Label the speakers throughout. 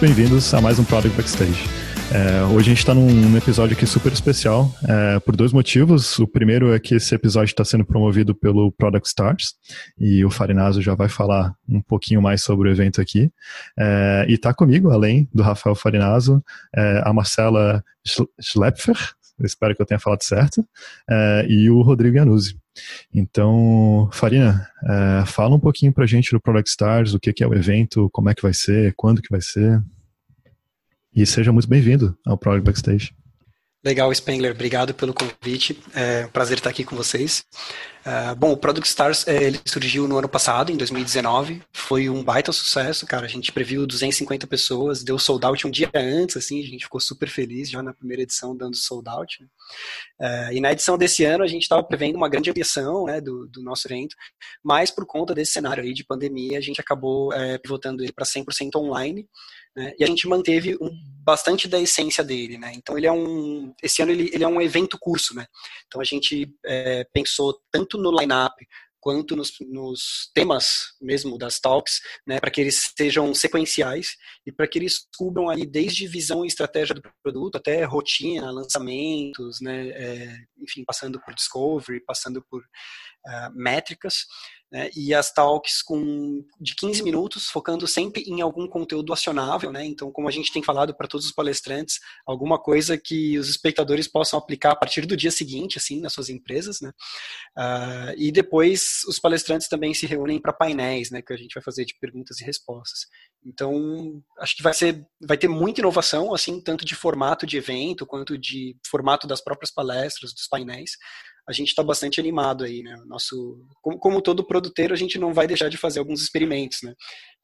Speaker 1: Muito bem-vindos a mais um Product Backstage. É, hoje a gente está num, episódio aqui super especial é, por dois motivos. O primeiro é que esse episódio está sendo promovido pelo Product Stars e o Farinazo já vai falar um pouquinho mais sobre o evento aqui. É, e está comigo, além do Rafael Farinazo, é, a Marcela Schlepfer, espero que eu tenha falado certo, é, e o Rodrigo Iannuzzi. Então, Farina, é, fala um pouquinho para a gente do Product Stars, o que, que é o evento, como é que vai ser, quando que vai ser. E seja muito bem-vindo ao Product Backstage.
Speaker 2: Legal, Spengler, obrigado pelo convite. É um prazer estar aqui com vocês. Uh, bom, o Product Stars é, ele surgiu no ano passado, em 2019. Foi um baita sucesso, cara. A gente previu 250 pessoas, deu sold out um dia antes, assim, a gente ficou super feliz já na primeira edição dando sold out. Né? Uh, e na edição desse ano a gente estava prevendo uma grande ampliação né, do, do, nosso evento, mas por conta desse cenário aí de pandemia, a gente acabou é, pivotando ele para 100% online. Né? E a gente manteve um, bastante da essência dele, né? Então ele é um, esse ano ele, ele é um evento curso, né? Então a gente é, pensou tanto no line-up quanto nos, nos, temas mesmo das talks, né, para que eles sejam sequenciais e para que eles cubram ali desde visão e estratégia do produto até rotina, lançamentos, né, é, enfim, passando por discovery, passando por uh, métricas né, e as talks com de 15 minutos, focando sempre em algum conteúdo acionável, né, então como a gente tem falado para todos os palestrantes, alguma coisa que os espectadores possam aplicar a partir do dia seguinte, assim, nas suas empresas, né, uh, e depois os palestrantes também se reúnem para painéis, né, que a gente vai fazer de perguntas e respostas. Então, acho que vai ser, vai ter muita inovação, assim, tanto de formato de evento quanto de formato das próprias palestras, dos painéis, a gente está bastante animado aí, né? Nosso, como, como, todo produteiro, a gente não vai deixar de fazer alguns experimentos, né?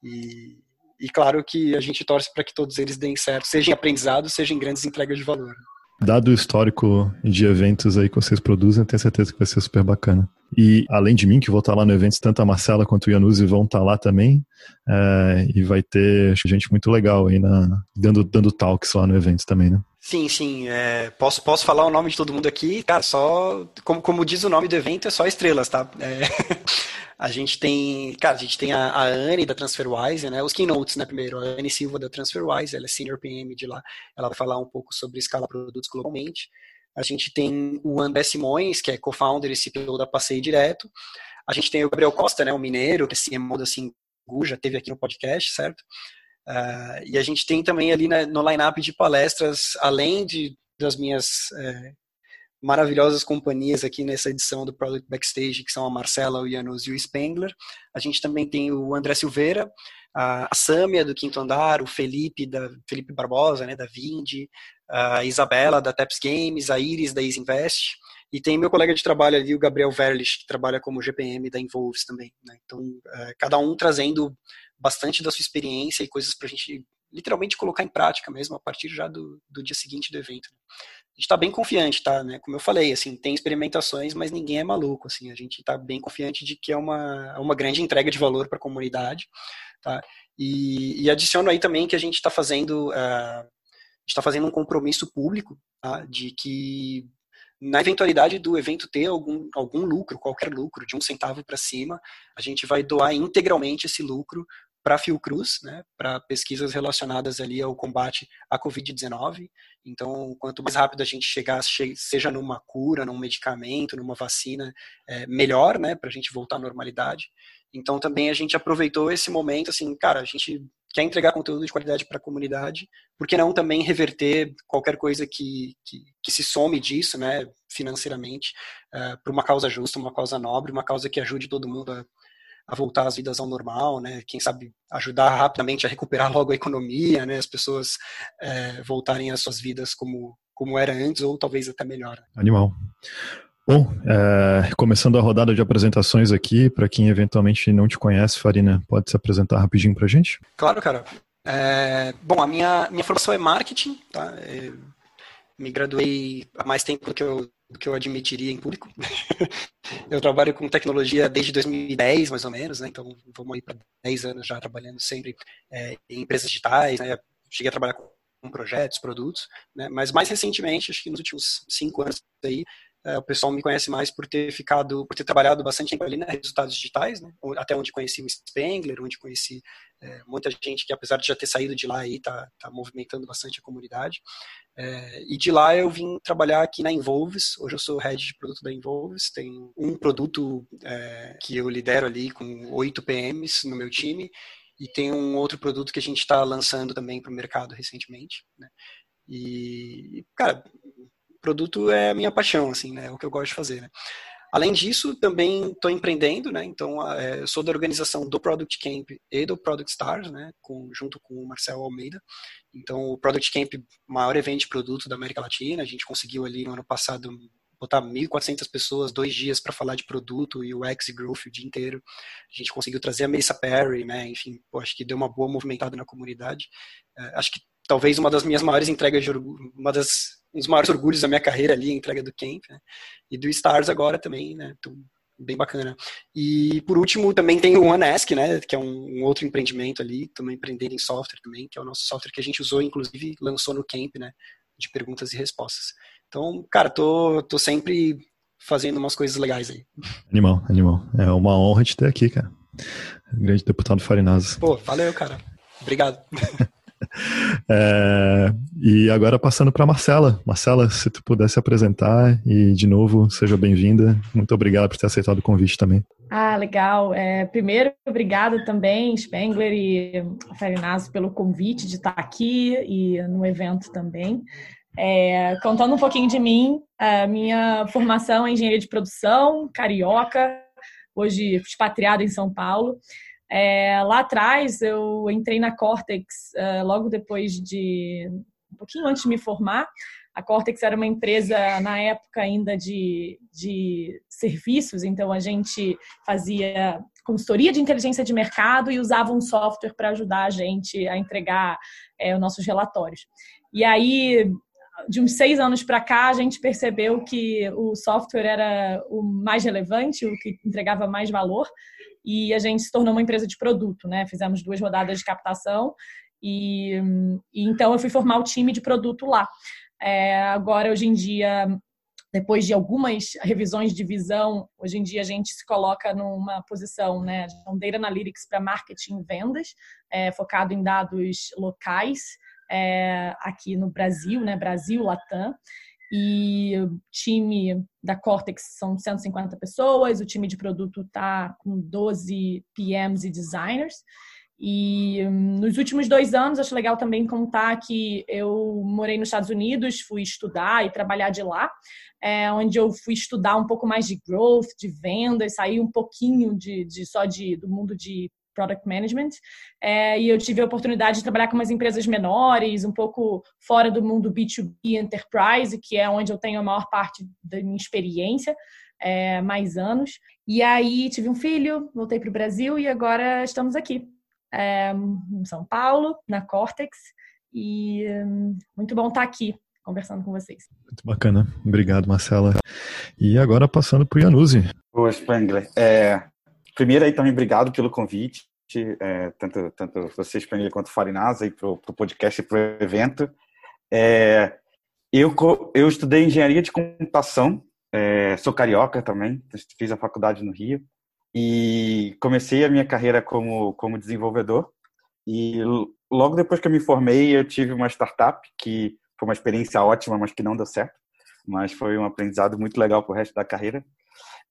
Speaker 2: E, e claro que a gente torce para que todos eles deem certo, seja em aprendizado, seja em grandes entregas de valor.
Speaker 1: Dado o histórico de eventos aí que vocês produzem, tenho certeza que vai ser super bacana. E além de mim, que vou estar lá no evento, tanto a Marcela quanto o Iannuzzi vão estar lá também. É, e vai ter gente muito legal aí na, dando, dando talks lá no evento também, né?
Speaker 2: Sim, sim. É, posso, posso falar o nome de todo mundo aqui? Cara, só. Como, como diz o nome do evento, é só estrelas, tá? É, a gente tem. Cara, a gente tem a, a Anne da TransferWise, né? Os keynotes, né? Primeiro, a Anne Silva da TransferWise, ela é Senior PM de lá. Ela vai falar um pouco sobre escalar produtos globalmente. A gente tem o André Simões, que é co-founder e CPO da Passei Direto. A gente tem o Gabriel Costa, né? O mineiro, que é CMO da Singu, já teve aqui no podcast, certo? Uh, e a gente tem também ali na, no line-up de palestras, além de, das minhas é, maravilhosas companhias aqui nessa edição do Product Backstage, que são a Marcela, o Janus e o Spengler, a gente também tem o André Silveira, a, a Sâmia do Quinto Andar, o Felipe, da, Felipe Barbosa, né, da Vindi, a Isabela da Taps Games, a Iris da Easy Invest, e tem meu colega de trabalho ali, o Gabriel Verlich, que trabalha como GPM da Involves também. Né? Então, é, cada um trazendo bastante da sua experiência e coisas para a gente literalmente colocar em prática mesmo a partir já do, do dia seguinte do evento. A gente está bem confiante, tá? Né? Como eu falei, assim, tem experimentações, mas ninguém é maluco. Assim, a gente está bem confiante de que é uma, é uma grande entrega de valor para a comunidade, tá? E, e, adiciono aí também que a gente está fazendo, uh, está fazendo um compromisso público tá? de que na eventualidade do evento ter algum, algum lucro, qualquer lucro, de um centavo para cima, a gente vai doar integralmente esse lucro para a Fiocruz, né, para pesquisas relacionadas ali ao combate à Covid-19. Então, quanto mais rápido a gente chegar, seja numa cura, num medicamento, numa vacina, é, melhor, né, para a gente voltar à normalidade. Então, também a gente aproveitou esse momento, assim, cara, a gente quer entregar conteúdo de qualidade para a comunidade, por que não também reverter qualquer coisa que, que, que se some disso, né, financeiramente, uh, eh, para uma causa justa, uma causa nobre, uma causa que ajude todo mundo a, a voltar às vidas ao normal, né, quem sabe ajudar rapidamente a recuperar logo a economia, né, as pessoas é, voltarem às suas vidas como, como era antes, ou talvez até melhor.
Speaker 1: Animal. Bom, é, começando a rodada de apresentações aqui, para quem eventualmente não te conhece, Farina, pode se apresentar rapidinho para gente?
Speaker 2: Claro, cara. É, bom, a minha, minha formação é marketing, tá? É, me graduei há mais tempo do que eu, do que eu admitiria em público. eu trabalho com tecnologia desde 2010, mais ou menos, né? Então, vamos aí para 10 anos já trabalhando sempre é, em empresas digitais, né? Cheguei a trabalhar com projetos, produtos, né? Mas mais recentemente, acho que nos últimos cinco anos aí, o pessoal me conhece mais por ter ficado, por ter trabalhado bastante tempo ali, né, resultados digitais, né, até onde conheci o Spengler, onde conheci é, muita gente que, apesar de já ter saído de lá aí, tá, tá movimentando bastante a comunidade. É, e de lá eu vim trabalhar aqui na Involves. Hoje eu sou head de produto da Involves. Tem um produto é, que eu lidero ali com oito PMs no meu time e tem um outro produto que a gente está lançando também para o mercado recentemente. Né? E, cara, produto é a minha paixão, assim, né? É o que eu gosto de fazer, né? Além disso, também estou empreendendo, né? Então, é, eu sou da organização do Product Camp e do Product Stars, né? Com, junto com o Marcel Almeida. Então, o Product Camp, maior evento de produto da América Latina, a gente conseguiu ali no ano passado botar 1.400 pessoas, dois dias para falar de produto e o X Growth o dia inteiro. A gente conseguiu trazer a Melissa Perry, né? Enfim, pô, acho que deu uma boa movimentada na comunidade. É, acho que talvez uma das minhas maiores entregas de orgulho, uma das um dos maiores orgulhos da minha carreira ali, a entrega do Camp, né? E do Stars agora também, né? Então, bem bacana. E por último, também tem o OneAsk, né? Que é um, um, outro empreendimento ali, também empreendendo em software também, que é o nosso software que a gente usou, inclusive lançou no Camp, né? De perguntas e respostas. Então, cara, tô, tô sempre fazendo umas coisas legais aí.
Speaker 1: Animal, animal. É uma honra te ter aqui, cara. Grande deputado Farinazzo.
Speaker 2: Pô, valeu, cara. Obrigado.
Speaker 1: É, e agora passando para Marcela. Marcela, se tu pudesse apresentar e de novo seja bem-vinda. Muito obrigado por ter aceitado o convite também.
Speaker 3: Ah, legal. É, primeiro, obrigada também, Spengler e Farinazzo, pelo convite de estar aqui e no evento também. É, contando um pouquinho de mim, a minha formação é engenharia de produção, carioca, hoje expatriado em São Paulo. É, lá atrás, eu entrei na Cortex uh, logo depois de. um pouquinho antes de me formar. A Cortex era uma empresa, na época, ainda de, de serviços, então a gente fazia consultoria de inteligência de mercado e usava um software para ajudar a gente a entregar é, os nossos relatórios. E aí, de uns seis anos para cá, a gente percebeu que o software era o mais relevante, o que entregava mais valor, e a gente se tornou uma empresa de produto, né? Fizemos duas rodadas de captação e, e então eu fui formar o time de produto lá. É, agora, hoje em dia, depois de algumas revisões de visão, hoje em dia a gente se coloca numa posição né, de um Data Analytics para marketing e vendas, é, focado em dados locais é, aqui no Brasil, né, Brasil, Latam. E o time da Cortex são 150 pessoas, o time de produto está com 12 PMs e designers. E hum, nos últimos dois anos, acho legal também contar que eu morei nos Estados Unidos, fui estudar e trabalhar de lá, é, onde eu fui estudar um pouco mais de growth, de vendas, sair um pouquinho de, de só de, do mundo de Product Management, é, e eu tive a oportunidade de trabalhar com umas empresas menores, um pouco fora do mundo B2B Enterprise, que é onde eu tenho a maior parte da minha experiência, é, mais anos. E aí tive um filho, voltei para o Brasil e agora estamos aqui, é, em São Paulo, na Cortex, e hum, muito bom estar aqui conversando com vocês.
Speaker 1: Muito bacana. Obrigado, Marcela. E agora passando para o Yanuse.
Speaker 4: Oi, Spengler. É, primeiro aí também obrigado pelo convite, é, tanto, tanto você, Spengler, quanto o Farinasa, para o podcast e para o evento. É, eu, eu estudei engenharia de computação, é, sou carioca também, fiz a faculdade no Rio, e comecei a minha carreira como, como desenvolvedor. E logo depois que eu me formei, eu tive uma startup que foi uma experiência ótima, mas que não deu certo. Mas foi um aprendizado muito legal para o resto da carreira.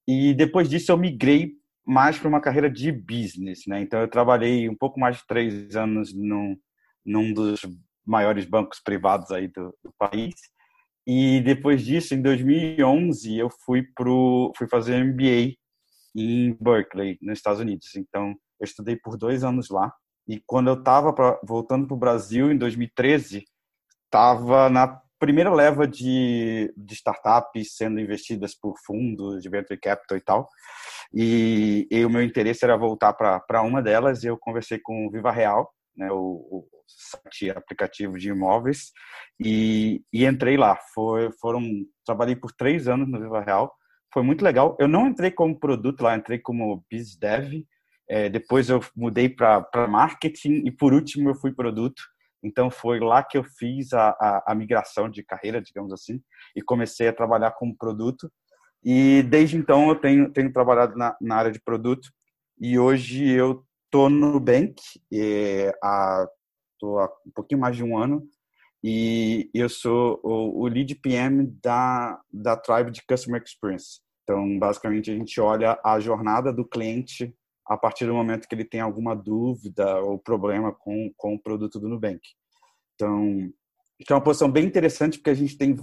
Speaker 4: E depois disso, eu migrei mais para uma carreira de business, né? Então eu trabalhei um pouco mais de três anos num, num dos maiores bancos privados aí do, do país e depois disso, em 2011, eu fui pro fui fazer MBA em Berkeley, nos Estados Unidos. Então eu estudei por dois anos lá e quando eu estava voltando para o Brasil em 2013, estava na primeira leva de, de startups sendo investidas por fundos de venture capital e tal. E, e o meu interesse era voltar para uma delas. E eu conversei com o Viva Real, né, o, o site aplicativo de imóveis, e, e entrei lá. Foi, foram, trabalhei por três anos no Viva Real. Foi muito legal. Eu não entrei como produto lá, entrei como biz dev. É, depois eu mudei para marketing e por último eu fui produto. Então foi lá que eu fiz a, a, a, migração de carreira, digamos assim, e comecei a trabalhar como produto. E desde então eu tenho, tenho trabalhado na, na área de produto e hoje eu tô no Nubank é, há, há um pouquinho mais de um ano e eu sou o, o lead PM da, da Tribe de Customer Experience. Então, basicamente, a gente olha a jornada do cliente a partir do momento que ele tem alguma dúvida ou problema com, com o produto do Nubank. Então, é uma posição bem interessante porque a gente tem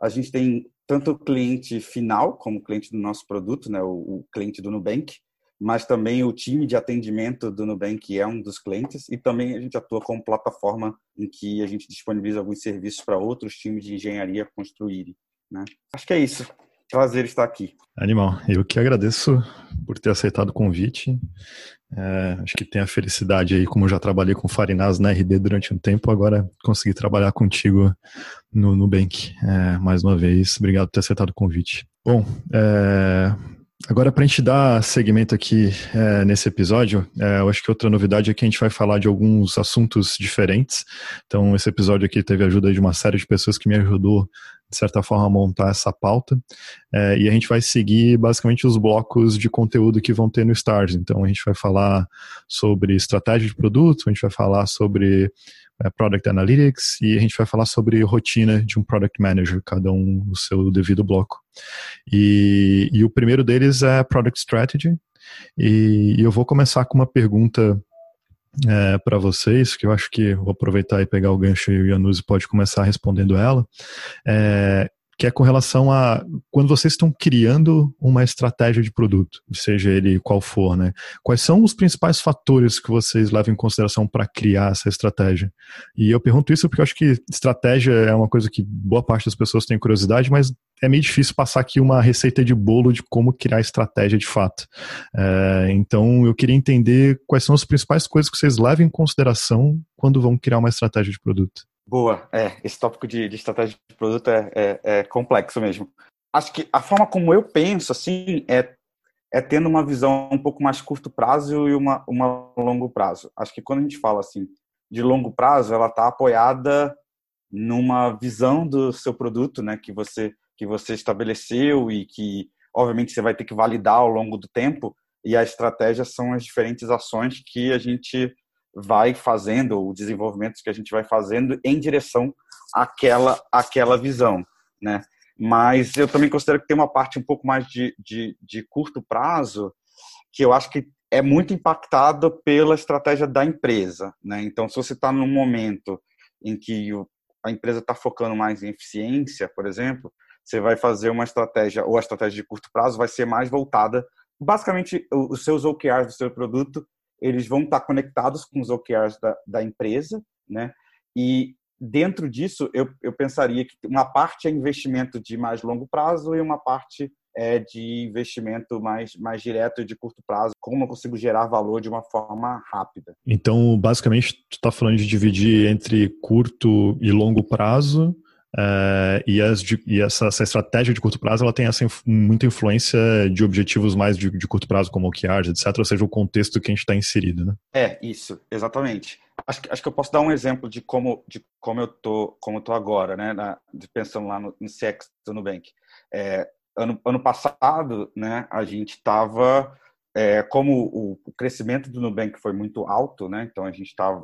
Speaker 4: a gente tem tanto o cliente final como o cliente do nosso produto, né, o, o cliente do Nubank, mas também o time de atendimento do Nubank é um dos clientes e também a gente atua como plataforma em que a gente disponibiliza alguns serviços para outros times de engenharia construírem. Né? Acho que é isso. Prazer estar aqui.
Speaker 1: Animal. Eu que agradeço por ter aceitado o convite. É, acho que tenho a felicidade aí, como já trabalhei com Farinaz na RD durante um tempo, agora consegui trabalhar contigo no Nubank. É, mais uma vez, obrigado por ter aceitado o convite. Bom, é, Agora, para a gente dar segmento aqui é, nesse episódio, é, eu acho que outra novidade é que a gente vai falar de alguns assuntos diferentes. Então, esse episódio aqui teve a ajuda de uma série de pessoas que me ajudou, de certa forma, montar essa pauta. É, e a gente vai seguir basicamente os blocos de conteúdo que vão ter no Stars. Então, a gente vai falar sobre estratégia de produto, a gente vai falar sobre é, Product Analytics e a gente vai falar sobre rotina de um Product Manager, cada um no seu devido bloco. E, e o primeiro deles é Product Strategy. E, e eu vou começar com uma pergunta é, para vocês, que eu acho que vou aproveitar e pegar o gancho e o Yanuzi pode começar respondendo ela. É, que é com relação a quando vocês estão criando uma estratégia de produto, seja ele qual for, né? Quais são os principais fatores que vocês levam em consideração para criar essa estratégia? E eu pergunto isso porque eu acho que estratégia é uma coisa que boa parte das pessoas tem curiosidade, mas é meio difícil passar aqui uma receita de bolo de como criar estratégia de fato. É, então eu queria entender quais são as principais coisas que vocês levam em consideração quando vão criar uma estratégia de produto.
Speaker 4: Boa, é, esse tópico de, de estratégia de produto é, é, é, complexo mesmo. Acho que a forma como eu penso, assim, é, é tendo uma visão um pouco mais curto prazo e uma, uma longo prazo. Acho que quando a gente fala, assim, de longo prazo, ela está apoiada numa visão do seu produto, né, que você, que você estabeleceu e que, obviamente, você vai ter que validar ao longo do tempo, e a estratégia são as diferentes ações que a gente vai fazendo, o desenvolvimento que a gente vai fazendo em direção àquela, àquela visão, né? Mas eu também considero que tem uma parte um pouco mais de, de, de curto prazo, que eu acho que é muito impactado pela estratégia da empresa, né? Então, se você está num momento em que a empresa está focando mais em eficiência, por exemplo, você vai fazer uma estratégia, ou a estratégia de curto prazo vai ser mais voltada, basicamente, os seus OKRs do seu produto eles vão estar conectados com os OKRs da, da empresa, né? E dentro disso, eu, eu pensaria que uma parte é investimento de mais longo prazo e uma parte é de investimento mais, mais direto e de curto prazo, como eu consigo gerar valor de uma forma rápida.
Speaker 1: Então, basicamente, tu está falando de dividir entre curto e longo prazo, Uh, e, as, e essa, essa, estratégia de curto prazo ela tem essa, muita influência de objetivos mais de, de curto prazo, como OKRs, etc., ou seja, o contexto que a gente está inserido, né?
Speaker 4: É, isso, exatamente. Acho, acho que eu posso dar um exemplo de como, de como eu tô, como eu tô agora, né, na, pensando lá no, no CX do Nubank. É, ano, ano passado, né, a gente estava, é, como o, o, crescimento do Nubank foi muito alto, né, então a gente estava,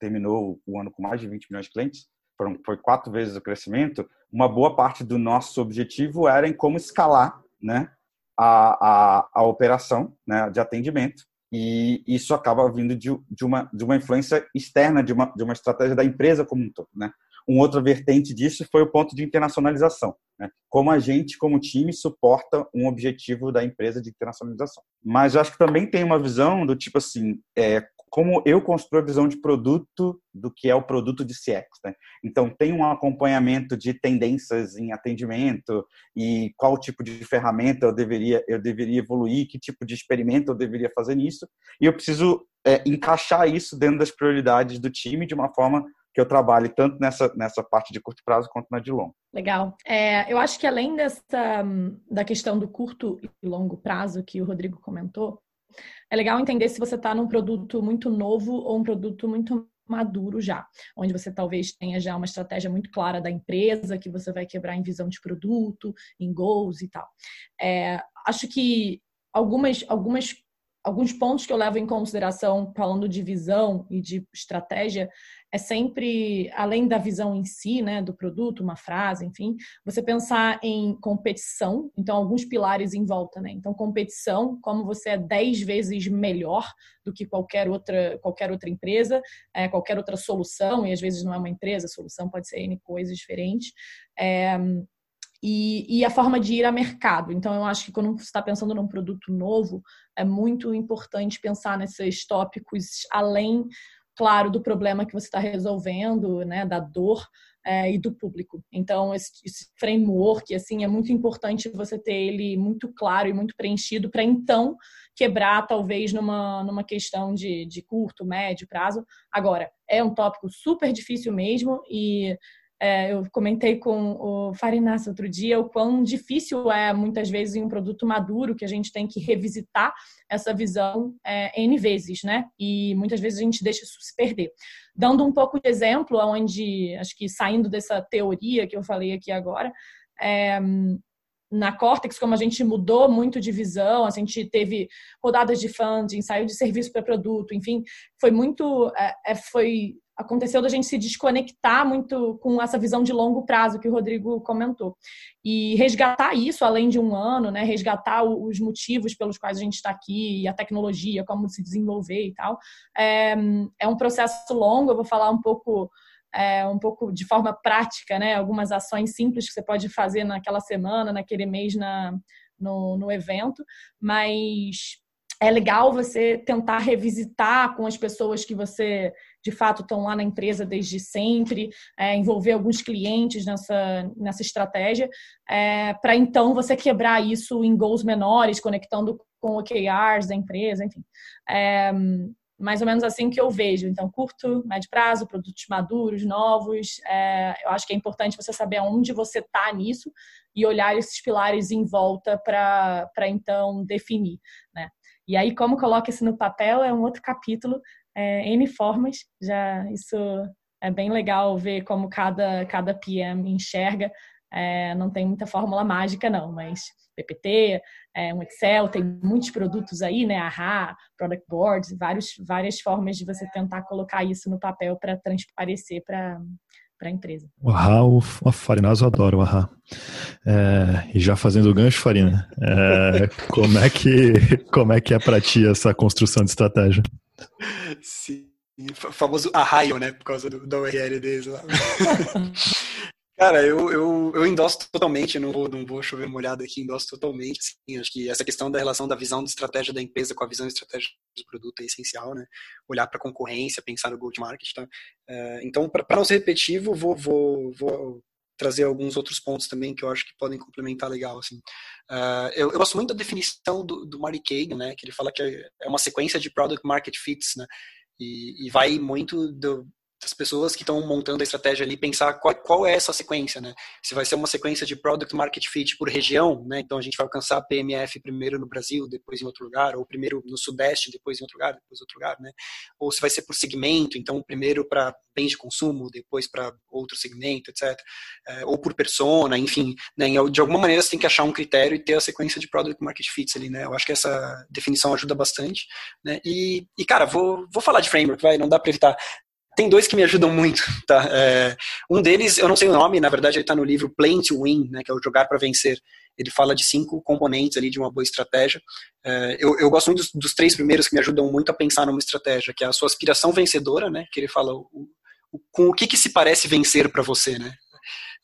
Speaker 4: terminou o ano com mais de 20 milhões de clientes, foram, foi quatro vezes o crescimento, uma boa parte do nosso objetivo era em como escalar né, a, a, a operação né, de atendimento. E isso acaba vindo de, de, uma, de uma influência externa, de uma, de uma estratégia da empresa como um todo. Né? Um outra vertente disso foi o ponto de internacionalização. Né? Como a gente, como time, suporta um objetivo da empresa de internacionalização. Mas eu acho que também tem uma visão do tipo assim, é, como eu construo a visão de produto do que é o produto de CX. Né? Então, tem um acompanhamento de tendências em atendimento e qual tipo de ferramenta eu deveria, eu deveria evoluir, que tipo de experimento eu deveria fazer nisso. E eu preciso é, encaixar isso dentro das prioridades do time de uma forma que eu trabalhe tanto nessa, nessa parte de curto prazo quanto na de longo.
Speaker 3: Legal. É, eu acho que além dessa da questão do curto e longo prazo que o Rodrigo comentou, é legal entender se você está num produto muito novo ou um produto muito maduro já, onde você talvez tenha já uma estratégia muito clara da empresa, que você vai quebrar em visão de produto, em goals e tal. É, acho que algumas, algumas alguns pontos que eu levo em consideração falando de visão e de estratégia é sempre além da visão em si, né, do produto, uma frase, enfim, você pensar em competição, então alguns pilares em volta, né? Então competição, como você é dez vezes melhor do que qualquer outra qualquer outra empresa, é, qualquer outra solução e às vezes não é uma empresa, a solução pode ser n coisas diferentes. É, e, e, a forma de ir a mercado. Então, eu acho que quando você está pensando num produto novo, é muito importante pensar nesses tópicos além, claro, do problema que você está resolvendo, né, da dor é, e do público. Então, esse, esse, framework, assim, é muito importante você ter ele muito claro e muito preenchido para então quebrar, talvez, numa, numa questão de, de curto, médio prazo. Agora, é um tópico super difícil mesmo e é, eu comentei com o Farinas outro dia o quão difícil é, muitas vezes, em um produto maduro, que a gente tem que revisitar essa visão é, N vezes, né? E muitas vezes a gente deixa isso se perder. Dando um pouco de exemplo, onde, acho que saindo dessa teoria que eu falei aqui agora, é, na Cortex, como a gente mudou muito de visão, a gente teve rodadas de funding, saiu de serviço para produto, enfim, foi muito, é, é foi aconteceu da gente se desconectar muito com essa visão de longo prazo que o Rodrigo comentou. E resgatar isso além de um ano, né? Resgatar os motivos pelos quais a gente está aqui, e a tecnologia, como se desenvolver e tal. É, é um processo longo, eu vou falar um pouco. É, um pouco de forma prática, né? Algumas ações simples que você pode fazer naquela semana, naquele mês na, no, no evento, mas é legal você tentar revisitar com as pessoas que você de fato estão lá na empresa desde sempre, é, envolver alguns clientes nessa, nessa estratégia, é, para então você quebrar isso em goals menores, conectando com OKRs da empresa, enfim. É, mais ou menos assim que eu vejo. Então, curto, médio prazo, produtos maduros, novos. É, eu acho que é importante você saber aonde você está nisso e olhar esses pilares em volta para então definir. Né? E aí, como coloca isso no papel, é um outro capítulo, é, N formas, já isso é bem legal ver como cada, cada PM enxerga. É, não tem muita fórmula mágica, não, mas PPT, é, um Excel, tem muitos produtos aí, né? AHA, Product Boards, vários, várias formas de você tentar colocar isso no papel para transparecer para para a empresa.
Speaker 1: O AHA, o, o Farinazo adora o AHA. É, e já fazendo o gancho, Farina, é, como, é que, como é que é para ti essa construção de estratégia?
Speaker 2: Sim, famoso arraio, né? Por causa do, da URL deles lá. Cara, eu, eu, eu endosso totalmente, não vou, não vou chover molhado aqui, endosso totalmente. Assim, acho que essa questão da relação da visão de estratégia da empresa com a visão de estratégia do produto é essencial, né? Olhar para a concorrência, pensar no go-to-market. Tá? Uh, então, para não ser repetitivo, vou, vou, vou trazer alguns outros pontos também que eu acho que podem complementar legal. Assim. Uh, eu, eu, gosto muito da definição do, do Marty Kagan, né? Que ele fala que é uma sequência de product market fits, né? E, e vai muito do, das pessoas que estão montando a estratégia ali pensar qual, qual, é essa sequência, né? Se vai ser uma sequência de product market fit por região, né? Então a gente vai alcançar PMF primeiro no Brasil, depois em outro lugar, ou primeiro no Sudeste, depois em outro lugar, depois em outro lugar, né? Ou se vai ser por segmento, então primeiro para bens de consumo, depois para outro segmento, etc. É, ou por persona, enfim, né? De alguma maneira você tem que achar um critério e ter a sequência de product market fits ali, né? Eu acho que essa definição ajuda bastante, né? E, e cara, vou, vou falar de framework, vai, não dá para evitar. Tem dois que me ajudam muito, tá? É, um deles, eu não sei o nome, na verdade ele está no livro Playing to Win, né, que é o jogar para vencer. Ele fala de cinco componentes ali de uma boa estratégia. É, eu, eu, gosto muito dos, dos, três primeiros que me ajudam muito a pensar numa estratégia, que é a sua aspiração vencedora, né? Que ele fala o, o, com o que, que se parece vencer para você, né?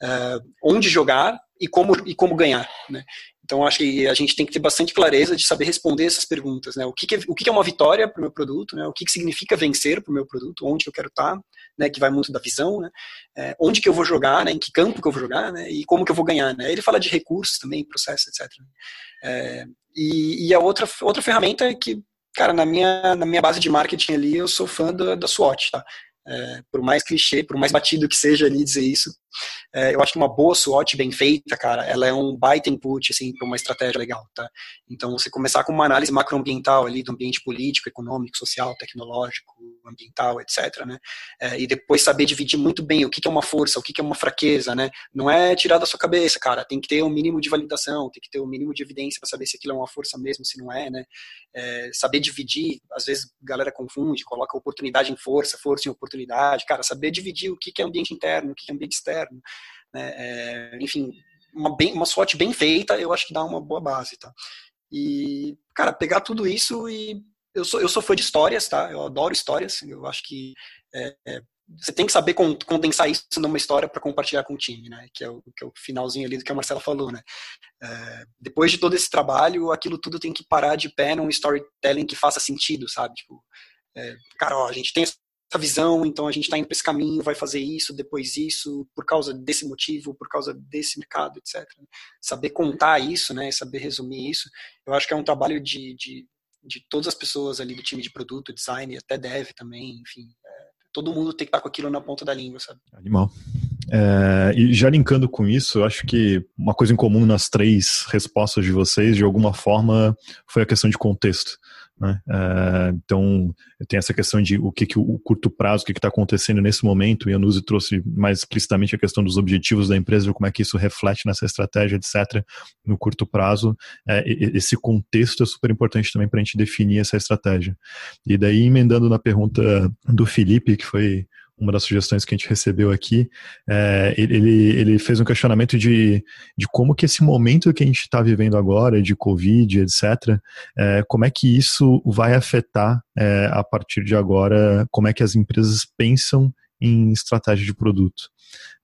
Speaker 2: É, onde jogar e como, e como ganhar, né? Então, acho que a gente tem que ter bastante clareza de saber responder essas perguntas, né? O que, que é, o que, que é uma vitória para o meu produto, né? O que, que significa vencer para o meu produto, onde eu quero estar, tá, né? Que vai muito da visão, né? É, onde que eu vou jogar, né? Em que campo que eu vou jogar, né? E como que eu vou ganhar, né? Ele fala de recursos também, processo, etc. É, e, e, a outra, outra ferramenta é que, cara, na minha, na minha base de marketing ali, eu sou fã da, da SWOT, tá? É, por mais clichê, por mais batido que seja ali dizer isso, É, eu acho que uma boa SWOT bem feita, cara, ela é um baita input, assim, para uma estratégia legal, tá? Então, você começar com uma análise macroambiental ali do ambiente político, econômico, social, tecnológico, ambiental, etc, né? É, e depois saber dividir muito bem o que, que é uma força, o que, que é uma fraqueza, né? Não é tirar da sua cabeça, cara, tem que ter um mínimo de validação, tem que ter um mínimo de evidência para saber se aquilo é uma força mesmo, se não é, né? É, saber dividir, às vezes a galera confunde, coloca oportunidade em força, força em oportunidade, cara, saber dividir o que, que é ambiente interno, o que, que é ambiente externo, né? É, enfim, uma, bem, uma SWOT bem feita, eu acho que dá uma boa base, tá? E, cara, pegar tudo isso e eu sou, eu sou fã de histórias, tá? Eu adoro histórias. Eu acho que é, é, você tem que saber condensar isso numa história para compartilhar com o time, né? Que é, o, que é o finalzinho ali do que a Marcela falou, né? É, depois de todo esse trabalho, aquilo tudo tem que parar de pé num storytelling que faça sentido, sabe? Tipo, é, cara, ó, a gente tem essa visão, então a gente está indo para esse caminho, vai fazer isso, depois isso, por causa desse motivo, por causa desse mercado, etc. Saber contar isso, né? Saber resumir isso, eu acho que é um trabalho de, de de todas as pessoas ali do time de produto, design, até dev também, enfim. É, todo mundo tem que estar com aquilo na ponta da língua, sabe?
Speaker 1: Animal. É, e já linkando com isso, eu acho que uma coisa em comum nas três respostas de vocês, de alguma forma, foi a questão de contexto. Né? Uh, então, tem essa questão de o que, que o curto prazo, o que está acontecendo nesse momento, e a Nuzi trouxe mais explicitamente a questão dos objetivos da empresa, como é que isso reflete nessa estratégia, etc., no curto prazo. Uh, esse contexto é super importante também para a gente definir essa estratégia. E daí, emendando na pergunta do Felipe, que foi uma das sugestões que a gente recebeu aqui, é, ele, ele fez um questionamento de, de como que esse momento que a gente está vivendo agora, de Covid, etc., é, como é que isso vai afetar é, a partir de agora, como é que as empresas pensam em estratégia de produto.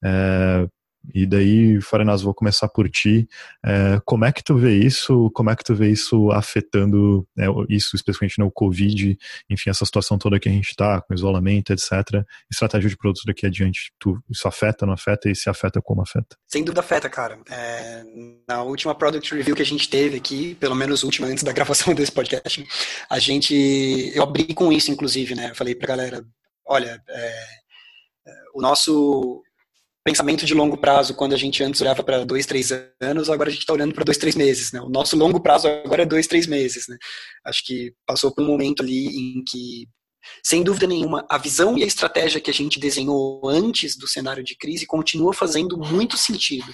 Speaker 1: É, e daí, Farenas, vou começar por ti. É, como é que tu vê isso? Como é que tu vê isso afetando né, isso, especificamente no Covid, enfim, essa situação toda que a gente está, com isolamento, etc. Estratégia de produtos daqui adiante, tu, isso afeta, não afeta? E se afeta, como afeta?
Speaker 2: Sem dúvida afeta, cara. É, na última Product Review que a gente teve aqui, pelo menos última antes da gravação desse podcast, a gente, eu abri com isso, inclusive, né? Falei pra galera, olha, é, é o nosso pensamento de longo prazo, quando a gente antes olhava para dois, três anos, agora a gente está olhando para dois, três meses. Né? O nosso longo prazo agora é dois, três meses. Né? Acho que passou por um momento ali em que, sem dúvida nenhuma, a visão e a estratégia que a gente desenhou antes do cenário de crise continua fazendo muito sentido.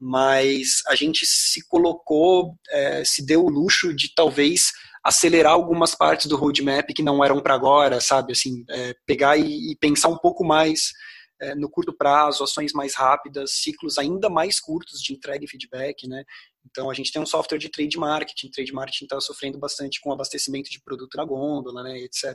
Speaker 2: Mas a gente se colocou, é, se deu o luxo de talvez acelerar algumas partes do roadmap que não eram para agora, sabe? Assim, é, pegar e, e pensar um pouco mais no curto prazo, ações mais rápidas, ciclos ainda mais curtos de entrega e feedback, né? Então, a gente tem um software de trade marketing. Trade marketing está sofrendo bastante com abastecimento de produto na gôndola, né, etc.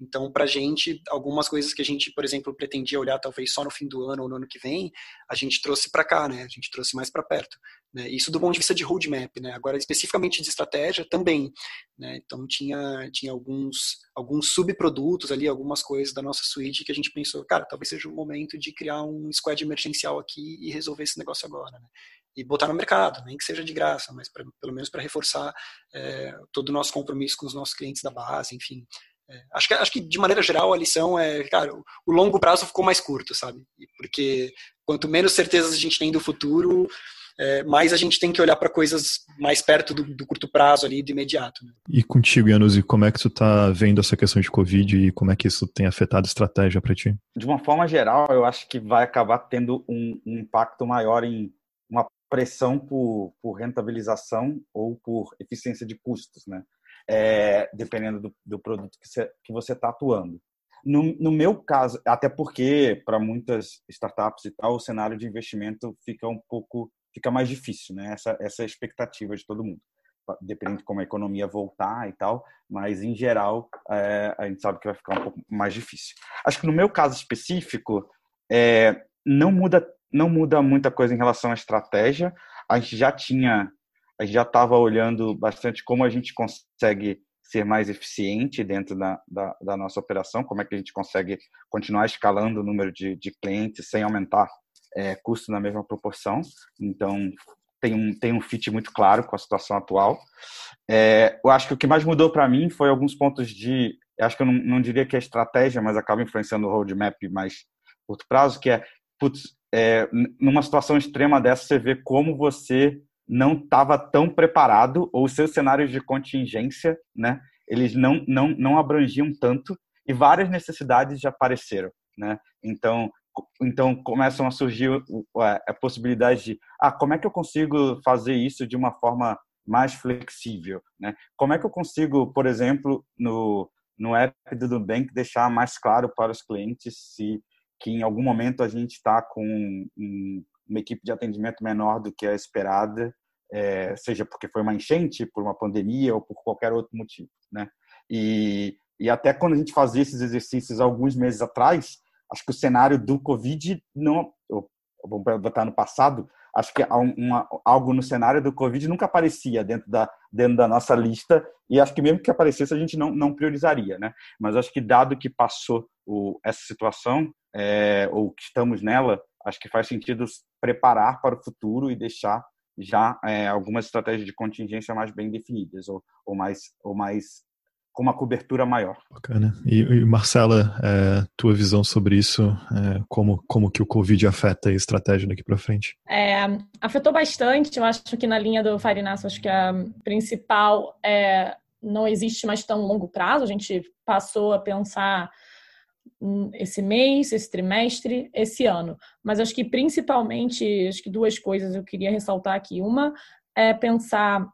Speaker 2: Então, para a gente, algumas coisas que a gente, por exemplo, pretendia olhar talvez só no fim do ano ou no ano que vem, a gente trouxe para cá, né? A gente trouxe mais para perto. Né? Isso do ponto de vista de roadmap, né? Agora, especificamente de estratégia, também. Né? Então, tinha, tinha alguns, alguns subprodutos ali, algumas coisas da nossa suite que a gente pensou, cara, talvez seja o momento de criar um squad emergencial aqui e resolver esse negócio agora, né? E botar no mercado, nem que seja de graça, mas pra, pelo menos para reforçar é, todo o nosso compromisso com os nossos clientes da base, enfim. É, acho, que, acho que, de maneira geral, a lição é, cara, o, o longo prazo ficou mais curto, sabe? Porque quanto menos certezas a gente tem do futuro, é, mais a gente tem que olhar para coisas mais perto do, do, curto prazo ali, do imediato. Né?
Speaker 1: E contigo, Yanuzi, como é que tu está vendo essa questão de Covid e como é que isso tem afetado a estratégia para ti?
Speaker 4: De uma forma geral, eu acho que vai acabar tendo um, um impacto maior em pressão por, por rentabilização ou por eficiência de custos, né? É, dependendo do, do, produto que você está atuando. No, no, meu caso, até porque para muitas startups e tal, o cenário de investimento fica um pouco fica mais difícil, né? Essa essa é a expectativa de todo mundo, dependendo de como a economia voltar e tal, mas em geral é, a gente sabe que vai ficar um pouco mais difícil. Acho que no meu caso específico é, não muda não muda muita coisa em relação à estratégia. A gente já tinha, a gente já estava olhando bastante como a gente consegue ser mais eficiente dentro da, da, da, nossa operação, como é que a gente consegue continuar escalando o número de, de clientes sem aumentar é, custo na mesma proporção. Então, tem um, tem um fit muito claro com a situação atual. É, eu acho que o que mais mudou para mim foi alguns pontos de. acho que eu não, não diria que é estratégia, mas acaba influenciando o roadmap mais curto prazo, que é putz, é, numa situação extrema dessa, você vê como você não estava tão preparado, ou seus cenários de contingência, né, eles não, não, não abrangiam tanto, e várias necessidades já apareceram. Né? Então, então começam a surgir a possibilidade de ah, como é que eu consigo fazer isso de uma forma mais flexível, né? Como é que eu consigo, por exemplo, no no app do Nubank deixar mais claro para os clientes se que em algum momento a gente está com um, uma equipe de atendimento menor do que a esperada, é, seja porque foi uma enchente, por uma pandemia ou por qualquer outro motivo, né? E, e até quando a gente fazia esses exercícios alguns meses atrás, acho que o cenário do Covid não, vamos botar no passado, acho que uma, algo no cenário do Covid nunca aparecia dentro da, dentro da nossa lista e acho que mesmo que aparecesse a gente não, não priorizaria, né? Mas acho que dado que passou o, essa situação é, ou que estamos nela, acho que faz sentido preparar para o futuro e deixar já é, algumas estratégias de contingência mais bem definidas ou, ou mais ou mais com uma cobertura maior.
Speaker 1: Bacana. E, e Marcela, é, tua visão sobre isso, é, como, como que o Covid afeta a estratégia daqui para frente?
Speaker 3: É, afetou bastante, eu acho que na linha do Farinaço, acho que a principal é não existe mais tão longo prazo, a gente passou a pensar esse mês, esse trimestre, esse ano. Mas acho que principalmente, acho que duas coisas eu queria ressaltar aqui. Uma é pensar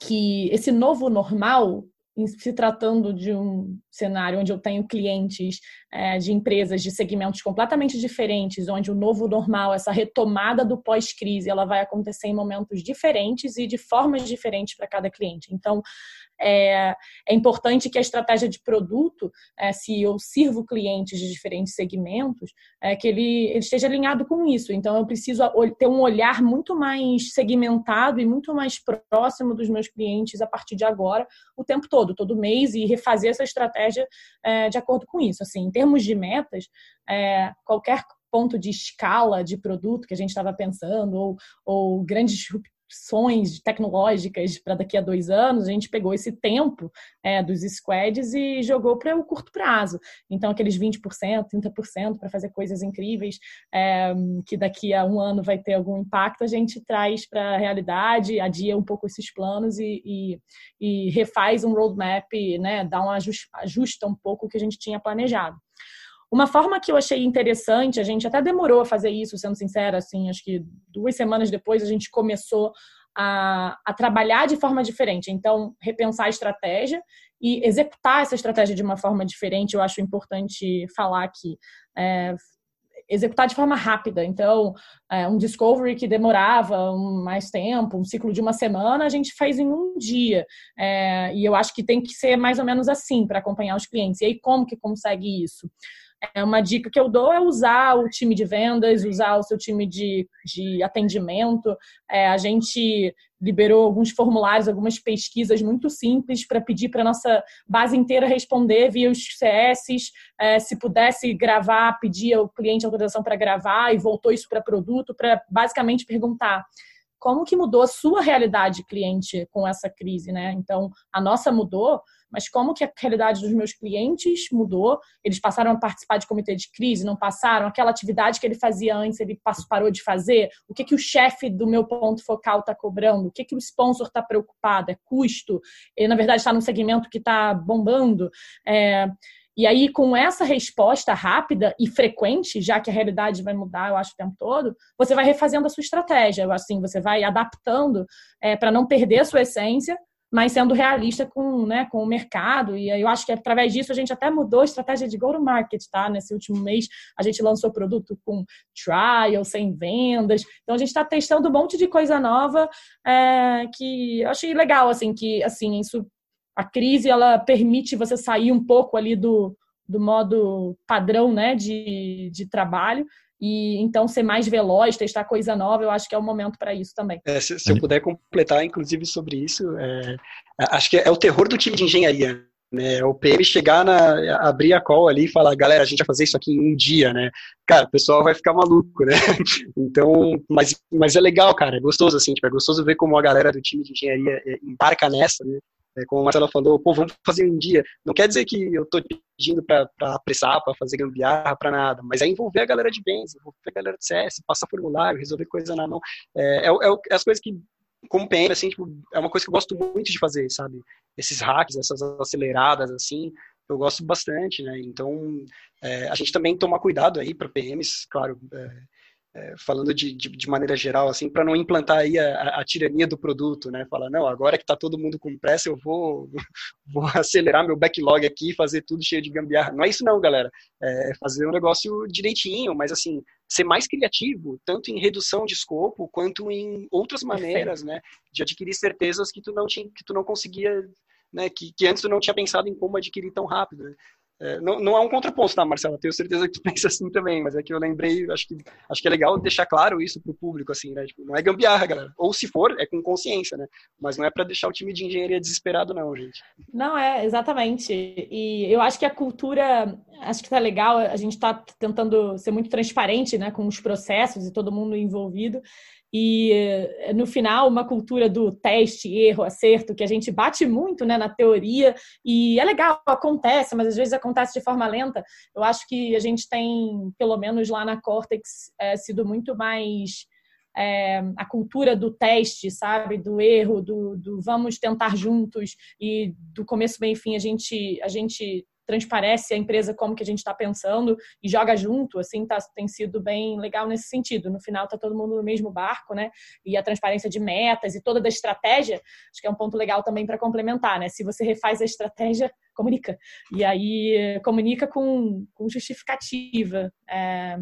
Speaker 3: que esse novo normal se tratando de um cenário onde eu tenho clientes é, de empresas de segmentos completamente diferentes, onde o novo normal, essa retomada do pós-crise, ela vai acontecer em momentos diferentes e de formas diferentes para cada cliente. Então, é, é importante que a estratégia de produto, é, se eu sirvo clientes de diferentes segmentos, é, que ele, ele esteja alinhado com isso. Então, eu preciso ter um olhar muito mais segmentado e muito mais próximo dos meus clientes a partir de agora, o tempo todo, todo mês, e refazer essa estratégia é, de acordo com isso. Assim, em termos de metas, é, qualquer ponto de escala de produto que a gente estava pensando, ou, ou grandes opções tecnológicas para daqui a dois anos, a gente pegou esse tempo é, dos squads e jogou para o curto prazo. Então, aqueles 20%, 30% para fazer coisas incríveis, é, que daqui a um ano vai ter algum impacto, a gente traz para a realidade, adia um pouco esses planos e, e, e refaz um roadmap, né, dá um ajusta um pouco o que a gente tinha planejado. Uma forma que eu achei interessante, a gente até demorou a fazer isso, sendo sincera, assim, acho que duas semanas depois a gente começou a, a, trabalhar de forma diferente. Então, repensar a estratégia e executar essa estratégia de uma forma diferente, eu acho importante falar aqui. É, executar de forma rápida. Então, é, um discovery que demorava mais tempo, um ciclo de uma semana, a gente faz em um dia. É, e eu acho que tem que ser mais ou menos assim para acompanhar os clientes. E aí, como que consegue isso? É uma dica que eu dou é usar o time de vendas, usar o seu time de, de atendimento. É, a gente liberou alguns formulários, algumas pesquisas muito simples para pedir para a nossa base inteira responder via os CS. É, se pudesse gravar, pedir ao cliente autorização para gravar e voltou isso para produto, para basicamente perguntar como que mudou a sua realidade cliente com essa crise, né? Então, a nossa mudou, mas como que a realidade dos meus clientes mudou? Eles passaram a participar de comitê de crise, não passaram? Aquela atividade que ele fazia antes, ele parou de fazer? O que, que o chefe do meu ponto focal está cobrando? O que, que o sponsor está preocupado? É custo? Ele, na verdade, está num segmento que está bombando? É... E aí, com essa resposta rápida e frequente, já que a realidade vai mudar, eu acho, o tempo todo, você vai refazendo a sua estratégia. Assim, você vai adaptando é, para não perder a sua essência, mas sendo realista com, né, com o mercado. E eu acho que através disso a gente até mudou a estratégia de go-to-market, tá? Nesse último mês a gente lançou produto com trial, sem vendas. Então a gente está testando um monte de coisa nova é, que eu achei legal, assim, que assim, isso, a crise ela permite você sair um pouco ali do, do modo padrão né, de, de trabalho e então ser mais veloz, testar coisa nova, eu acho que é o momento para isso também.
Speaker 2: É, se, se, eu puder completar, inclusive, sobre isso, é, acho que é o terror do time de engenharia. Né, o PM chegar na, abrir a call ali e falar, galera, a gente vai fazer isso aqui em um dia, né? Cara, o pessoal vai ficar maluco, né? Então, mas, mas é legal, cara, é gostoso, assim, tipo, é gostoso ver como a galera do time de engenharia é, embarca nessa, né? É, como a Marcela falou, pô, vamos fazer um dia. Não quer dizer que eu estou pedindo para apressar, para fazer gambiarra, para nada, mas é envolver a galera de bens, envolver a galera de CS, passar formulário, resolver coisa na mão. É, é, é, é as coisas que, como PM, assim, tipo, é uma coisa que eu gosto muito de fazer, sabe? Esses hacks, essas aceleradas, assim, eu gosto bastante, né? Então, é, a gente também toma cuidado aí para PMs, claro, é, é, falando de, de, de, maneira geral, assim, para não implantar aí a, a, tirania do produto, né? Falar, não, agora que está todo mundo com pressa, eu vou, vou acelerar meu backlog aqui e fazer tudo cheio de gambiarra. Não é isso não, galera. É, é fazer um negócio direitinho, mas assim, ser mais criativo, tanto em redução de escopo, quanto em outras maneiras, né? De adquirir certezas que tu não, tinha, que tu não conseguia né, que, que, antes tu não tinha pensado em como adquirir tão rápido. Né? É, não, não é um contraponto, tá, Marcelo? Tenho certeza que tu pensa assim também, mas é que eu lembrei, acho que, acho que é legal deixar claro isso pro público, assim, né? Tipo, não é gambiarra, galera. Ou se for, é com consciência, né? Mas não é para deixar o time de engenharia desesperado, não, gente.
Speaker 3: Não, é, exatamente. E eu acho que a cultura, acho que tá legal, a gente tá tentando ser muito transparente, né, com os processos e todo mundo envolvido. E eh, no final, uma cultura do teste, erro, acerto, que a gente bate muito né, na teoria, e é legal, acontece, mas às vezes acontece de forma lenta. Eu acho que a gente tem, pelo menos lá na Cortex, é, sido muito mais é, a cultura do teste, sabe, do erro, do, do, vamos tentar juntos. E do começo bem fim a gente a gente transparece a empresa como que a gente está pensando e joga junto, assim, tá, tem sido bem legal nesse sentido. No final tá todo mundo no mesmo barco, né? E a transparência de metas e toda da estratégia, acho que é um ponto legal também para complementar, né? Se você refaz a estratégia, comunica. E aí comunica com, com justificativa. É,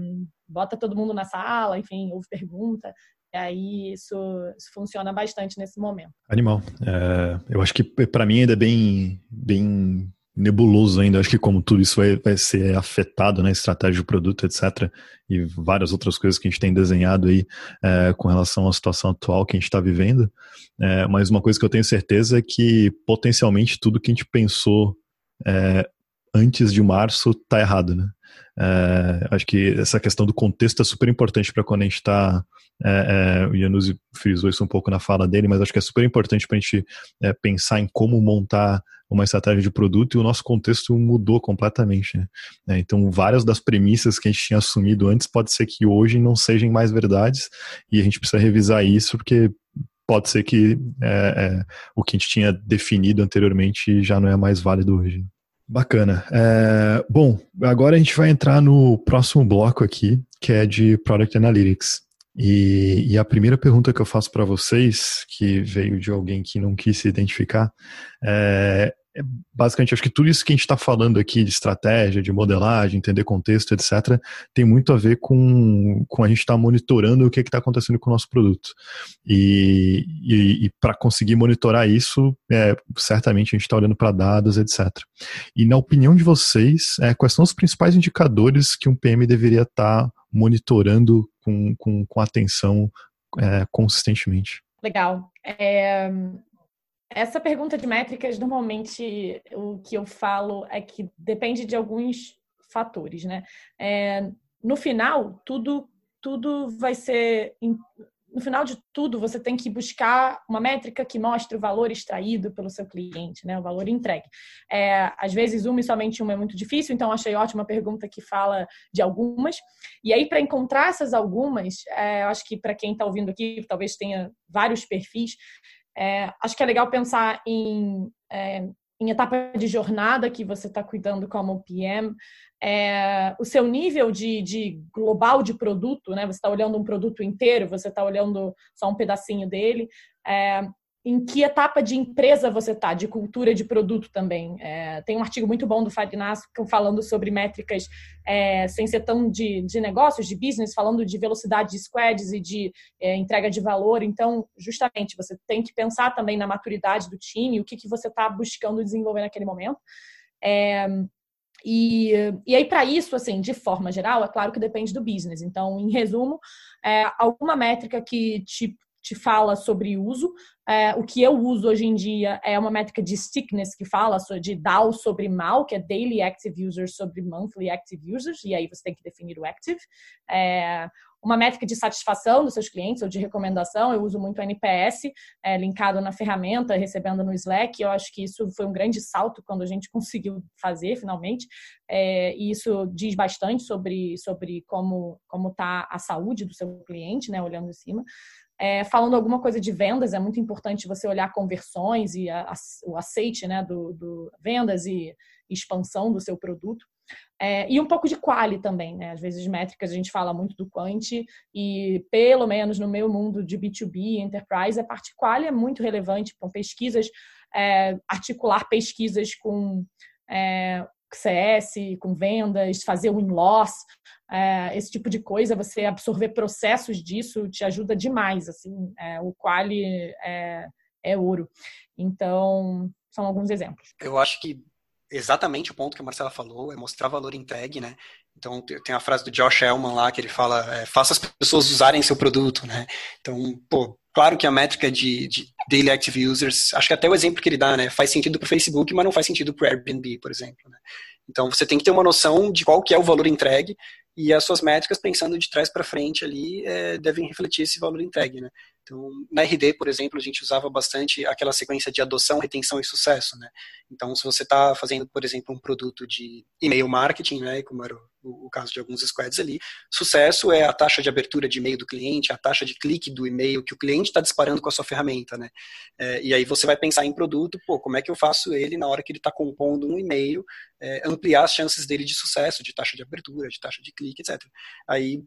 Speaker 3: bota todo mundo na sala, enfim, ouve pergunta. E aí isso, isso funciona bastante nesse momento.
Speaker 1: Animal. É, eu acho que para mim ainda é bem, bem nebuloso ainda. Acho que como tudo isso vai, vai ser afetado, né, estratégia do produto, etc. E várias outras coisas que a gente tem desenhado aí é, com relação à situação atual que a gente está vivendo. É, mas uma coisa que eu tenho certeza é que potencialmente tudo que a gente pensou é, antes de março está errado, né? Acho que essa questão do contexto é super importante para quando a gente está. É, é, o Januzzi frisou isso um pouco na fala dele, mas acho que é super importante para a gente é, pensar em como montar uma estratégia de produto e o nosso contexto mudou completamente. Né? É, então, várias das premissas que a gente tinha assumido antes pode ser que hoje não sejam mais verdades e a gente precisa revisar isso porque pode ser que é, é, o que a gente tinha definido anteriormente já não é mais válido hoje. Bacana. É, bom, agora a gente vai entrar no próximo bloco aqui, que é de Product Analytics. E, e a primeira pergunta que eu faço para vocês, que veio de alguém que não quis se identificar, é, é, basicamente, acho que tudo isso que a gente está falando aqui de estratégia, de modelagem, entender contexto, etc., tem muito a ver com, com a gente estar tá monitorando o que está acontecendo com o nosso produto. E, e, e para conseguir monitorar isso, é, certamente a gente está olhando para dados, etc. E na opinião de vocês, é, quais são os principais indicadores que um PM deveria estar tá monitorando com, com, com atenção é, consistentemente?
Speaker 3: Legal. É, essa pergunta de métricas, normalmente, o que eu falo é que depende de alguns fatores, né? É, no final, tudo, tudo vai ser. No final de tudo, você tem que buscar uma métrica que mostre o valor extraído pelo seu cliente, né? O valor entregue. É, às vezes, uma e somente uma é muito difícil, então achei ótima a pergunta que fala de algumas. E aí, para encontrar essas algumas, é, acho que para quem está ouvindo aqui, talvez tenha vários perfis, é, acho que é legal pensar em, é, em etapa de jornada que você está cuidando como PM, é, o seu nível de, de, global de produto, né? Você está olhando um produto inteiro, você está olhando só um pedacinho dele. Em que etapa de empresa você está, de cultura de produto também. É, tem um artigo muito bom do Fadinas falando sobre métricas é, sem ser tão de, de negócios, de business, falando de velocidade de squads e de é, entrega de valor. Então, justamente, você tem que pensar também na maturidade do time, o que, que você está buscando desenvolver naquele momento. É, e, e aí, para isso, assim, de forma geral, é claro que depende do business. Então, em resumo, é, alguma métrica que te te fala sobre uso. É, o que eu uso hoje em dia é uma métrica de stickness que fala de DAO sobre MAU, que é Daily Active Users sobre Monthly Active Users, e aí você tem que definir o Active. É, uma métrica de satisfação dos seus clientes ou de recomendação. Eu uso muito o NPS, é, linkado na ferramenta, recebendo no Slack. Eu acho que isso foi um grande salto quando a gente conseguiu fazer, finalmente. É, e isso diz bastante sobre, sobre como está a saúde do seu cliente, né, olhando em cima. É, falando alguma coisa de vendas, é muito importante você olhar conversões e a, a, o aceite né, do, do vendas e expansão do seu produto. É, e um pouco de quali também, né? Às vezes métricas a gente fala muito do quant e pelo menos no meu mundo de B2B, enterprise, a parte quali é muito relevante com pesquisas, é, articular pesquisas com é, CS, com vendas, fazer win-loss, é, esse tipo de coisa, você absorver processos disso te ajuda demais, assim, é, o quali é, é ouro. Então, são alguns exemplos.
Speaker 2: Eu acho que exatamente o ponto que a Marcela falou, é mostrar valor entregue, né? Então, tem a frase do Josh Elman lá, que ele fala, é, faça as pessoas usarem seu produto, né? Então, pô, claro que a métrica de, de, Daily Active Users, acho que até o exemplo que ele dá, né? Faz sentido para o Facebook, mas não faz sentido para o Airbnb, por exemplo, né? Então, você tem que ter uma noção de qual que é o valor entregue e as suas métricas, pensando de trás para frente ali, é, devem refletir esse valor entregue, né? Então, na RD, por exemplo, a gente usava bastante aquela sequência de adoção, retenção e sucesso, né? Então, se você está fazendo, por exemplo, um produto de e-mail marketing, né, como era o, o, caso de alguns squads ali, sucesso é a taxa de abertura de e-mail do cliente, a taxa de clique do e-mail que o cliente está disparando com a sua ferramenta, né? É, e aí você vai pensar em produto, pô, como é que eu faço ele na hora que ele está compondo um e-mail, é, ampliar as chances dele de sucesso, de taxa de abertura, de taxa de clique, etc. Aí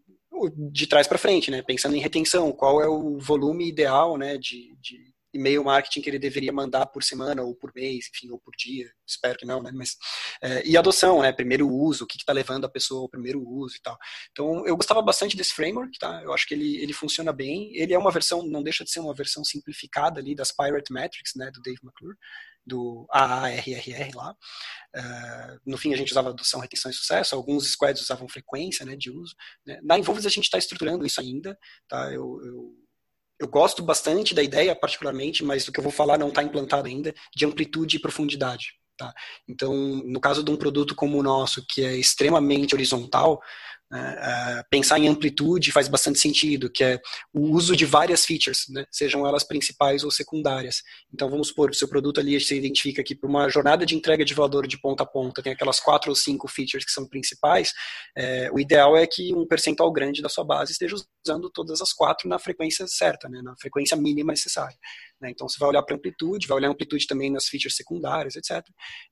Speaker 2: de trás para frente, né? Pensando em retenção, qual é o volume ideal, né, de, de e-mail marketing que ele deveria mandar por semana ou por mês, enfim, ou por dia, espero que não, né? Mas, é, e adoção, né? Primeiro uso, o que está levando a pessoa ao primeiro uso e tal. Então, eu gostava bastante desse framework, tá? Eu acho que ele, ele funciona bem. Ele é uma versão, não deixa de ser uma versão simplificada ali das Pirate Metrics, né? Do Dave McClure do AARRR lá. Uh, no fim, a gente usava adoção, retenção e sucesso. Alguns squads usavam frequência né, de uso. Né. Na Involves, a gente está estruturando isso ainda. Tá? Eu, eu, eu, gosto bastante da ideia, particularmente, mas o que eu vou falar não está implantado ainda, de amplitude e profundidade. Tá? Então, no caso de um produto como o nosso, que é extremamente horizontal, né? pensar em amplitude faz bastante sentido, que é o uso de várias features, né? sejam elas principais ou secundárias. Então, vamos supor, o seu produto ali você identifica que para uma jornada de entrega de valor de ponta a ponta tem aquelas quatro ou cinco features que são principais, é, o ideal é que um percentual grande da sua base esteja usando todas as quatro na frequência certa, né? na frequência mínima necessária. Né? Então, você vai olhar para amplitude, vai olhar amplitude também nas features secundárias, etc.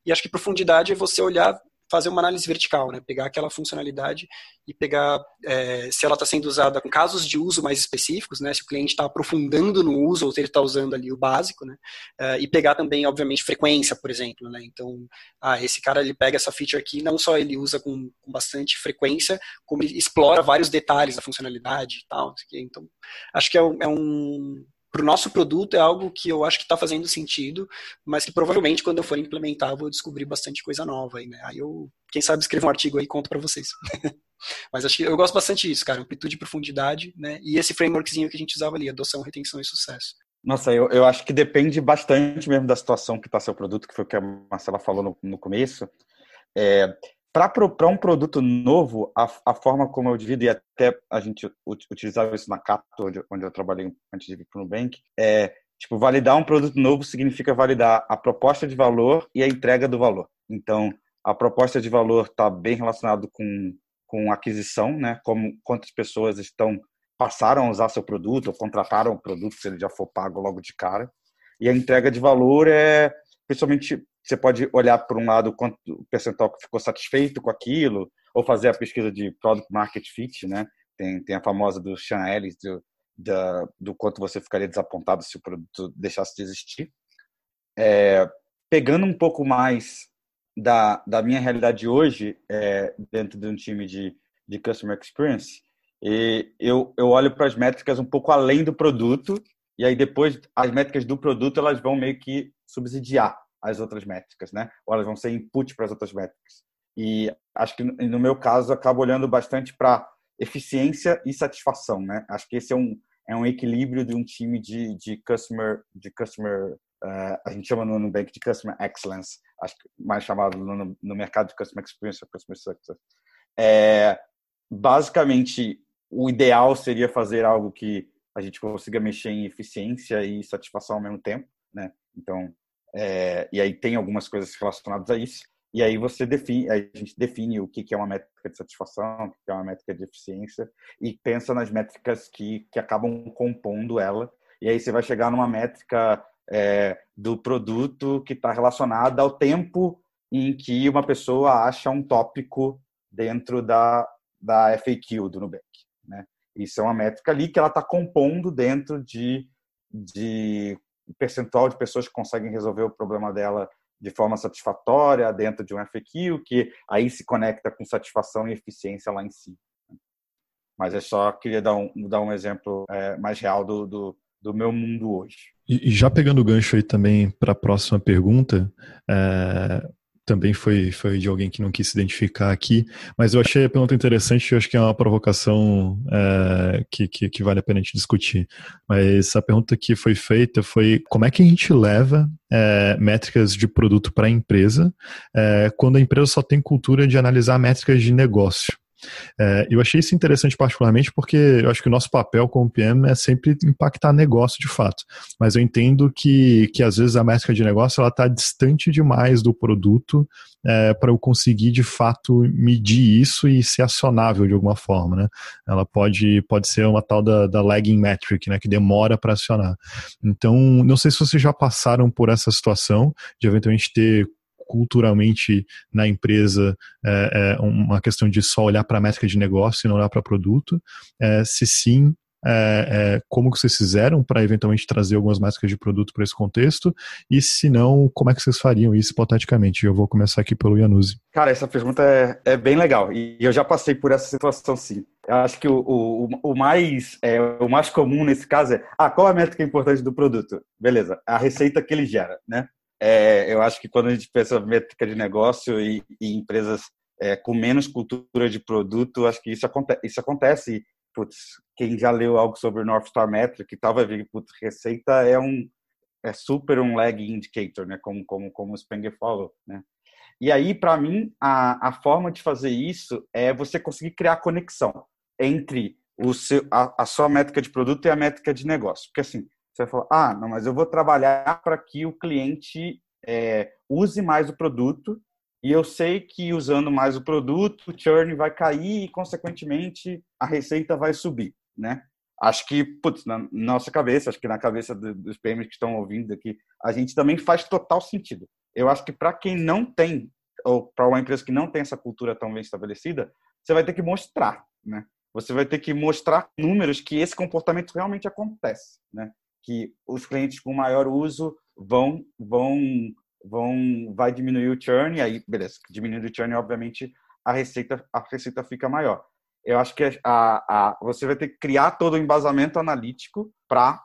Speaker 2: E acho que profundidade é você olhar fazer uma análise vertical, né? Pegar aquela funcionalidade e pegar é, se ela está sendo usada com casos de uso mais específicos, né? Se o cliente está aprofundando no uso ou se ele está usando ali o básico, né? É, e pegar também, obviamente, frequência, por exemplo, né? Então, ah, esse cara ele pega essa feature aqui, não só ele usa com, com bastante frequência, como ele explora vários detalhes da funcionalidade e tal. Então, acho que é um, é um para o nosso produto é algo que eu acho que está fazendo sentido, mas que provavelmente quando eu for implementar eu vou descobrir bastante coisa nova aí, né? Aí eu, quem sabe, escrevo um artigo aí e conto para vocês. mas acho que eu gosto bastante disso, cara, amplitude e profundidade, né? E esse frameworkzinho que a gente usava ali, adoção, retenção e sucesso.
Speaker 4: Nossa, eu, eu acho que depende bastante mesmo da situação que está seu produto, que foi o que a Marcela falou no, no começo. É, para um produto novo, a, a, forma como eu divido, e até a gente utilizava isso na Cato, onde, onde eu trabalhei antes de vir para o Nubank, é, tipo, validar um produto novo significa validar a proposta de valor e a entrega do valor. Então, a proposta de valor está bem relacionado com, com aquisição, né? Como quantas pessoas estão passaram a usar seu produto ou contrataram o produto se ele já for pago logo de cara. E a entrega de valor é principalmente você pode olhar por um lado quanto o percentual que ficou satisfeito com aquilo, ou fazer a pesquisa de product market fit, né? Tem, tem a famosa do Sean Ellis, do, da, do quanto você ficaria desapontado se o produto deixasse de existir. É, pegando um pouco mais da, da minha realidade hoje, é, dentro de um time de, de Customer Experience, e eu, eu olho para as métricas um pouco além do produto, e aí depois as métricas do produto elas vão meio que subsidiar as outras métricas, né? Ou elas vão ser input para as outras métricas. E acho que no meu caso acabo olhando bastante para eficiência e satisfação, né? Acho que esse é um é um equilíbrio de um time de, de customer, de customer uh, a gente chama no Nubank de customer excellence, acho que mais chamado no, no mercado de customer experience, customer success. É, basicamente, o ideal seria fazer algo que a gente consiga mexer em eficiência e satisfação ao mesmo tempo, né? Então, é, e aí tem algumas coisas relacionadas a isso. E aí você define, a gente define o que é uma métrica de satisfação, o que é uma métrica de eficiência e pensa nas métricas que, que acabam compondo ela. E aí você vai chegar numa métrica é, do produto que está relacionada ao tempo em que uma pessoa acha um tópico dentro da, da FAQ do Nubank. Né? Isso é uma métrica ali que ela está compondo dentro de, de percentual de pessoas que conseguem resolver o problema dela de forma satisfatória dentro de um FAQ, que aí se conecta com satisfação e eficiência lá em si. Mas é só queria dar um, dar um exemplo é, mais real do, do, do, meu mundo hoje.
Speaker 1: E, já pegando o gancho aí também para a próxima pergunta, é, também foi, foi de alguém que não quis se identificar aqui, mas eu achei a pergunta interessante e acho que é uma provocação é, que, que, que, vale a pena a gente discutir. Mas a pergunta que foi feita foi como é que a gente leva é, métricas de produto para a empresa é, quando a empresa só tem cultura de analisar métricas de negócio? É, eu achei isso interessante particularmente porque eu acho que o nosso papel como PM é sempre impactar negócio de fato. Mas eu entendo que, que às vezes a métrica de negócio ela está distante demais do produto é, para eu conseguir de fato medir isso e ser acionável de alguma forma, né? Ela pode, pode ser uma tal da, da lagging metric, né? Que demora para acionar. Então, não sei se vocês já passaram por essa situação de eventualmente ter culturalmente na empresa é, é uma questão de só olhar para a métrica de negócio e não olhar para produto? É, se sim, é, é, como que vocês fizeram para eventualmente trazer algumas métricas de produto para esse contexto? E se não, como é que vocês fariam isso hipoteticamente? Eu vou começar aqui pelo Yanuzi.
Speaker 4: Cara, essa pergunta é, é bem legal e eu já passei por essa situação sim. Eu acho que o, o, o, mais, é, o mais comum nesse caso é ah, qual a métrica importante do produto? Beleza, a receita que ele gera, né? É, eu acho que quando a gente pensa métrica de negócio e, e empresas é, com menos cultura de produto, acho que isso, aconte isso acontece. Putz, quem já leu algo sobre o North Star Metric e tal vai ver que putz, receita é um é super um lag indicator, né? Como como como o Spenger falou, né? E aí, para mim, a, a forma de fazer isso é você conseguir criar conexão entre o seu, a, a sua métrica de produto e a métrica de negócio. Porque assim, você vai falar, ah, não, mas eu vou trabalhar para que o cliente é, use mais o produto e eu sei que usando mais o produto, o churn vai cair e, consequentemente, a receita vai subir, né? Acho que, putz, na nossa cabeça, acho que na cabeça dos PMs que estão ouvindo aqui, a gente também faz total sentido. Eu acho que para quem não tem, ou para uma empresa que não tem essa cultura tão bem estabelecida, você vai ter que mostrar, né? Você vai ter que mostrar números que esse comportamento realmente acontece, né? Que os clientes com maior uso vão vão vão vai diminuir o churn, aí beleza, diminuindo o churn, obviamente a receita a receita fica maior. Eu acho que a, a você vai ter que criar todo o embasamento analítico para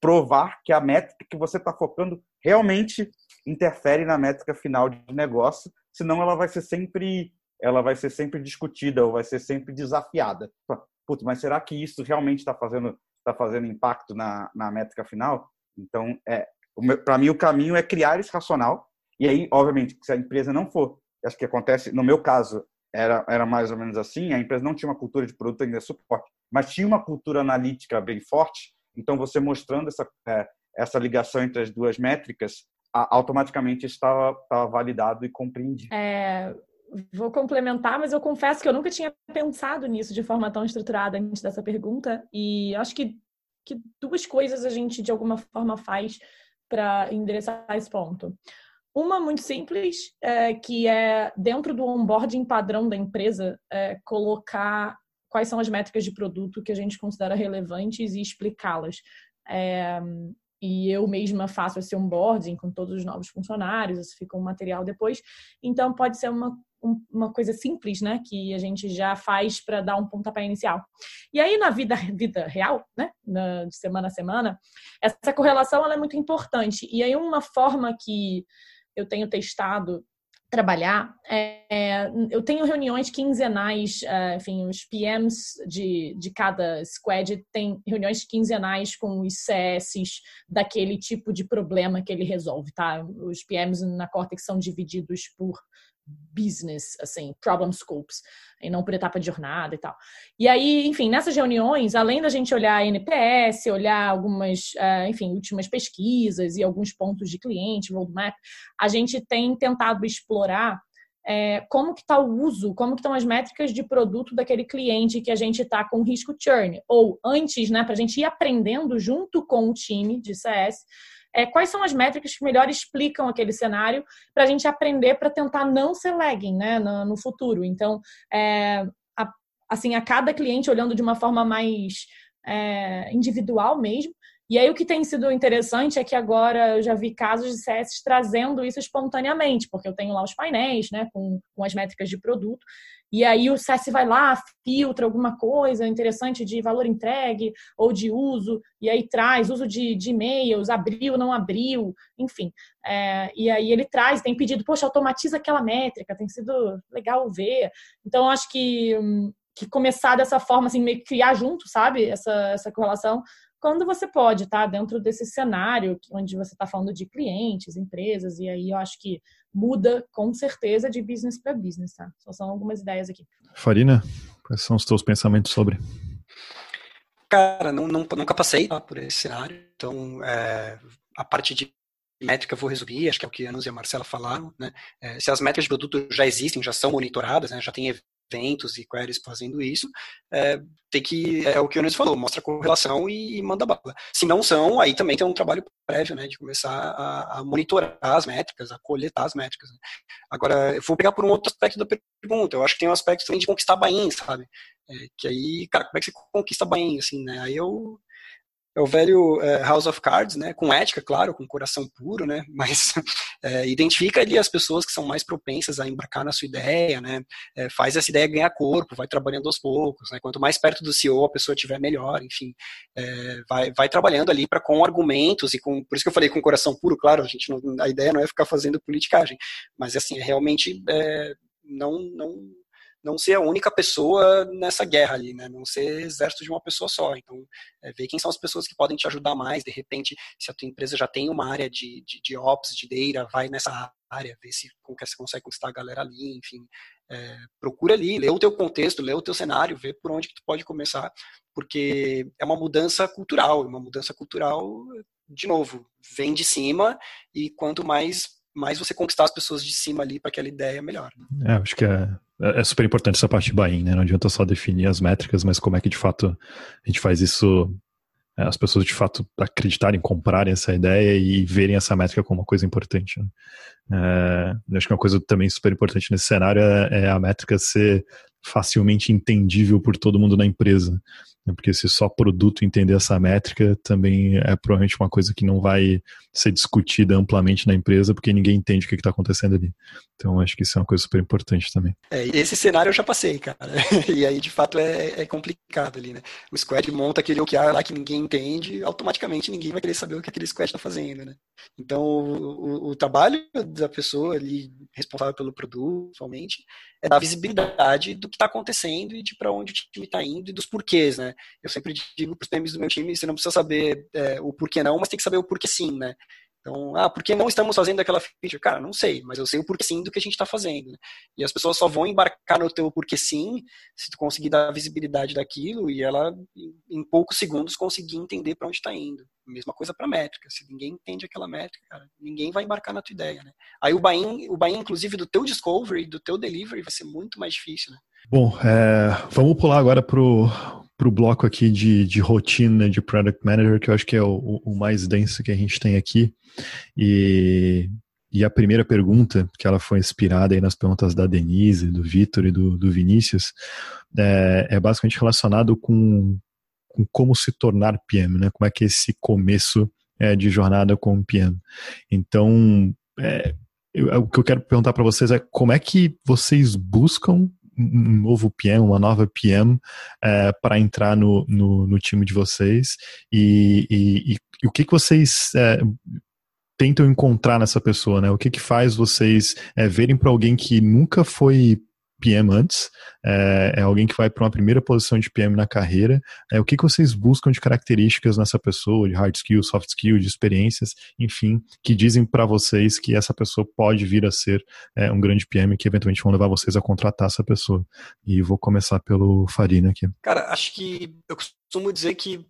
Speaker 4: provar que a métrica que você está focando realmente interfere na métrica final de negócio, senão ela vai ser sempre ela vai ser sempre discutida ou vai ser sempre desafiada. Putz, mas será que isso realmente está fazendo está fazendo impacto na, na métrica final. Então, é, para mim, o caminho é criar esse racional. E aí, obviamente, se a empresa não for, acho que acontece, no meu caso, era, era mais ou menos assim, a empresa não tinha uma cultura de produto ainda suporte, mas tinha uma cultura analítica bem forte. Então, você mostrando essa, é, essa ligação entre as duas métricas, automaticamente estava, estava validado e compreendido.
Speaker 3: É, vou complementar, mas eu confesso que eu nunca tinha pensado nisso de forma tão estruturada antes dessa pergunta. E acho que, que duas coisas a gente, de alguma forma, faz para endereçar esse ponto. Uma muito simples, é, que é dentro do onboarding padrão da empresa, é, colocar quais são as métricas de produto que a gente considera relevantes e explicá-las. É, e eu mesma faço esse onboarding com todos os novos funcionários, isso fica um material depois. Então, pode ser uma uma coisa simples, né, que a gente já faz para dar um pontapé inicial. E aí na vida vida real, né, na, de semana a semana, essa correlação ela é muito importante. E aí uma forma que eu tenho testado trabalhar, é, eu tenho reuniões quinzenais, é, enfim, os PMs de, de cada squad têm reuniões quinzenais com os CSs daquele tipo de problema que ele resolve, tá? Os PMs na Cortex são divididos por business, assim, problem scopes, e não por etapa de jornada e tal. E aí, enfim, nessas reuniões, além da gente olhar NPS, olhar algumas, uh, enfim, últimas pesquisas e alguns pontos de cliente, roadmap, a gente tem tentado explorar é, como que está o uso, como que estão as métricas de produto daquele cliente que a gente está com risco churn. Ou antes, né, para a gente ir aprendendo junto com o time de CS, é, quais são as métricas que melhor explicam aquele cenário para a gente aprender para tentar não ser lagging né, no, no futuro. Então, é, a, assim, a cada cliente olhando de uma forma mais é, individual mesmo. E aí o que tem sido interessante é que agora eu já vi casos de CS trazendo isso espontaneamente, porque eu tenho lá os painéis, né, com, com as métricas de produto, e aí o CS vai lá, filtra alguma coisa interessante de valor entregue ou de uso, e aí traz uso de, de e-mails, abriu, não abriu, enfim. É, e aí ele traz, tem pedido, poxa, automatiza aquela métrica, tem sido legal ver. Então, acho que, que começar dessa forma, assim, meio que criar junto, sabe, essa, essa correlação, quando você pode, tá? Dentro desse cenário onde você está falando de clientes, empresas, e aí eu acho que muda com certeza de business para business, tá? Só são algumas ideias aqui.
Speaker 1: Farina, quais são os teus pensamentos sobre?
Speaker 2: Cara, não, não, nunca passei tá, por esse cenário, então é, a parte de métrica eu vou resumir, acho que é o que a Anos e a Marcela falaram, né? É, se as métricas de produto já existem, já são monitoradas, né? já tem eventos e queries fazendo isso, é, tem que, é o que o Nunes falou, mostra a correlação e, e, manda bala. Se não são, aí também tem um trabalho prévio, né, de começar a, a monitorar as métricas, a coletar as métricas. Né. Agora, eu vou pegar por um outro aspecto da pergunta, eu acho que tem um aspecto também de conquistar bain, sabe? É, que aí, cara, como é que você conquista bain, assim, né? Aí eu é o velho é, House of Cards, né, com ética, claro, com coração puro, né, mas é, identifica ali as pessoas que são mais propensas a embarcar na sua ideia, né, é, faz essa ideia ganhar corpo, vai trabalhando aos poucos, né, quanto mais perto do CEO a pessoa tiver melhor, enfim, é, vai, vai trabalhando ali para com argumentos e com, por isso que eu falei com coração puro, claro, a gente não, a ideia não é ficar fazendo politicagem, mas assim, é realmente é, não, não não ser a única pessoa nessa guerra ali, né? Não ser exército de uma pessoa só. Então, é, ver quem são as pessoas que podem te ajudar mais. De repente, se a tua empresa já tem uma área de, de, de ops, de data, vai nessa área, ver se você consegue conquistar a galera ali, enfim. É, procura ali, lê o teu contexto, lê o teu cenário, vê por onde que tu pode começar, porque é uma mudança cultural, uma mudança cultural, de novo, vem de cima e quanto mais mais você conquistar as pessoas de cima ali para aquela ideia melhor.
Speaker 1: É, acho que é é, é super importante essa parte de buy né? Não adianta só definir as métricas, mas como é que de fato a gente faz isso, é, as pessoas de fato acreditarem, comprarem essa ideia e verem essa métrica como uma coisa importante. Né? É, acho que uma coisa também super importante nesse cenário é, é a métrica ser facilmente entendível por todo mundo na empresa. Né? Porque se só produto entender essa métrica, também é provavelmente uma coisa que não vai ser discutida amplamente na empresa, porque ninguém entende o que está acontecendo ali. Então, acho que isso é uma coisa super importante também.
Speaker 2: É, esse cenário eu já passei, cara. E aí, de fato, é, é complicado ali, né? O squad monta aquele OKR lá que ninguém entende, automaticamente ninguém vai querer saber o que aquele squad está fazendo, né? Então, o, o, o trabalho da pessoa ali responsável pelo produto, somente, é dar visibilidade do que está acontecendo e de para onde o time está indo e dos porquês, né? Eu sempre digo para os membros do meu time, você não precisa saber é, o porquê não, mas tem que saber o porquê sim, né? Então, ah, por que não estamos fazendo aquela feature? Cara, não sei, mas eu sei o porquê sim do que a gente está fazendo. Né? E as pessoas só vão embarcar no teu porquê sim se tu conseguir dar visibilidade daquilo e ela, em poucos segundos, conseguir entender para onde está indo. Mesma coisa para métrica. Se ninguém entende aquela métrica, cara, ninguém vai embarcar na tua ideia, né? Aí o buy-in, o buy inclusive, do teu discovery, do teu delivery, vai ser muito mais difícil, né?
Speaker 1: Bom, é, vamos pular agora pro para o bloco aqui de, de rotina de Product Manager, que eu acho que é o, o mais denso que a gente tem aqui. E, e a primeira pergunta, que ela foi inspirada aí nas perguntas da Denise, do Vitor e do, do Vinícius, é, é basicamente relacionado com, com como se tornar PM, né? Como é que é esse começo é, de jornada com PM. Então, é, eu, o que eu quero perguntar para vocês é como é que vocês buscam um novo PM, uma nova PM é, para entrar no, no, no, time de vocês e, e, e, o que, que vocês é, tentam encontrar nessa pessoa, né? O que que faz vocês é, verem para alguém que nunca foi PM antes, é, é alguém que vai para uma primeira posição de PM na carreira. É, o que, que vocês buscam de características nessa pessoa, de hard skill, soft skill, de experiências, enfim, que dizem para vocês que essa pessoa pode vir a ser é, um grande PM que eventualmente vão levar vocês a contratar essa pessoa. E vou começar pelo Farina aqui.
Speaker 2: Cara, acho que eu costumo dizer que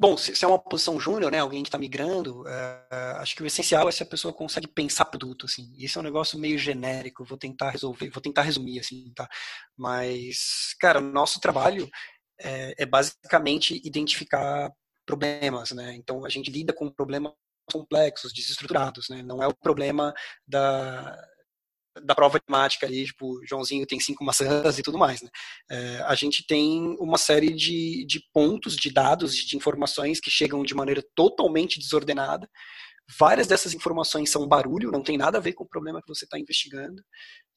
Speaker 2: Bom, se, se, é uma posição júnior, né, alguém que está migrando, é, acho que o essencial é se a pessoa consegue pensar produto, assim. Isso é um negócio meio genérico, vou tentar resolver, vou tentar resumir, assim, tá? Mas, cara, nosso trabalho é, é basicamente identificar problemas, né? Então, a gente lida com problemas complexos, desestruturados, né? Não é o problema da, da prova temática ali, tipo, Joãozinho tem cinco maçãs e tudo mais, né? É, a gente tem uma série de, de pontos, de dados, de informações que chegam de maneira totalmente desordenada. Várias dessas informações são barulho, não tem nada a ver com o problema que você está investigando.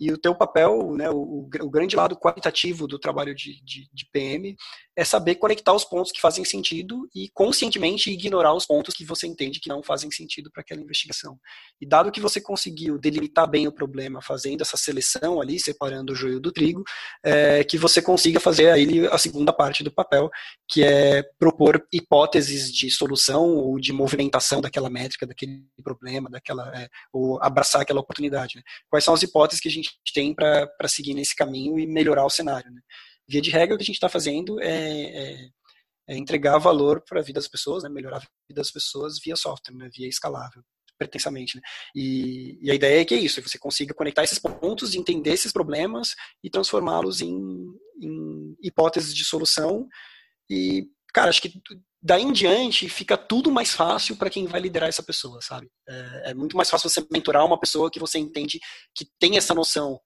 Speaker 2: E o teu papel, né, o, o, grande lado qualitativo do trabalho de, de, de, PM é saber conectar os pontos que fazem sentido e conscientemente ignorar os pontos que você entende que não fazem sentido para aquela investigação. E dado que você conseguiu delimitar bem o problema, fazendo essa seleção ali, separando o joio do trigo, é, que você consiga fazer aí a segunda parte do papel, que é propor hipóteses de solução ou de movimentação daquela métrica, daquele problema, daquela, é, ou abraçar aquela oportunidade. Né? Quais são as hipóteses que a gente tem para seguir nesse caminho e melhorar o cenário. Né? Via de regra, o que a gente está fazendo é, é, é, entregar valor para a vida das pessoas, né? melhorar a vida das pessoas via software, né? via escalável pretensamente. Né? E, e, a ideia é que é isso, você consiga conectar esses pontos, entender esses problemas e transformá-los em, em, hipóteses de solução. E, cara, acho que daí em diante fica tudo mais fácil para quem vai liderar essa pessoa, sabe? É, é, muito mais fácil você mentorar uma pessoa que você entende que tem essa noção.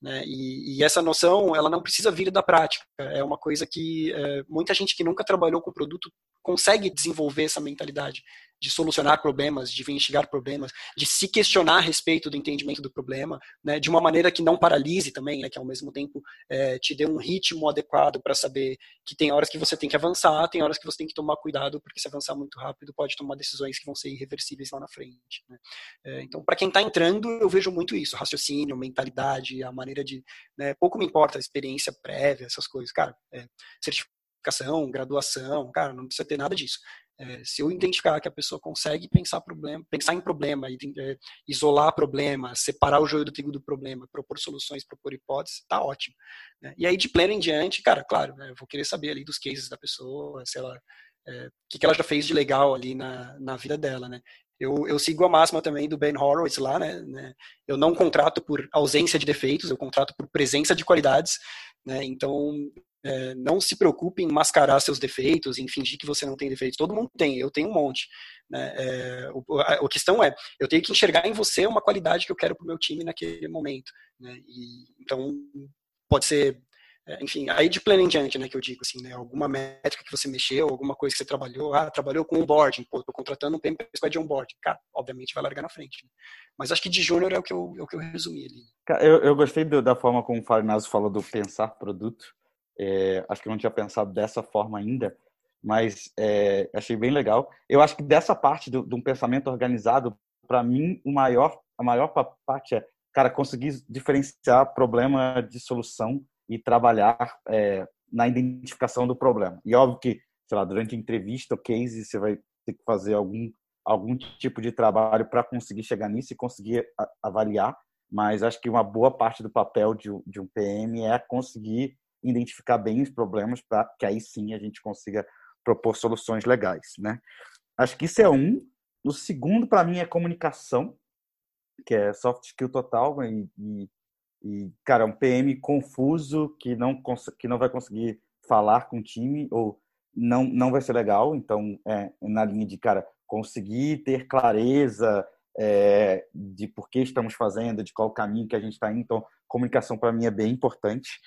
Speaker 2: Né? E, e, essa noção, ela não precisa vir da prática. É uma coisa que é, muita gente que nunca trabalhou com produto consegue desenvolver essa mentalidade de solucionar problemas, de investigar problemas, de se questionar a respeito do entendimento do problema, né, de uma maneira que não paralise também, né, que ao mesmo tempo é, te dê um ritmo adequado para saber que tem horas que você tem que avançar, tem horas que você tem que tomar cuidado, porque se avançar muito rápido pode tomar decisões que vão ser irreversíveis lá na frente. Né. É, então, para quem está entrando, eu vejo muito isso, raciocínio, mentalidade, a maneira de... Né, pouco me importa a experiência prévia, essas coisas. Cara, é, certificação, graduação, cara, não precisa ter nada disso. É, se eu identificar que a pessoa consegue pensar problema, pensar em problema, é, isolar problema, separar o joio do trigo do problema, propor soluções, propor hipóteses, tá ótimo. Né? E aí de pleno em diante, cara, claro, né, eu vou querer saber ali dos cases da pessoa, se ela, é, o que, que ela já fez de legal ali na, na vida dela, né? Eu, eu, sigo a máxima também do Ben Horowitz lá, né, né? Eu não contrato por ausência de defeitos, eu contrato por presença de qualidades, né? Então, é, não se preocupe em mascarar seus defeitos, em fingir que você não tem defeitos. Todo mundo tem, eu tenho um monte. Né? É, o, a, a, questão é, eu tenho que enxergar em você uma qualidade que eu quero para o meu time naquele momento. Né? E, então, pode ser, é, enfim, aí de plano em diante, né, que eu digo, assim, né, alguma métrica que você mexeu, alguma coisa que você trabalhou, ah, trabalhou com onboarding, pô, tô contratando um PM Squad de onboarding, cara, obviamente vai largar na frente. Né? Mas acho que de júnior é o que eu, é o que eu resumi ali.
Speaker 4: Eu, eu gostei do, da forma como o Farinazo falou do pensar produto, é, acho que eu não tinha pensado dessa forma ainda, mas é, achei bem legal. Eu acho que dessa parte do, de um pensamento organizado, para mim, o maior, a maior parte é, cara, conseguir diferenciar problema de solução e trabalhar é, na identificação do problema. E óbvio que, sei lá, durante a entrevista, o case, você vai ter que fazer algum algum tipo de trabalho para conseguir chegar nisso e conseguir avaliar, mas acho que uma boa parte do papel de, de um PM é conseguir identificar bem os problemas para que aí sim a gente consiga propor soluções legais, né? Acho que isso é um. O segundo, para mim, é comunicação, que é soft skill total e, e, e, cara, um PM confuso que não, que não vai conseguir falar com o time ou não, não vai ser legal. Então, é na linha de, cara, conseguir ter clareza é, de por que estamos fazendo, de qual caminho que a gente está indo. Então, comunicação para mim é bem importante.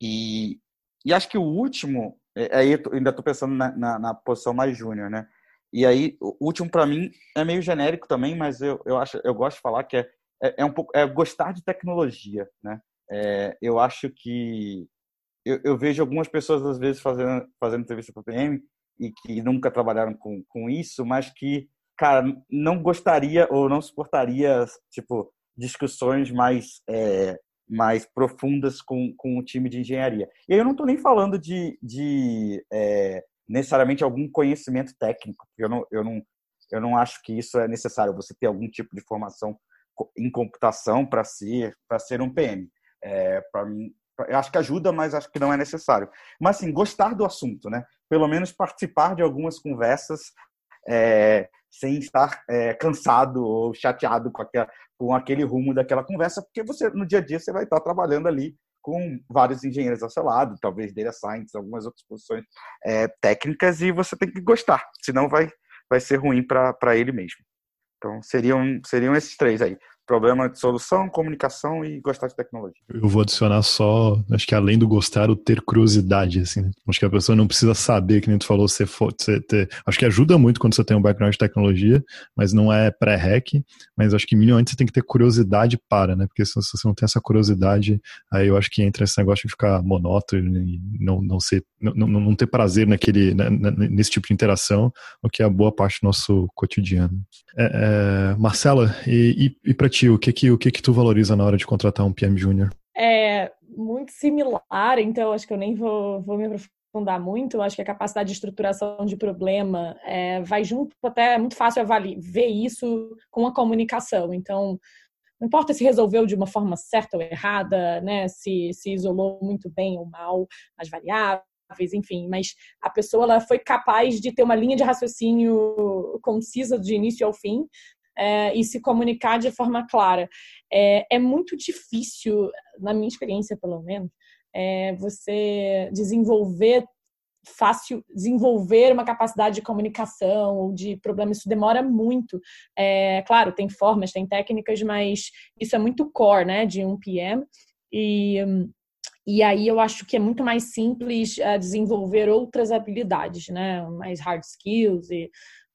Speaker 4: E, e acho que o último, é, aí ainda estou pensando na, na, na, posição mais júnior, né? E aí, o último para mim é meio genérico também, mas eu, eu, acho, eu gosto de falar que é, é, é um pouco é gostar de tecnologia, né? É, eu acho que eu, eu, vejo algumas pessoas às vezes fazendo fazendo entrevista para o PM e que nunca trabalharam com, com isso, mas que cara, não gostaria ou não suportaria, tipo, discussões mais, é, mais profundas com, com o time de engenharia. E aí eu não estou nem falando de, de é, necessariamente algum conhecimento técnico, eu não, eu, não, eu não acho que isso é necessário, você ter algum tipo de formação em computação para ser, ser um PM. É, para mim, eu acho que ajuda, mas acho que não é necessário. Mas, assim, gostar do assunto, né? Pelo menos participar de algumas conversas é, sem estar é, cansado ou chateado com, aquela, com aquele rumo daquela conversa, porque você no dia a dia você vai estar trabalhando ali com vários engenheiros ao seu lado, talvez data science, algumas outras posições é, técnicas, e você tem que gostar, senão vai, vai ser ruim para ele mesmo. Então, seriam, seriam esses três aí problema de solução, comunicação e gostar de tecnologia.
Speaker 1: Eu vou adicionar só, acho que além do gostar, o ter curiosidade, assim. Né? Acho que a pessoa não precisa saber, que nem tu falou, você, for, você ter, acho que ajuda muito quando você tem um background de tecnologia, mas não é pré-hack, mas acho que minimamente você tem que ter curiosidade para, né? Porque se você não tem essa curiosidade, aí eu acho que entra esse negócio de ficar monótono e não, não, ser, não, não, não ter prazer naquele, nesse tipo de interação, o que é a boa parte do nosso cotidiano. É, é, Marcela, e, e, e para ti, o que que, o que que tu valoriza na hora de contratar um PM Júnior?
Speaker 3: É muito similar, então acho que eu nem vou, vou me aprofundar muito. Acho que a capacidade de estruturação de problema é, vai junto, até é muito fácil avaliar, ver isso com a comunicação. Então, não importa se resolveu de uma forma certa ou errada, né? Se, se isolou muito bem ou mal as variáveis, enfim, mas a pessoa ela foi capaz de ter uma linha de raciocínio concisa de início ao fim é, e se comunicar de forma clara. É, é, muito difícil, na minha experiência pelo menos, é, você desenvolver fácil desenvolver uma capacidade de comunicação ou de problema, isso demora muito. É, claro, tem formas, tem técnicas, mas isso é muito core, né, de um PM. E, e aí eu acho que é muito mais simples uh, desenvolver outras habilidades, né, mais hard skills e,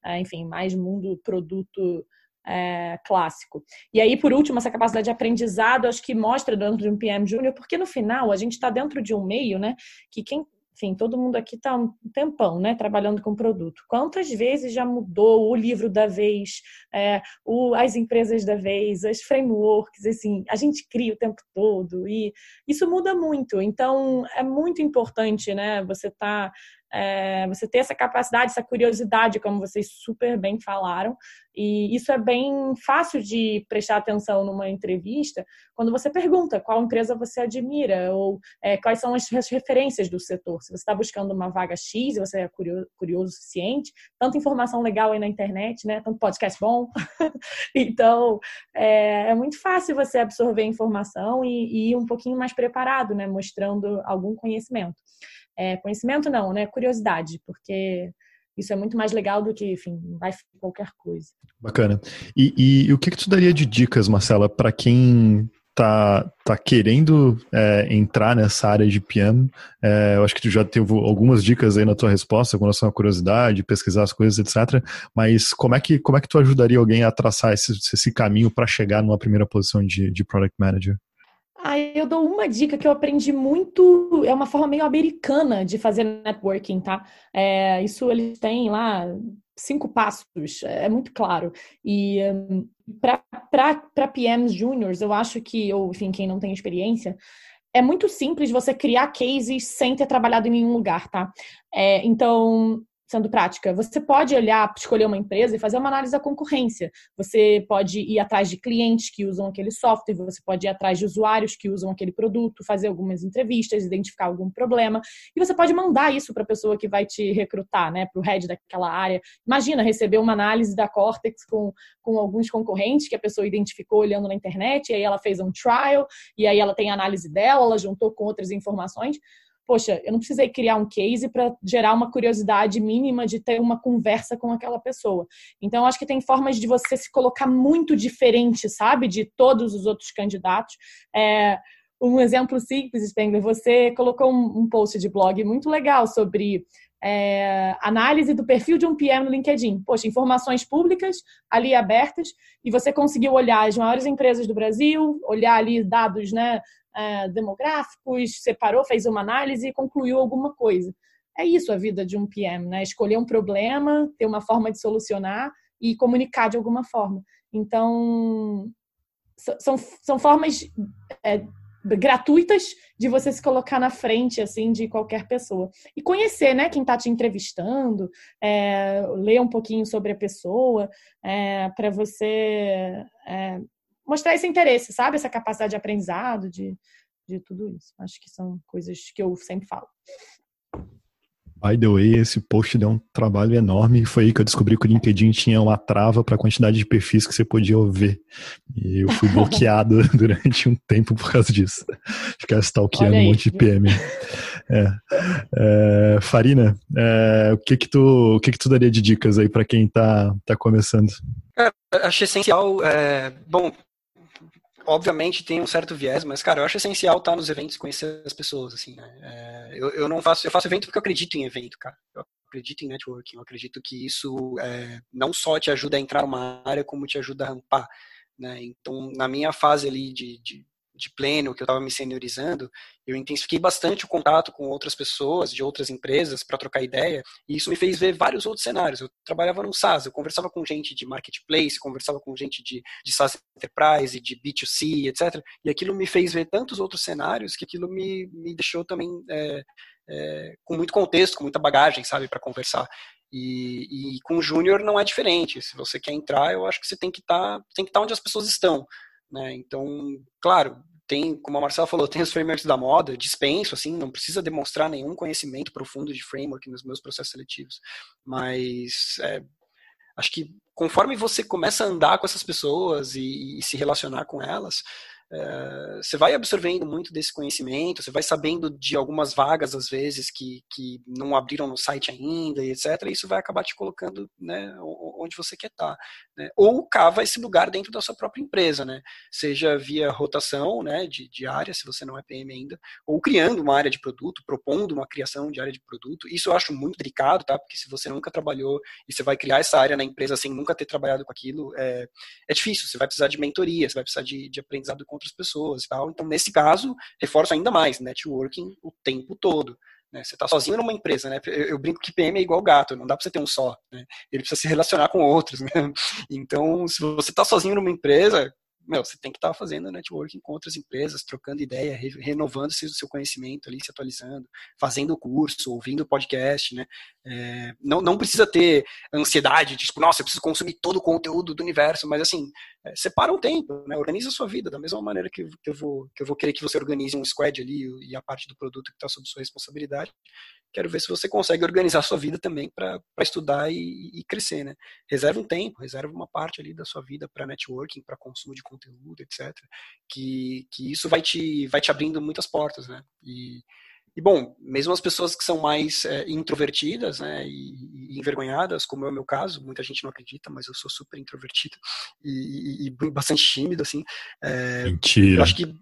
Speaker 3: uh, enfim, mais mundo produto é, clássico. E aí, por último, essa capacidade de aprendizado, acho que mostra dentro de um PM Júnior, porque no final a gente está dentro de um meio, né, que quem enfim, todo mundo aqui está um tempão, né, trabalhando com produto. Quantas vezes já mudou o livro da vez, é, o, as empresas da vez, as frameworks, assim, a gente cria o tempo todo e isso muda muito. Então, é muito importante, né, você tá é, você ter essa capacidade, essa curiosidade, como vocês super bem falaram, e isso é bem fácil de prestar atenção numa entrevista quando você pergunta qual empresa você admira ou é, quais são as referências do setor. Se você está buscando uma vaga X e você é curioso, curioso o suficiente, tanta informação legal aí na internet, né? Tanto podcast bom. então, é, é, muito fácil você absorver informação e, e ir um pouquinho mais preparado, né? Mostrando algum conhecimento. É, conhecimento não, né? Curiosidade, porque isso é muito mais legal do que, enfim, vai qualquer coisa.
Speaker 1: Bacana. E, e, e o que, que tu daria de dicas, Marcela, para quem tá, tá querendo é, entrar nessa área de PM? É, eu acho que tu já teve algumas dicas aí na tua resposta com relação à curiosidade, pesquisar as coisas, etc. Mas como é que, como é que tu ajudaria alguém a traçar esse, esse caminho para chegar numa primeira posição de, de Product Manager?
Speaker 3: Aí eu dou uma dica que eu aprendi muito, é uma forma meio americana de fazer networking, tá? É, isso eles têm lá cinco passos, é muito claro. E um, para PMs juniors, eu acho que, ou enfim, quem não tem experiência, é muito simples você criar cases sem ter trabalhado em nenhum lugar, tá? É, então, sendo prática. Você pode olhar, escolher uma empresa e fazer uma análise da concorrência. Você pode ir atrás de clientes que usam aquele software, você pode ir atrás de usuários que usam aquele produto, fazer algumas entrevistas, identificar algum problema. E você pode mandar isso para a pessoa que vai te recrutar, né, para o head daquela área. Imagina receber uma análise da Cortex com, com alguns concorrentes que a pessoa identificou olhando na internet, e aí ela fez um trial, e aí ela tem a análise dela, ela juntou com outras informações poxa, eu não precisei criar um case para gerar uma curiosidade mínima de ter uma conversa com aquela pessoa. Então, acho que tem formas de você se colocar muito diferente, sabe, de todos os outros candidatos. É, um exemplo simples, Spengler, você colocou um, um post de blog muito legal sobre é, análise do perfil de um PM no LinkedIn. Poxa, informações públicas ali abertas e você conseguiu olhar as maiores empresas do Brasil, olhar ali dados né, é, demográficos, separou, fez uma análise e concluiu alguma coisa. É isso a vida de um PM, né? Escolher um problema, ter uma forma de solucionar e comunicar de alguma forma. Então, são, são formas é, gratuitas de você se colocar na frente assim de qualquer pessoa e conhecer né quem está te entrevistando é, ler um pouquinho sobre a pessoa é, para você é, mostrar esse interesse sabe essa capacidade de aprendizado de, de tudo isso acho que são coisas que eu sempre falo
Speaker 1: By the way, esse post deu um trabalho enorme. Foi aí que eu descobri que o LinkedIn tinha uma trava para a quantidade de perfis que você podia ver. E eu fui bloqueado durante um tempo por causa disso. Ficar stalkeando um monte de PM. É. É, Farina, é, o que que tu, o que que tu daria de dicas aí para quem está tá começando?
Speaker 2: Cara, acho essencial. É, bom, obviamente tem um certo viés, mas, cara, eu acho essencial estar nos eventos conhecer as pessoas, assim, né? É, eu, eu não faço, eu faço evento porque eu acredito em evento, cara. Eu acredito em networking, eu acredito que isso é, não só te ajuda a entrar numa área, como te ajuda a rampar, né? Então, na minha fase ali de, de de pleno, que eu estava me seniorizando, eu intensifiquei bastante o contato com outras pessoas de outras empresas para trocar ideia, e isso me fez ver vários outros cenários. Eu trabalhava no SaaS, eu conversava com gente de marketplace, conversava com gente de, de SaaS Enterprise, de B2C, etc. E aquilo me fez ver tantos outros cenários que aquilo me, me deixou também é, é, com muito contexto, com muita bagagem, sabe, para conversar. E, e com o júnior não é diferente. Se você quer entrar, eu acho que você tem que tá, estar tá onde as pessoas estão. Né? Então, claro, tem, como a Marcela falou, tem os frameworks da moda, dispenso, assim, não precisa demonstrar nenhum conhecimento profundo de framework nos meus processos seletivos. Mas é, acho que conforme você começa a andar com essas pessoas e, e se relacionar com elas, é, você vai absorvendo muito desse conhecimento, você vai sabendo de algumas vagas, às vezes, que, que não abriram no site ainda, etc. E isso vai acabar te colocando né, onde você quer estar. Né? Ou cava esse lugar dentro da sua própria empresa, né? seja via rotação né, de, de área, se você não é PM ainda, ou criando uma área de produto, propondo uma criação de área de produto. Isso eu acho muito delicado, tá? porque se você nunca trabalhou e você vai criar essa área na empresa sem nunca ter trabalhado com aquilo, é, é difícil. Você vai precisar de mentoria, você vai precisar de, de aprendizado com outras pessoas e tal. Então, nesse caso, reforço ainda mais, networking o tempo todo. Né? Você está sozinho numa empresa, né? Eu, eu, brinco que PM é igual gato, não dá para você ter um só. Né? Ele precisa se relacionar com outros. Né? Então, se você está sozinho numa empresa, meu, você tem que estar tá fazendo networking com outras empresas, trocando ideia, re renovando -se o seu conhecimento ali, se atualizando, fazendo curso, ouvindo podcast, né? É, não, não precisa ter ansiedade de, tipo, nossa, eu preciso consumir todo o conteúdo do universo, mas assim, é, separa um tempo, né? Organiza a sua vida, da mesma maneira que, que, eu vou, que eu vou querer que você organize um squad ali e a parte do produto que está sob sua responsabilidade. Quero ver se você consegue organizar a sua vida também para estudar e, e, crescer, né? Reserva um tempo, reserva uma parte ali da sua vida para networking, para consumo de conteúdo, etc. Que, que isso vai te, vai te abrindo muitas portas, né? E, e bom, mesmo as pessoas que são mais é, introvertidas né, e, e, envergonhadas, como é o meu caso, muita gente não acredita, mas eu sou super introvertido e, e, e bastante tímido, assim. É,
Speaker 1: Mentira.
Speaker 2: Eu acho que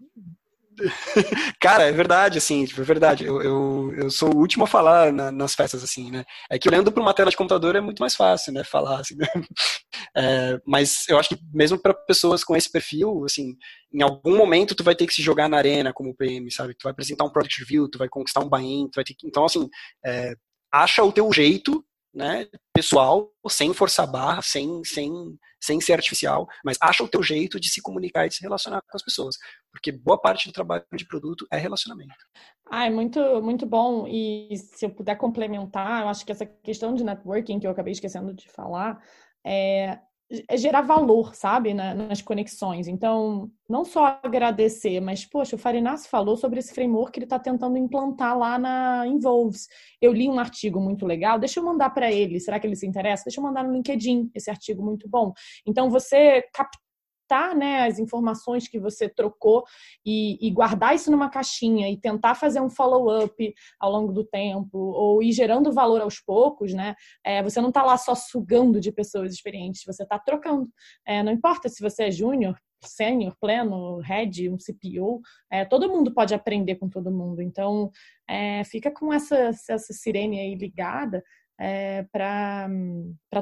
Speaker 2: Cara, é verdade, assim, tipo, é verdade. Eu, eu, eu sou o último a falar na, nas festas, assim, né? É que olhando para uma tela de computador é muito mais fácil, né? Falar, assim. Né? É, mas eu acho que mesmo para pessoas com esse perfil, assim, em algum momento tu vai ter que se jogar na arena como PM, sabe? Tu vai apresentar um product review, tu vai conquistar um buy-in, tu vai ter que... Então, assim, é, acha o teu jeito né, pessoal, sem forçar barra, sem, sem, sem ser artificial, mas acha o teu jeito de se comunicar e de se relacionar com as pessoas, porque boa parte do trabalho de produto é relacionamento.
Speaker 3: Ah, é muito, muito bom, e se eu puder complementar, eu acho que essa questão de networking, que eu acabei esquecendo de falar, é, é gerar valor, sabe, nas conexões. Então, não só agradecer, mas, poxa, o Farinas falou sobre esse framework que ele está tentando implantar lá na Involves. Eu li um artigo muito legal, deixa eu mandar para ele, será que ele se interessa? Deixa eu mandar no LinkedIn esse artigo muito bom. Então, você captar captar né, as informações que você trocou e, e, guardar isso numa caixinha e tentar fazer um follow-up ao longo do tempo ou ir gerando valor aos poucos, né? É, você não está lá só sugando de pessoas experientes, você está trocando. É, não importa se você é júnior, sênior, pleno, head, um CPO, é, todo mundo pode aprender com todo mundo. Então, é, fica com essa, essa sirene aí ligada é, para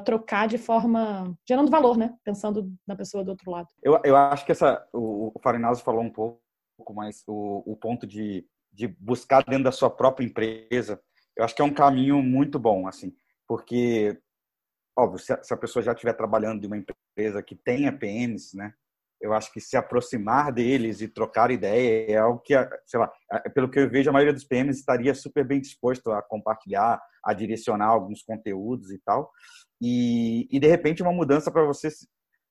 Speaker 3: trocar de forma gerando valor, né? Pensando na pessoa do outro lado.
Speaker 4: Eu, eu acho que essa o, o Farinazzo falou um pouco mais o, o ponto de, de buscar dentro da sua própria empresa. Eu acho que é um caminho muito bom, assim, porque óbvio, se a, se a pessoa já estiver trabalhando em uma empresa que tenha PMs, né? Eu acho que se aproximar deles e trocar ideia é algo que, sei lá, pelo que eu vejo, a maioria dos PMs estaria super bem disposto a compartilhar, a direcionar alguns conteúdos e tal. E, e de repente, uma mudança para você,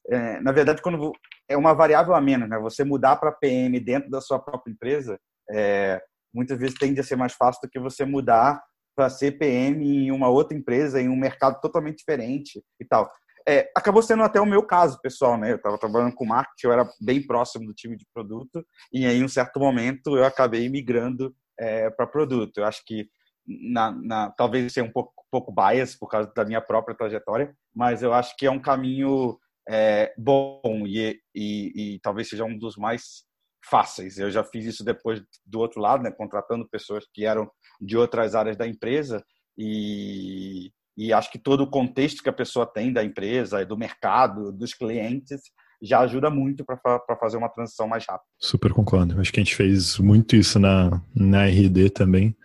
Speaker 4: é, na verdade, quando é uma variável a menos, né? Você mudar para PM dentro da sua própria empresa, é, muitas vezes tende a ser mais fácil do que você mudar para ser PM em uma outra empresa, em um mercado totalmente diferente e tal. É, acabou sendo até o meu caso, pessoal, né? Eu estava trabalhando com marketing, eu era bem próximo do time de produto, e aí, em um certo momento, eu acabei migrando é, para produto. Eu acho que, na, na, talvez seja um pouco, pouco bias por causa da minha própria trajetória, mas eu acho que é um caminho é, bom e, e, e talvez seja um dos mais fáceis. Eu já fiz isso depois do outro lado, né, contratando pessoas que eram de outras áreas da empresa e e acho que todo o contexto que a pessoa tem da empresa, do mercado, dos clientes, já ajuda muito para fazer uma transição mais rápida.
Speaker 1: Super concordo. Acho que a gente fez muito isso na, na RD também.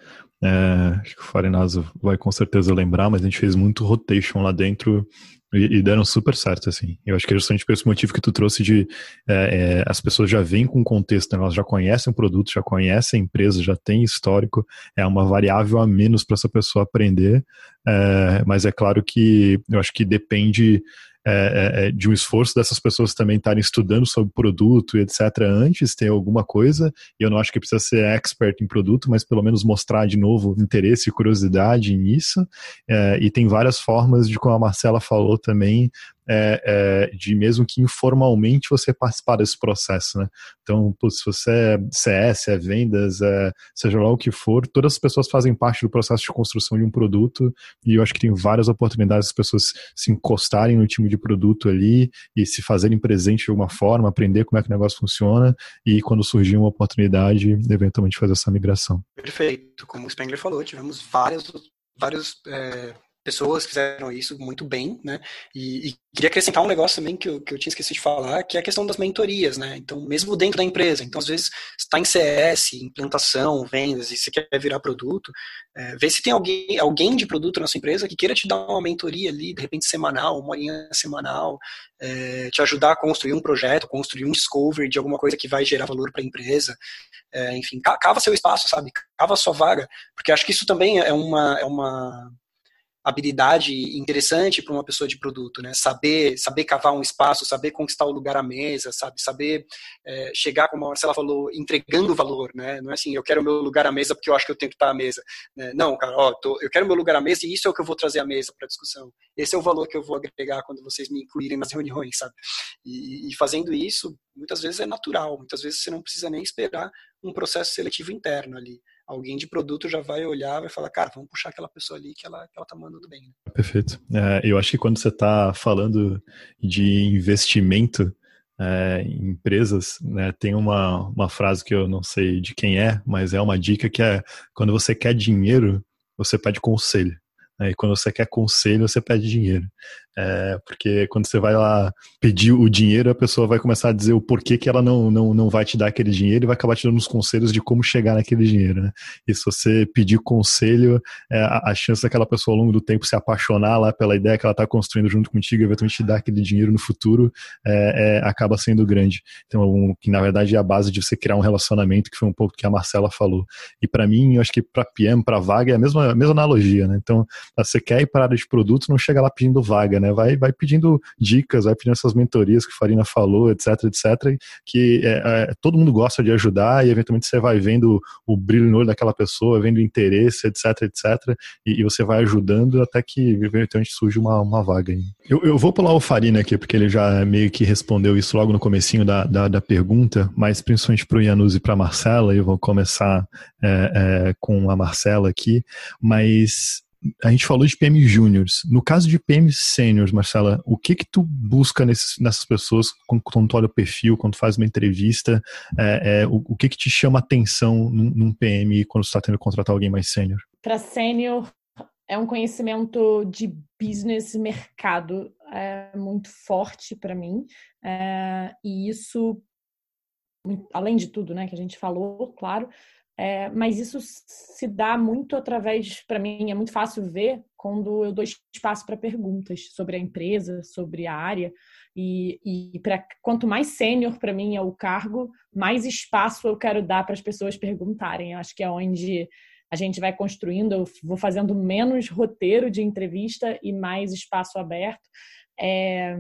Speaker 1: É, acho que o Farinazo vai com certeza lembrar, mas a gente fez muito rotation lá dentro e, e, deram super certo, assim. Eu acho que é justamente por esse motivo que tu trouxe de é, é, as pessoas já vêm com contexto, né? elas já conhecem o produto, já conhecem a empresa, já tem histórico, é uma variável a menos para essa pessoa aprender, é, mas é claro que eu acho que depende é, é, é, de um esforço dessas pessoas também estarem estudando sobre produto e etc. antes, ter alguma coisa, e eu não acho que precisa ser expert em produto, mas pelo menos mostrar de novo interesse e curiosidade nisso. É, e tem várias formas de, como a Marcela falou também, é, é, de mesmo que informalmente você participar desse processo, né? Então, se você é CS, é vendas, é, seja lá o que for, todas as pessoas fazem parte do processo de construção de um produto e eu acho que tem várias oportunidades as pessoas se encostarem no time de produto ali e se fazerem presente de alguma forma, aprender como é que o negócio funciona e quando surgir uma oportunidade, eventualmente fazer essa migração.
Speaker 2: Perfeito. Como o Spengler falou, tivemos várias vários é, pessoas fizeram isso muito bem, né? E, e, queria acrescentar um negócio também que eu, que eu tinha esquecido de falar, que é a questão das mentorias, né? Então, mesmo dentro da empresa, então às vezes está em CS, implantação, vendas, e você quer virar produto, é, vê se tem alguém, alguém de produto na sua empresa que queira te dar uma mentoria ali, de repente semanal, uma horinha semanal, é, te ajudar a construir um projeto, construir um discovery de alguma coisa que vai gerar valor para a empresa. É, enfim, cava seu espaço, sabe? Cava sua vaga, porque acho que isso também é uma, é uma habilidade interessante para uma pessoa de produto, né? Saber, saber cavar um espaço, saber conquistar o lugar à mesa, sabe? Saber é, chegar, como a Marcela falou, entregando valor, né? Não é assim, eu quero meu lugar à mesa porque eu acho que eu tenho que estar à mesa. Né? Não, cara, ó, tô, eu quero meu lugar à mesa e isso é o que eu vou trazer à mesa para discussão. Esse é o valor que eu vou agregar quando vocês me incluírem nas reuniões, sabe? E, e fazendo isso, muitas vezes é natural, muitas vezes você não precisa nem esperar um processo seletivo interno ali alguém de produto já vai olhar, vai falar, cara, vamos puxar aquela pessoa ali que ela, que ela tá mandando bem. Né?
Speaker 1: Perfeito. É, eu acho que quando você está falando de investimento é, em empresas, né, tem uma, uma frase que eu não sei de quem é, mas é uma dica que é quando você quer dinheiro, você pede conselho. Né, e quando você quer conselho, você pede dinheiro. É, porque quando você vai lá pedir o dinheiro, a pessoa vai começar a dizer o porquê que ela não, não, não vai te dar aquele dinheiro e vai acabar te dando os conselhos de como chegar naquele dinheiro. Né? E se você pedir conselho, é, a, a, chance daquela pessoa ao longo do tempo se apaixonar lá pela ideia que ela está construindo junto contigo e eventualmente te dar aquele dinheiro no futuro é, é, acaba sendo grande. Então, um, que na verdade é a base de você criar um relacionamento, que foi um pouco que a Marcela falou. E para mim, eu acho que para PM, para vaga, é a mesma, a mesma analogia. Né? Então, você quer ir para a área de produto, não chega lá pedindo vaga, né? Vai, vai pedindo dicas, vai pedindo essas mentorias que a Farina falou, etc, etc, que é, é, todo mundo gosta de ajudar e eventualmente você vai vendo o brilho no olho daquela pessoa, vendo o interesse, etc, etc, e, e você vai ajudando até que eventualmente surge uma, uma vaga. Aí. Eu, eu vou pular o Farina aqui, porque ele já meio que respondeu isso logo no comecinho da, da, da pergunta, mas principalmente para o Yanus e para a Marcela, eu vou começar é, é, com a Marcela aqui, mas a gente falou de PM júniores. No caso de PM sêniores, Marcela, o que que tu busca nesses, nessas pessoas quando, quando tu olha o perfil, quando tu faz uma entrevista? É, é, o, o, que que te chama atenção num, num PM quando tu está tendo que contratar alguém mais sênior?
Speaker 3: Para sênior, é um conhecimento de business mercado é, muito forte para mim. É, e isso, além de tudo né, que a gente falou, claro, É, mas isso se dá muito através, para mim, é muito fácil ver quando eu dou espaço para perguntas sobre a empresa, sobre a área. E, e pra, quanto mais sênior para mim é o cargo, mais espaço eu quero dar para as pessoas perguntarem. Eu acho que é onde a gente vai construindo, eu vou fazendo menos roteiro de entrevista e mais espaço aberto. É,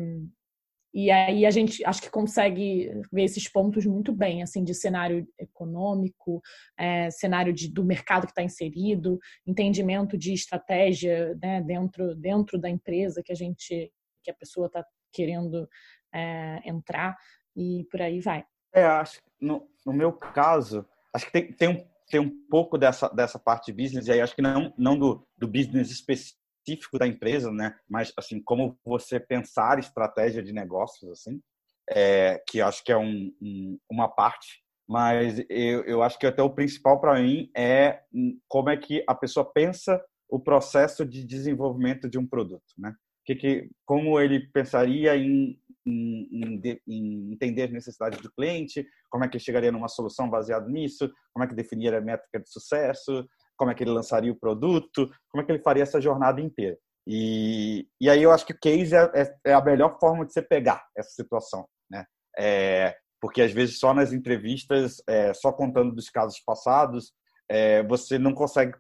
Speaker 3: e aí a gente acho que consegue ver esses pontos muito bem, assim, de cenário econômico, é, cenário de, do mercado que está inserido, entendimento de estratégia né, dentro, dentro da empresa que a gente, que a pessoa está querendo é, entrar e por aí vai.
Speaker 4: É, acho no, no meu caso, acho que tem, tem, um, tem um pouco dessa, dessa parte de business, e aí acho que não, não do, do business específico específico da empresa, né? Mas assim, como você pensar estratégia de negócios, assim, é, que acho que é um, um, uma parte. Mas eu, eu acho que até o principal para mim é como é que a pessoa pensa o processo de desenvolvimento de um produto, né? Que, que, como ele pensaria em, em, em, em, entender as necessidades do cliente, como é que chegaria numa solução baseada nisso, como é que definiria a métrica de sucesso, como é que ele lançaria o produto, como é que ele faria essa jornada inteira. E, e aí eu acho que o case é, é, é a melhor forma de você pegar essa situação, né? É, porque às vezes só nas entrevistas, é, só contando dos casos passados, é, você não consegue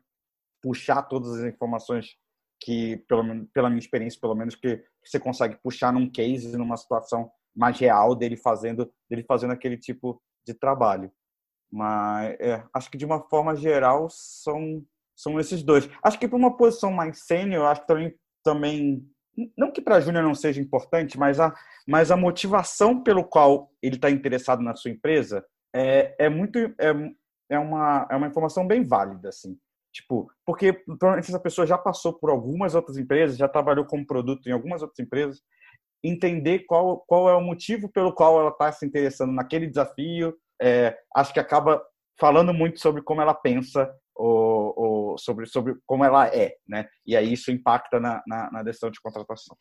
Speaker 4: puxar todas as informações que, pelo, pela minha experiência, pelo menos que você consegue puxar num case, numa situação mais real dele fazendo, dele fazendo aquele tipo de trabalho. Mas é, acho que de uma forma geral são, são esses dois. Acho que para uma posição mais sênior, acho que também, também não que para Júnior não seja importante, mas a, mas a motivação pelo qual ele está interessado na sua empresa é, é muito é, é, uma, é uma informação bem válida, assim. Tipo, porque provavelmente essa pessoa já passou por algumas outras empresas, já trabalhou como produto em algumas outras empresas, entender qual, qual é o motivo pelo qual ela está se interessando naquele desafio, é, acho que acaba falando muito sobre como ela pensa ou, ou, sobre, sobre como ela é, né? E aí isso impacta na, na, na decisão de contratação.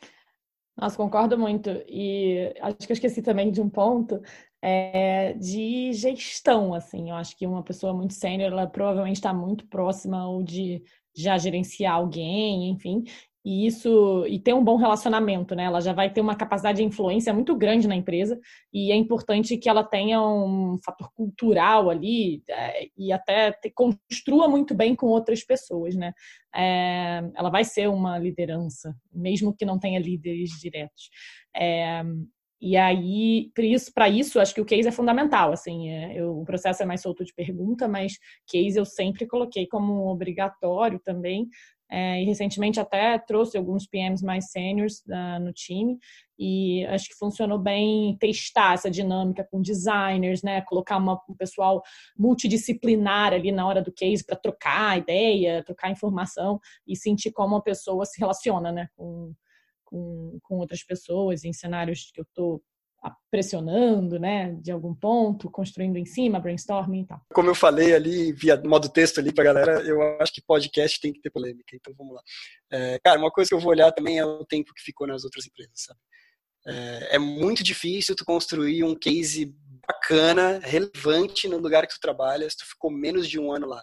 Speaker 3: Nossa, concordo muito. E acho que eu esqueci também de um ponto é, de gestão, assim. Eu acho que uma pessoa muito sênior, ela provavelmente está muito próxima ou de já gerenciar alguém, enfim e isso e ter um bom relacionamento, né? Ela já vai ter uma capacidade de influência muito grande na empresa e é importante que ela tenha um fator cultural ali é, e até te, construa muito bem com outras pessoas, né? É, ela vai ser uma liderança, mesmo que não tenha líderes diretos. É, e aí, para isso, isso, acho que o case é fundamental. Assim, é, eu, o processo é mais solto de pergunta, mas case eu sempre coloquei como obrigatório também, é, e recentemente até trouxe alguns PMs mais seniors uh, no time e acho que funcionou bem testar essa dinâmica com designers, né? Colocar uma, um pessoal multidisciplinar ali na hora do case para trocar ideia, trocar informação e sentir como a pessoa se relaciona, né? Com, com, com outras pessoas em cenários que eu estou pressionando, né, de algum ponto, construindo em cima, brainstorming e tal.
Speaker 2: Como eu falei ali, via modo texto ali pra galera, eu acho que podcast tem que ter polêmica, então vamos lá. É, cara, uma coisa que eu vou olhar também é o tempo que ficou nas outras empresas, sabe? É, é muito difícil tu construir um case bacana, relevante no lugar que tu trabalha, se tu ficou menos de um ano lá.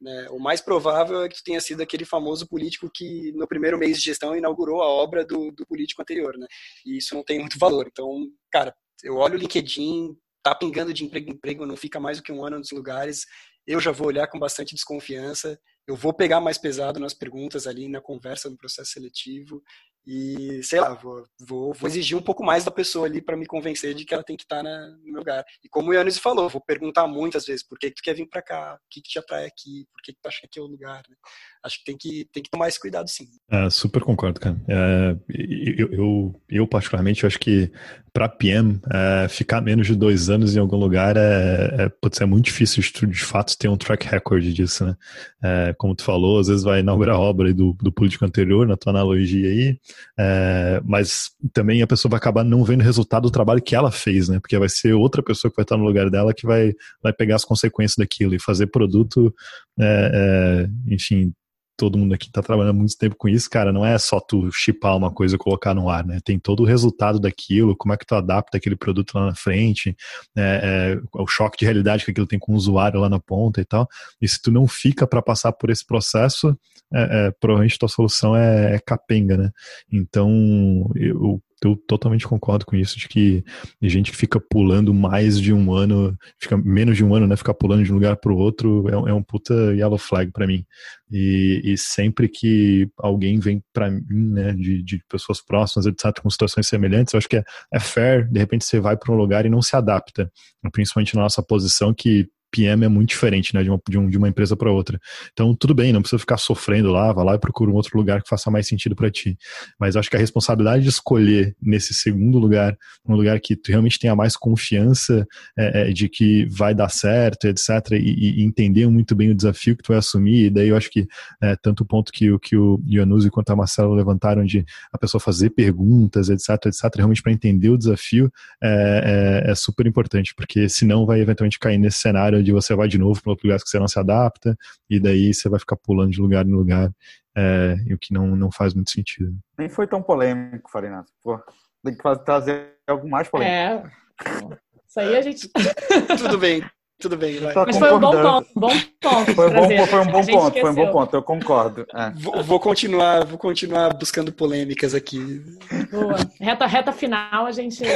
Speaker 2: Né? O mais provável é que tenha sido aquele famoso político que no primeiro mês de gestão inaugurou a obra do, do político anterior, né? E isso não tem muito valor. Então, cara, eu olho o LinkedIn, tá pingando de emprego em emprego, não fica mais do que um ano nos lugares, eu já vou olhar com bastante desconfiança, eu vou pegar mais pesado nas perguntas ali, na conversa, no processo seletivo, e, sei lá, vou, vou, vou exigir um pouco mais da pessoa ali para me convencer de que ela tem que estar tá no meu lugar. E como o Yannis falou, vou perguntar muitas vezes por que, que tu quer vir para cá, o que, que te atrai aqui, por que, que tu acha que aqui é o lugar. Né? Acho que tem, que tem que tomar esse cuidado sim.
Speaker 1: É, super concordo, cara. É, eu, eu, eu, particularmente, eu acho que para PM, é, ficar menos de dois anos em algum lugar é, é, pode ser muito difícil de, de fato ter um track record disso, né? É, como tu falou, às vezes vai inaugurar a obra do, do político anterior, na tua analogia aí, é, mas também a pessoa vai acabar não vendo o resultado do trabalho que ela fez, né? Porque vai ser outra pessoa que vai estar no lugar dela que vai, vai pegar as consequências daquilo e fazer produto, é, é, enfim, todo mundo aqui está trabalhando muito tempo com isso, cara, não é só tu chipar uma coisa e colocar no ar, né? Tem todo o resultado daquilo, como é que tu adapta aquele produto lá na frente, é, é, o choque de realidade que aquilo tem com o usuário lá na ponta e tal. E se tu não fica para passar por esse processo, é, é, provavelmente tua solução é, é capenga, né? Então, eu eu totalmente concordo com isso, de que a gente que fica pulando mais de um ano, fica menos de um ano, né, ficar pulando de um lugar para o outro, é, é, um puta yellow flag para mim. E, e, sempre que alguém vem para mim, né, de, de, pessoas próximas, etc., com situações semelhantes, eu acho que é, é fair, de repente você vai para um lugar e não se adapta, principalmente na nossa posição que PM é muito diferente, né, de uma, de, um, de uma empresa para outra. Então, tudo bem, não precisa ficar sofrendo lá, vá lá e procura um outro lugar que faça mais sentido para ti. Mas acho que a responsabilidade de escolher nesse segundo lugar, um lugar que tu realmente tenha mais confiança é, é, de que vai dar certo, etc., e, e, entender muito bem o desafio que tu vai assumir, e daí eu acho que é, tanto o ponto que, que o Ionuzi quanto a Marcelo levantaram de a pessoa fazer perguntas, etc., etc., realmente para entender o desafio é, é, é super importante, porque senão vai eventualmente cair nesse cenário onde você vai de novo para outro lugar que você não se adapta, e daí você vai ficar pulando de lugar em lugar, é, o que não, não faz muito sentido.
Speaker 4: Nem foi tão polêmico, Farinato. Pô, tem que trazer algo mais polêmico.
Speaker 3: É. Isso aí a gente.
Speaker 2: Tudo bem, tudo bem, vai.
Speaker 3: Mas foi um bom ponto, bom ponto.
Speaker 4: Foi, bom, foi um bom ponto, foi um bom ponto, eu concordo. É.
Speaker 2: Vou, vou, continuar, vou continuar buscando polêmicas aqui.
Speaker 3: Boa. Reta, reta final a gente.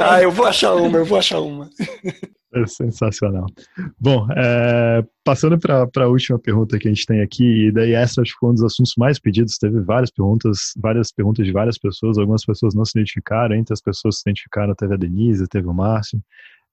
Speaker 2: ah, eu vou achar uma, eu vou achar uma.
Speaker 1: É sensacional. Bom, é, passando para a última pergunta que a gente tem aqui, e daí essa acho que foi um dos assuntos mais pedidos, teve várias perguntas, várias perguntas de várias pessoas, algumas pessoas não se identificaram, entre as pessoas que se identificaram teve a Denise, teve o Márcio,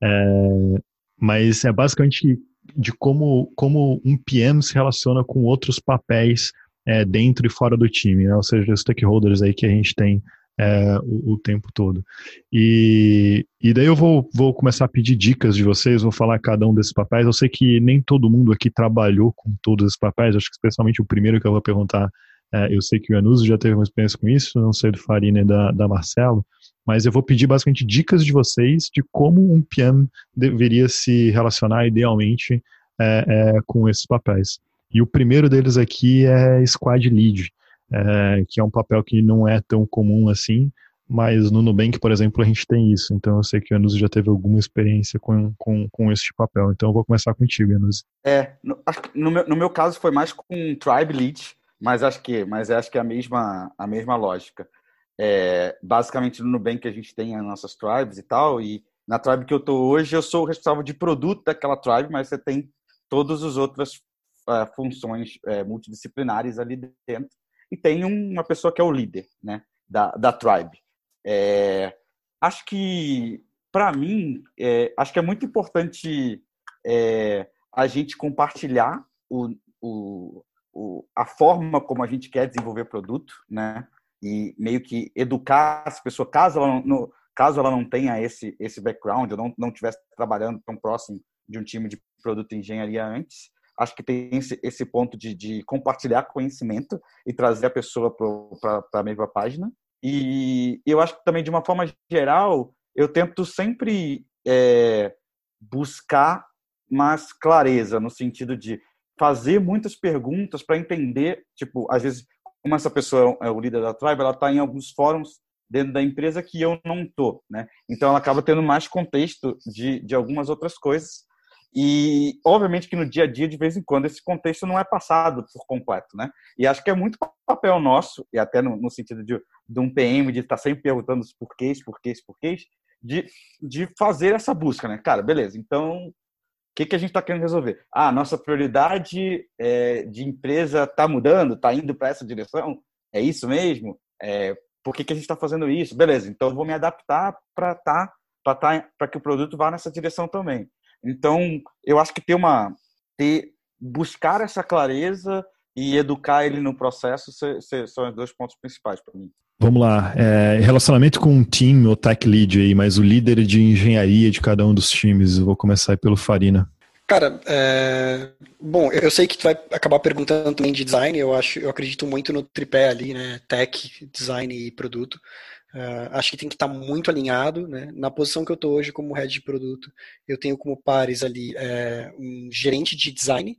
Speaker 1: é, mas é basicamente de como, como um PM se relaciona com outros papéis é, dentro e fora do time, né? ou seja, os stakeholders aí que a gente tem é, o, o, tempo todo. E, e daí eu vou, vou começar a pedir dicas de vocês, vou falar cada um desses papéis. Eu sei que nem todo mundo aqui trabalhou com todos esses papéis, acho que especialmente o primeiro que eu vou perguntar, é, eu sei que o Anuso já teve uma experiência com isso, não sei do Farina e da, da Marcelo, mas eu vou pedir basicamente dicas de vocês de como um PM deveria se relacionar idealmente é, é, com esses papéis. E o primeiro deles aqui é Squad Lead é, que é um papel que não é tão comum assim, mas no Nubank, por exemplo, a gente tem isso. Então eu sei que o Anuzi já teve alguma experiência com, com, com este papel. Então eu vou começar contigo, Anuzi.
Speaker 4: É, no, no, meu, no meu caso foi mais com Tribe Lead, mas acho que, mas acho que é a mesma, a mesma lógica. É, basicamente no Nubank a gente tem as nossas tribes e tal, e na tribe que eu estou hoje eu sou o responsável de produto daquela tribe, mas você tem todas as outras uh, funções uh, multidisciplinares ali dentro e tem uma pessoa que é o líder né, da, da tribe. É, acho que, para mim, é, acho que é muito importante é, a gente compartilhar o, o, o, a forma como a gente quer desenvolver produto, né? E meio que educar essa pessoa, caso ela não, caso ela não tenha esse, esse background, ou não, não estivesse trabalhando tão próximo de um time de produto e engenharia antes, acho que tem esse, esse ponto de, de, compartilhar conhecimento e trazer a pessoa para a mesma página. E eu acho que também, de uma forma geral, eu tento sempre é, buscar mais clareza, no sentido de fazer muitas perguntas para entender, tipo, às vezes, como essa pessoa é o líder da tribe, ela está em alguns fóruns dentro da empresa que eu não tô, né? Então ela acaba tendo mais contexto de, de algumas outras coisas e, obviamente, que no dia a dia, de vez em quando, esse contexto não é passado por completo, né? E acho que é muito papel nosso, e até no, no sentido de, de, um PM, de estar sempre perguntando os porquês, porquês, porquês, de, de fazer essa busca, né? Cara, beleza, então, o que, que a gente está querendo resolver? Ah, nossa prioridade é, de empresa está mudando, está indo para essa direção? É isso mesmo? É, por que, que a gente está fazendo isso? Beleza, então eu vou me adaptar para tá, tá, que o produto vá nessa direção também. Então, eu acho que ter uma ter buscar essa clareza e educar ele no processo são os dois pontos principais para mim.
Speaker 1: Vamos lá. É, relacionamento com um time ou tech lead aí, mas o líder de engenharia de cada um dos times. Eu vou começar pelo Farina.
Speaker 2: Cara, é... bom, eu sei que tu vai acabar perguntando também de design. Eu acho, eu acredito muito no tripé ali, né? Tech, design e produto. Uh, acho que tem que estar tá muito alinhado, né? Na posição que eu estou hoje como head de produto, eu tenho como pares ali é, um gerente de design,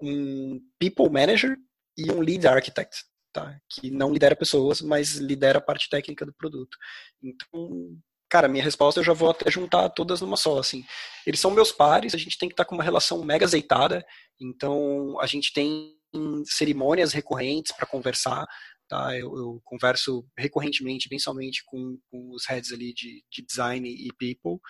Speaker 2: um people manager e um lead architect, tá? Que não lidera pessoas, mas lidera a parte técnica do produto. Então, cara, minha resposta eu já vou até juntar todas numa só, assim. Eles são meus pares, a gente tem que estar tá com uma relação mega azeitada, então a gente tem cerimônias recorrentes para conversar, tá? Eu, eu, converso recorrentemente, principalmente com, com os heads ali de, de design e people,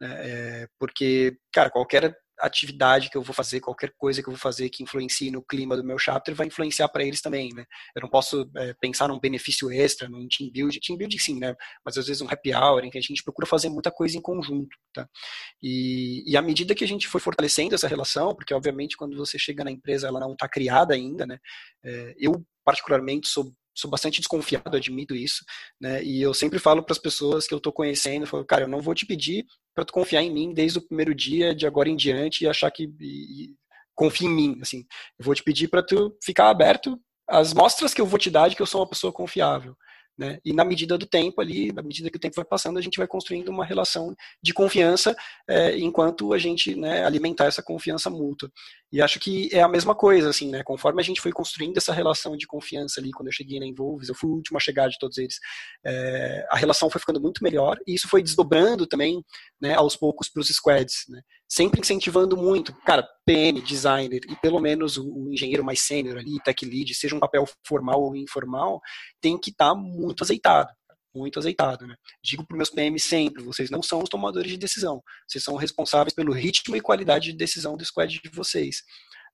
Speaker 2: né? É, porque, cara, qualquer atividade que eu vou fazer, qualquer coisa que eu vou fazer que influencie no clima do meu chapter vai influenciar para eles também, né? Eu não posso é, pensar num benefício extra, num team build, team build sim, né? Mas às vezes um happy hour em que a gente procura fazer muita coisa em conjunto, tá? E, e à medida que a gente foi fortalecendo essa relação, porque obviamente quando você chega na empresa ela não está criada ainda, né? É, eu particularmente sou sou bastante desconfiado, admito isso, né? E eu sempre falo para as pessoas que eu estou conhecendo, eu falo, cara, eu não vou te pedir para tu confiar em mim desde o primeiro dia, de agora em diante, e achar que e, confia em mim, assim. Eu vou te pedir para tu ficar aberto às mostras que eu vou te dar de que eu sou uma pessoa confiável. Né? E na medida do tempo ali, na medida que o tempo vai passando, a gente vai construindo uma relação de confiança é, enquanto a gente né, alimentar essa confiança mútua. E acho que é a mesma coisa, assim, né? Conforme a gente foi construindo essa relação de confiança ali, quando eu cheguei na Involves, eu fui o último a chegar de todos eles, é, a relação foi ficando muito melhor e isso foi desdobrando também, né, aos poucos para os squads, né? Sempre incentivando muito, cara, PM, designer e pelo menos o, o engenheiro mais sênior ali, tech lead, seja um papel formal ou informal, tem que estar tá muito azeitado muito azeitado. Né? Digo para meus PMs sempre: vocês não são os tomadores de decisão, vocês são responsáveis pelo ritmo e qualidade de decisão do squad de vocês.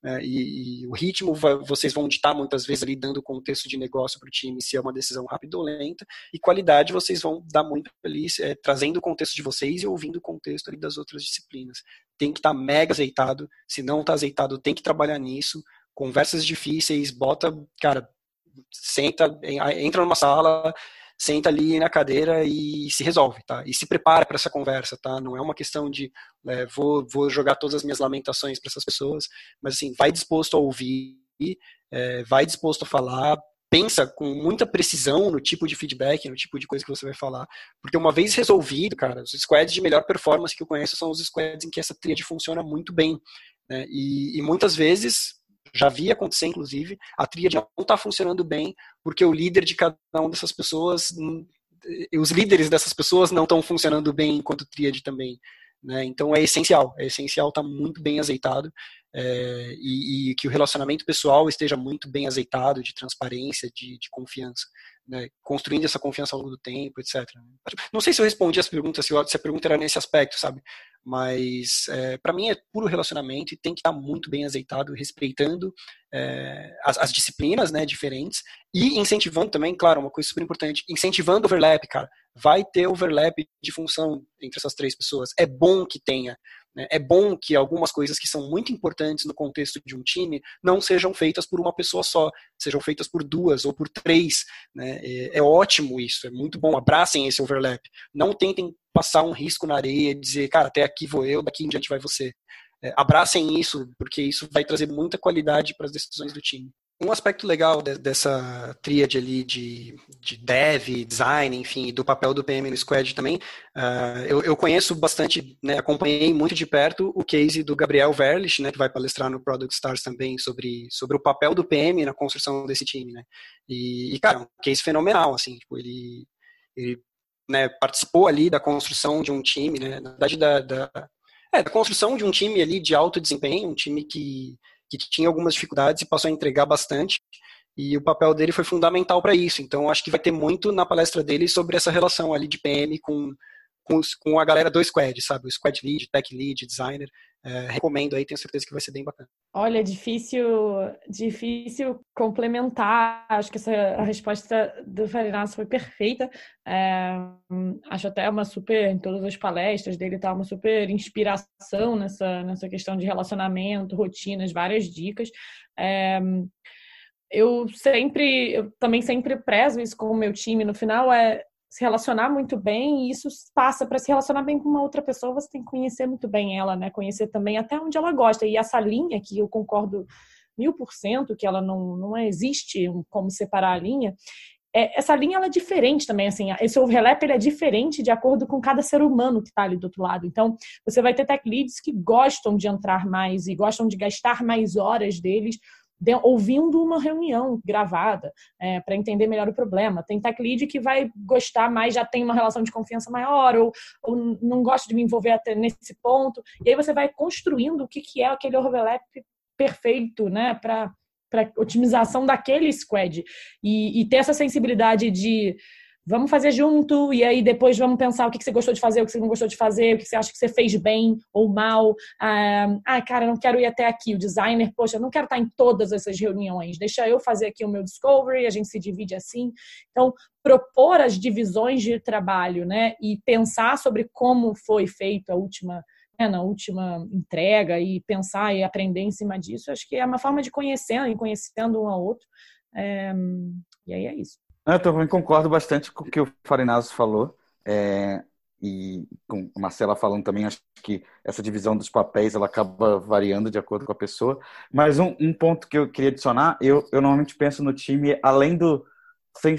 Speaker 2: Né? E, e, o ritmo vai, vocês vão ditar muitas vezes ali dando contexto de negócio para o time se é uma decisão rápida ou lenta, e qualidade vocês vão dar muito ali, é, trazendo o contexto de vocês e ouvindo o contexto ali das outras disciplinas. Tem que estar tá mega azeitado, se não está azeitado, tem que trabalhar nisso. Conversas difíceis, bota, cara, senta, entra numa sala, senta ali na cadeira e se resolve, tá? E se prepara para essa conversa, tá? Não é uma questão de é, vou, vou jogar todas as minhas lamentações para essas pessoas, mas assim, vai disposto a ouvir, é, vai disposto a falar, pensa com muita precisão no tipo de feedback, no tipo de coisa que você vai falar, porque uma vez resolvido, cara, os squads de melhor performance que eu conheço são os squads em que essa tríade funciona muito bem, né? E, e muitas vezes já vi acontecer, inclusive, a tríade não está funcionando bem porque o líder de cada uma dessas pessoas, os líderes dessas pessoas não estão funcionando bem enquanto tríade também. Né? Então é essencial, é essencial estar tá muito bem azeitado é, e, e, que o relacionamento pessoal esteja muito bem azeitado, de transparência, de, de confiança, né? construindo essa confiança ao longo do tempo, etc. Não sei se eu respondi as perguntas, se a pergunta era nesse aspecto, sabe? Mas é, para mim é puro relacionamento e tem que estar muito bem azeitado, respeitando é, as, as, disciplinas né, diferentes e incentivando também, claro, uma coisa super importante, incentivando overlap, cara. Vai ter overlap de função entre essas três pessoas. É bom que tenha. Né? É bom que algumas coisas que são muito importantes no contexto de um time não sejam feitas por uma pessoa só, sejam feitas por duas ou por três. Né? É, é ótimo isso, é muito bom. Abracem esse overlap. Não tentem passar um risco na areia dizer, cara, até aqui vou eu, daqui em diante vai você. É, abracem isso, porque isso vai trazer muita qualidade para as decisões do time. Um aspecto legal de, dessa tríade ali de, de dev, design, enfim, do papel do PM no Squad também, uh, eu, eu, conheço bastante, né, acompanhei muito de perto o case do Gabriel Verlich, né, que vai palestrar no Product Stars também sobre, sobre o papel do PM na construção desse time, né, e, e cara, um case fenomenal, assim, tipo, ele, ele né, participou ali da construção de um time, né, na verdade da, da, é, da construção de um time ali de alto desempenho, um time que, que tinha algumas dificuldades e passou a entregar bastante, e o papel dele foi fundamental para isso, então acho que vai ter muito na palestra dele sobre essa relação ali de PM com, com, com a galera do squad, sabe, o squad lead, tech lead, designer, é, recomendo aí, tenho certeza que vai ser bem bacana.
Speaker 3: Olha, difícil, difícil complementar. Acho que essa a resposta do Farinas foi perfeita. É, acho até uma super, em todas as palestras dele, tá uma super inspiração nessa, nessa questão de relacionamento, rotinas, várias dicas. É, eu sempre, eu também sempre prezo isso com o meu time. No final, é se relacionar muito bem, e isso passa para se relacionar bem com uma outra pessoa, você tem que conhecer muito bem ela, né? Conhecer também até onde ela gosta. E essa linha que eu concordo mil por cento, que ela não, não existe como separar a linha, é, essa linha ela é diferente também, assim, esse overlap ele é diferente de acordo com cada ser humano que está ali do outro lado. Então, você vai ter tech leads que gostam de entrar mais e gostam de gastar mais horas deles de, ouvindo uma reunião gravada é, para entender melhor o problema. Tem tech lead que vai gostar mais, já tem uma relação de confiança maior, ou, ou não gosta de me envolver até nesse ponto. E aí você vai construindo o que, que é aquele overlap perfeito, né, para otimização daquele squad. E, e ter essa sensibilidade de vamos fazer junto, e aí depois vamos pensar o que você gostou de fazer, o que você não gostou de fazer, o que você acha que você fez bem ou mal. Ah, ah cara, não quero ir até aqui. O designer, poxa, não quero estar em todas essas reuniões. Deixa eu fazer aqui o meu discovery, a gente se divide assim. Então, propor as divisões de trabalho, né, e pensar sobre como foi feito a última né, na última entrega e pensar e aprender em cima disso, acho que é uma forma de conhecer e conhecendo um ao outro. É, e aí é isso.
Speaker 4: Eu também concordo bastante com o que o Farinazzo falou. É, e com a Marcela falando também, acho que essa divisão dos papéis ela acaba variando de acordo com a pessoa. Mas um, um ponto que eu queria adicionar, eu, eu normalmente penso no time além do sem,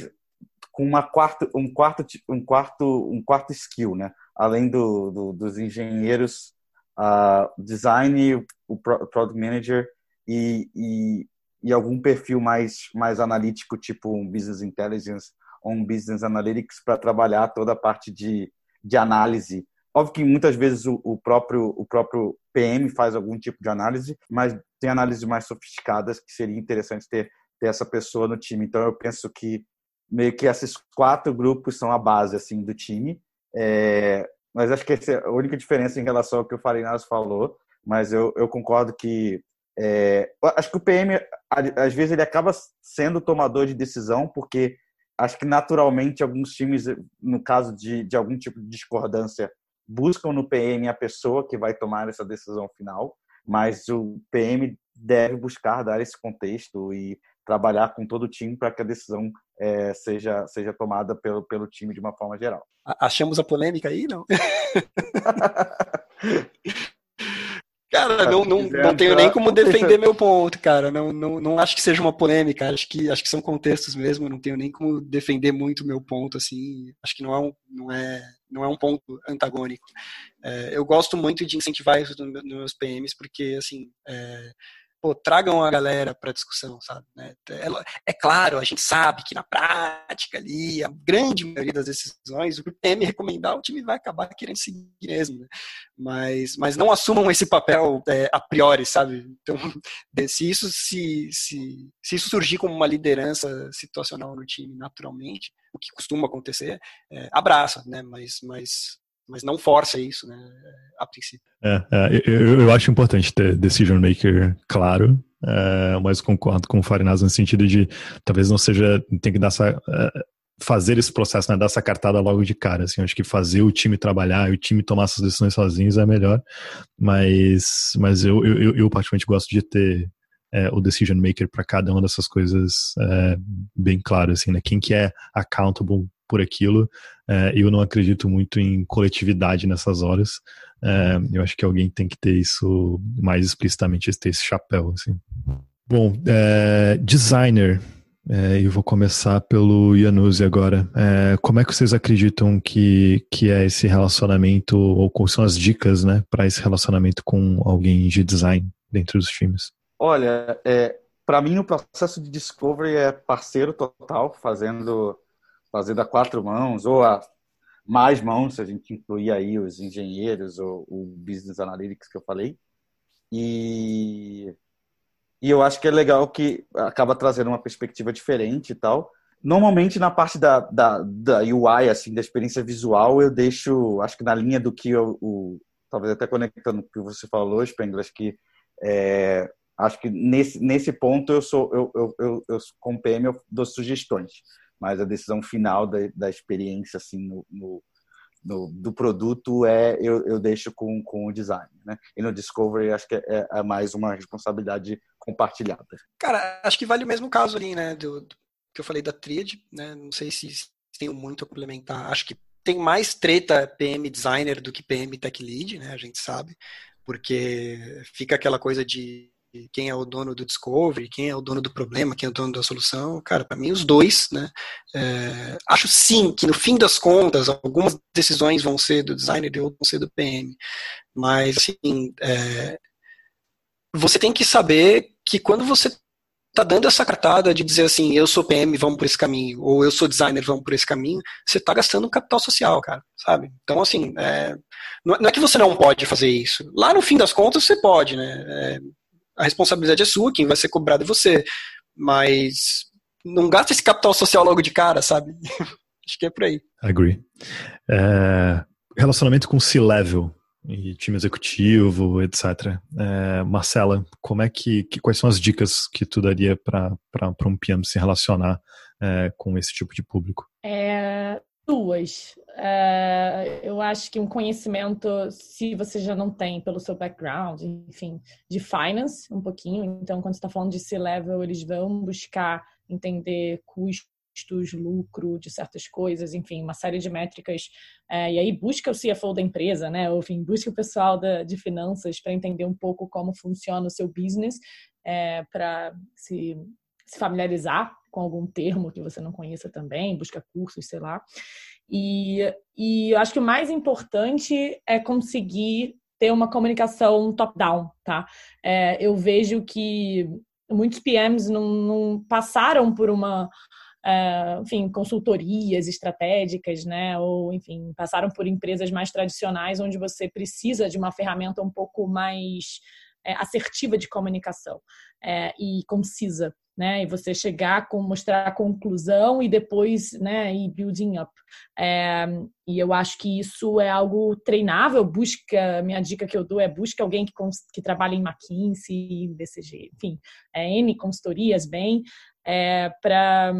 Speaker 4: com uma quarta, um quarto um quarto um quarto skill, né? Além do, do dos engenheiros, uh, design, o product manager e, e e algum perfil mais, mais analítico, tipo um Business Intelligence ou um Business Analytics, para trabalhar toda a parte de, de análise. Óbvio que muitas vezes o, o, próprio, o próprio PM faz algum tipo de análise, mas tem análises mais sofisticadas que seria interessante ter, ter essa pessoa no time. Então, eu penso que meio que esses quatro grupos são a base assim do time. É, mas acho que essa é a única diferença em relação ao que o Farinas falou. Mas eu, eu concordo que é, acho que o PM, às vezes, ele acaba sendo tomador de decisão, porque acho que naturalmente alguns times, no caso de, de algum tipo de discordância, buscam no PM a pessoa que vai tomar essa decisão final, mas o PM deve buscar dar esse contexto e trabalhar com todo o time para que a decisão é, seja, seja tomada pelo, pelo time de uma forma geral.
Speaker 2: Achamos a polêmica aí, não? Cara, não, não, não tenho nem como defender meu ponto, cara. Não, não, não acho que seja uma polêmica. Acho que, acho que são contextos mesmo. Não tenho nem como defender muito meu ponto, assim. Acho que não é um, não é, não é um ponto antagônico. É, eu gosto muito de incentivar isso nos meus PMs, porque, assim, é, pô, tragam a galera para discussão, sabe? Né? É, é, claro, a gente sabe que na prática ali, a grande maioria das decisões, o PM recomendar, o time vai acabar querendo seguir mesmo, né? mas, mas não assumam esse papel é, a priori, sabe? Então, se isso se, se, se isso surgir como uma liderança situacional no time naturalmente, o que costuma acontecer, é, abraça, né? Mas, mas mas não força isso, né, a princípio.
Speaker 1: É, é eu, eu, acho importante ter decision maker claro, é, mas concordo com o Farinaz no sentido de talvez não seja, tem que dar essa, é, fazer esse processo, né, dar essa cartada logo de cara, assim, acho que fazer o time trabalhar e o time tomar essas decisões sozinhos é melhor, mas, mas eu, eu, eu particularmente gosto de ter é, o decision maker para cada uma dessas coisas é, bem claro, assim, né? Quem que é accountable por aquilo. É, eu não acredito muito em coletividade nessas horas. É, eu acho que alguém tem que ter isso mais explicitamente, ter esse chapéu. Assim. Bom, é, designer. É, eu vou começar pelo Yanuzi agora. É, como é que vocês acreditam que, que é esse relacionamento, ou quais são as dicas né, para esse relacionamento com alguém de design dentro dos times?
Speaker 4: Olha, é, para mim o processo de discovery é parceiro total, fazendo fazendo a quatro mãos, ou a mais mãos, se a gente incluir aí os engenheiros ou o business analytics que eu falei. E, e eu acho que é legal que acaba trazendo uma perspectiva diferente e tal. Normalmente na parte da, da, da UI, assim, da experiência visual, eu deixo, acho que na linha do que eu, o, talvez até conectando com o que você falou, Spengler, acho que é, acho que nesse, nesse ponto eu sou, eu, eu, eu, eu como PM, eu dou sugestões mas a decisão final da, da experiência assim no, no, no, do produto é eu, eu deixo com, com o design, né? E no discovery acho que é, é mais uma responsabilidade compartilhada.
Speaker 2: Cara, acho que vale o mesmo caso ali, né? Do, do que eu falei da tríade, né? Não sei se, se tenho muito a complementar. Acho que tem mais treta PM designer do que PM tech lead, né? A gente sabe, porque fica aquela coisa de quem é o dono do discovery, quem é o dono do problema, quem é o dono da solução. Cara, para mim, os dois, né? É, acho sim que no fim das contas, algumas decisões vão ser do designer e outras vão ser do PM. Mas, assim, é, você tem que saber que quando você tá dando essa cartada de dizer assim, eu sou PM, vamos por esse caminho, ou eu sou designer, vamos por esse caminho, você tá gastando um capital social, cara, sabe? Então, assim, é, não é que você não pode fazer isso. Lá no fim das contas, você pode, né? É, a responsabilidade é sua, quem vai ser cobrado é você. Mas não gasta esse capital social logo de cara, sabe? Acho que é por aí.
Speaker 1: Agree. É, relacionamento com C-level e time executivo, etc. É, Marcela, como é que, que, quais são as dicas que tu daria para um PM se relacionar é, com esse tipo de público?
Speaker 3: É, duas. É, eu acho que um conhecimento, se você já não tem pelo seu background, enfim, de finance um pouquinho. Então, quando você está falando de C-level, eles vão buscar entender custos lucro de certas coisas, enfim, uma série de métricas. É, e aí busca o CFO da empresa, né? Ou, enfim, busca o pessoal da, de finanças para entender um pouco como funciona o seu business, é, para se, se familiarizar com algum termo que você não conheça também, busca cursos, sei lá. E, e eu acho que o mais importante é conseguir ter uma comunicação top-down, tá? É, eu vejo que muitos PMs não, não passaram por uma uh, enfim, consultorias estratégicas, né? Ou, enfim, passaram por empresas mais tradicionais onde você precisa de uma ferramenta um pouco mais assertiva de comunicação é, e concisa, né? E você chegar com mostrar a conclusão e depois, né? E building up. É, e eu acho que isso é algo treinável. Busca, minha dica que eu dou é busca alguém que, que trabalha em McKinsey, BCG, enfim, é, N consultorias bem, é, para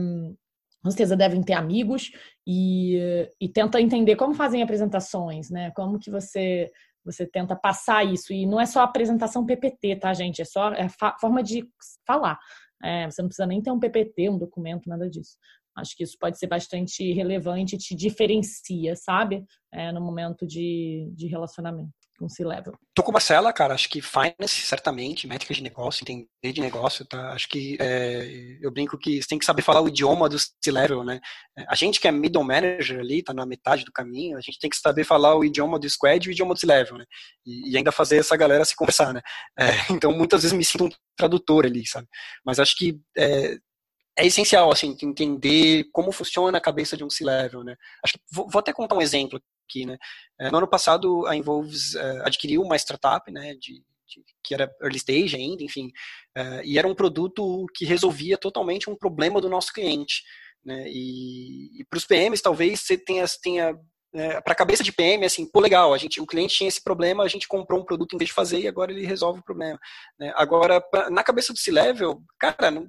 Speaker 3: com certeza devem ter amigos e, e tenta entender como fazem apresentações, né? Como que você você tenta passar isso e não é só apresentação PPT, tá, gente? É só é forma de falar. É, você não precisa nem ter um PPT, um documento, nada disso. Acho que isso pode ser bastante relevante, te diferencia, sabe? É, no momento de, de relacionamento com C-Level.
Speaker 2: Tô com uma cela, cara. Acho que finance, certamente, métricas de negócio, entender de negócio, tá? Acho que é, eu brinco que você tem que saber falar o idioma do C-Level, né? A gente que é middle manager ali, tá na metade do caminho, a gente tem que saber falar o idioma do squad e o idioma do C-Level, né? E, e, ainda fazer essa galera se conversar, né? É, então, muitas vezes me sinto um tradutor ali, sabe? Mas acho que é, é essencial, assim, entender como funciona a cabeça de um C-Level, né? Acho que vou, vou, até contar um exemplo aqui, né? É, no ano passado, a Involves uh, adquiriu uma startup, né, de, de, que era early stage ainda, enfim, uh, e era um produto que resolvia totalmente um problema do nosso cliente, né? E, e para os PMs, talvez você tenha, tenha é, para a cabeça de PM, assim, pô, legal, a gente, o cliente tinha esse problema, a gente comprou um produto em vez de fazer e agora ele resolve o problema. Né? Agora, pra, na cabeça do C-Level, cara, não,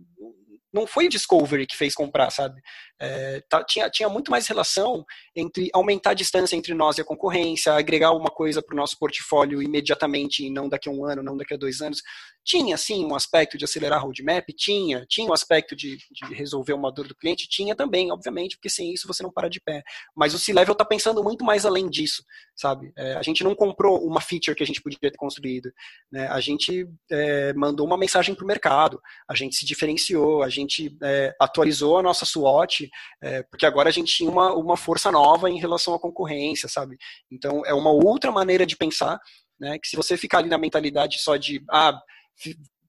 Speaker 2: não foi o Discovery que fez comprar, sabe? É, tá, tinha, tinha muito mais relação entre aumentar a distância entre nós e a concorrência, agregar uma coisa para o nosso portfólio imediatamente e não daqui a um ano, não daqui a dois anos. Tinha, sim, um aspecto de acelerar a roadmap? Tinha. Tinha um aspecto de, de resolver uma dor do cliente? Tinha também, obviamente, porque sem isso você não para de pé. Mas o C-Level está pensando muito mais além disso, sabe? É, a gente não comprou uma feature que a gente podia ter construído. Né? A gente é, mandou uma mensagem para o mercado, a gente se diferenciou, a gente é, atualizou a nossa SWOT, é, porque agora a gente tinha uma, uma força nova em relação à concorrência, sabe? Então é uma outra maneira de pensar, né? Que se você ficar ali na mentalidade só de ah,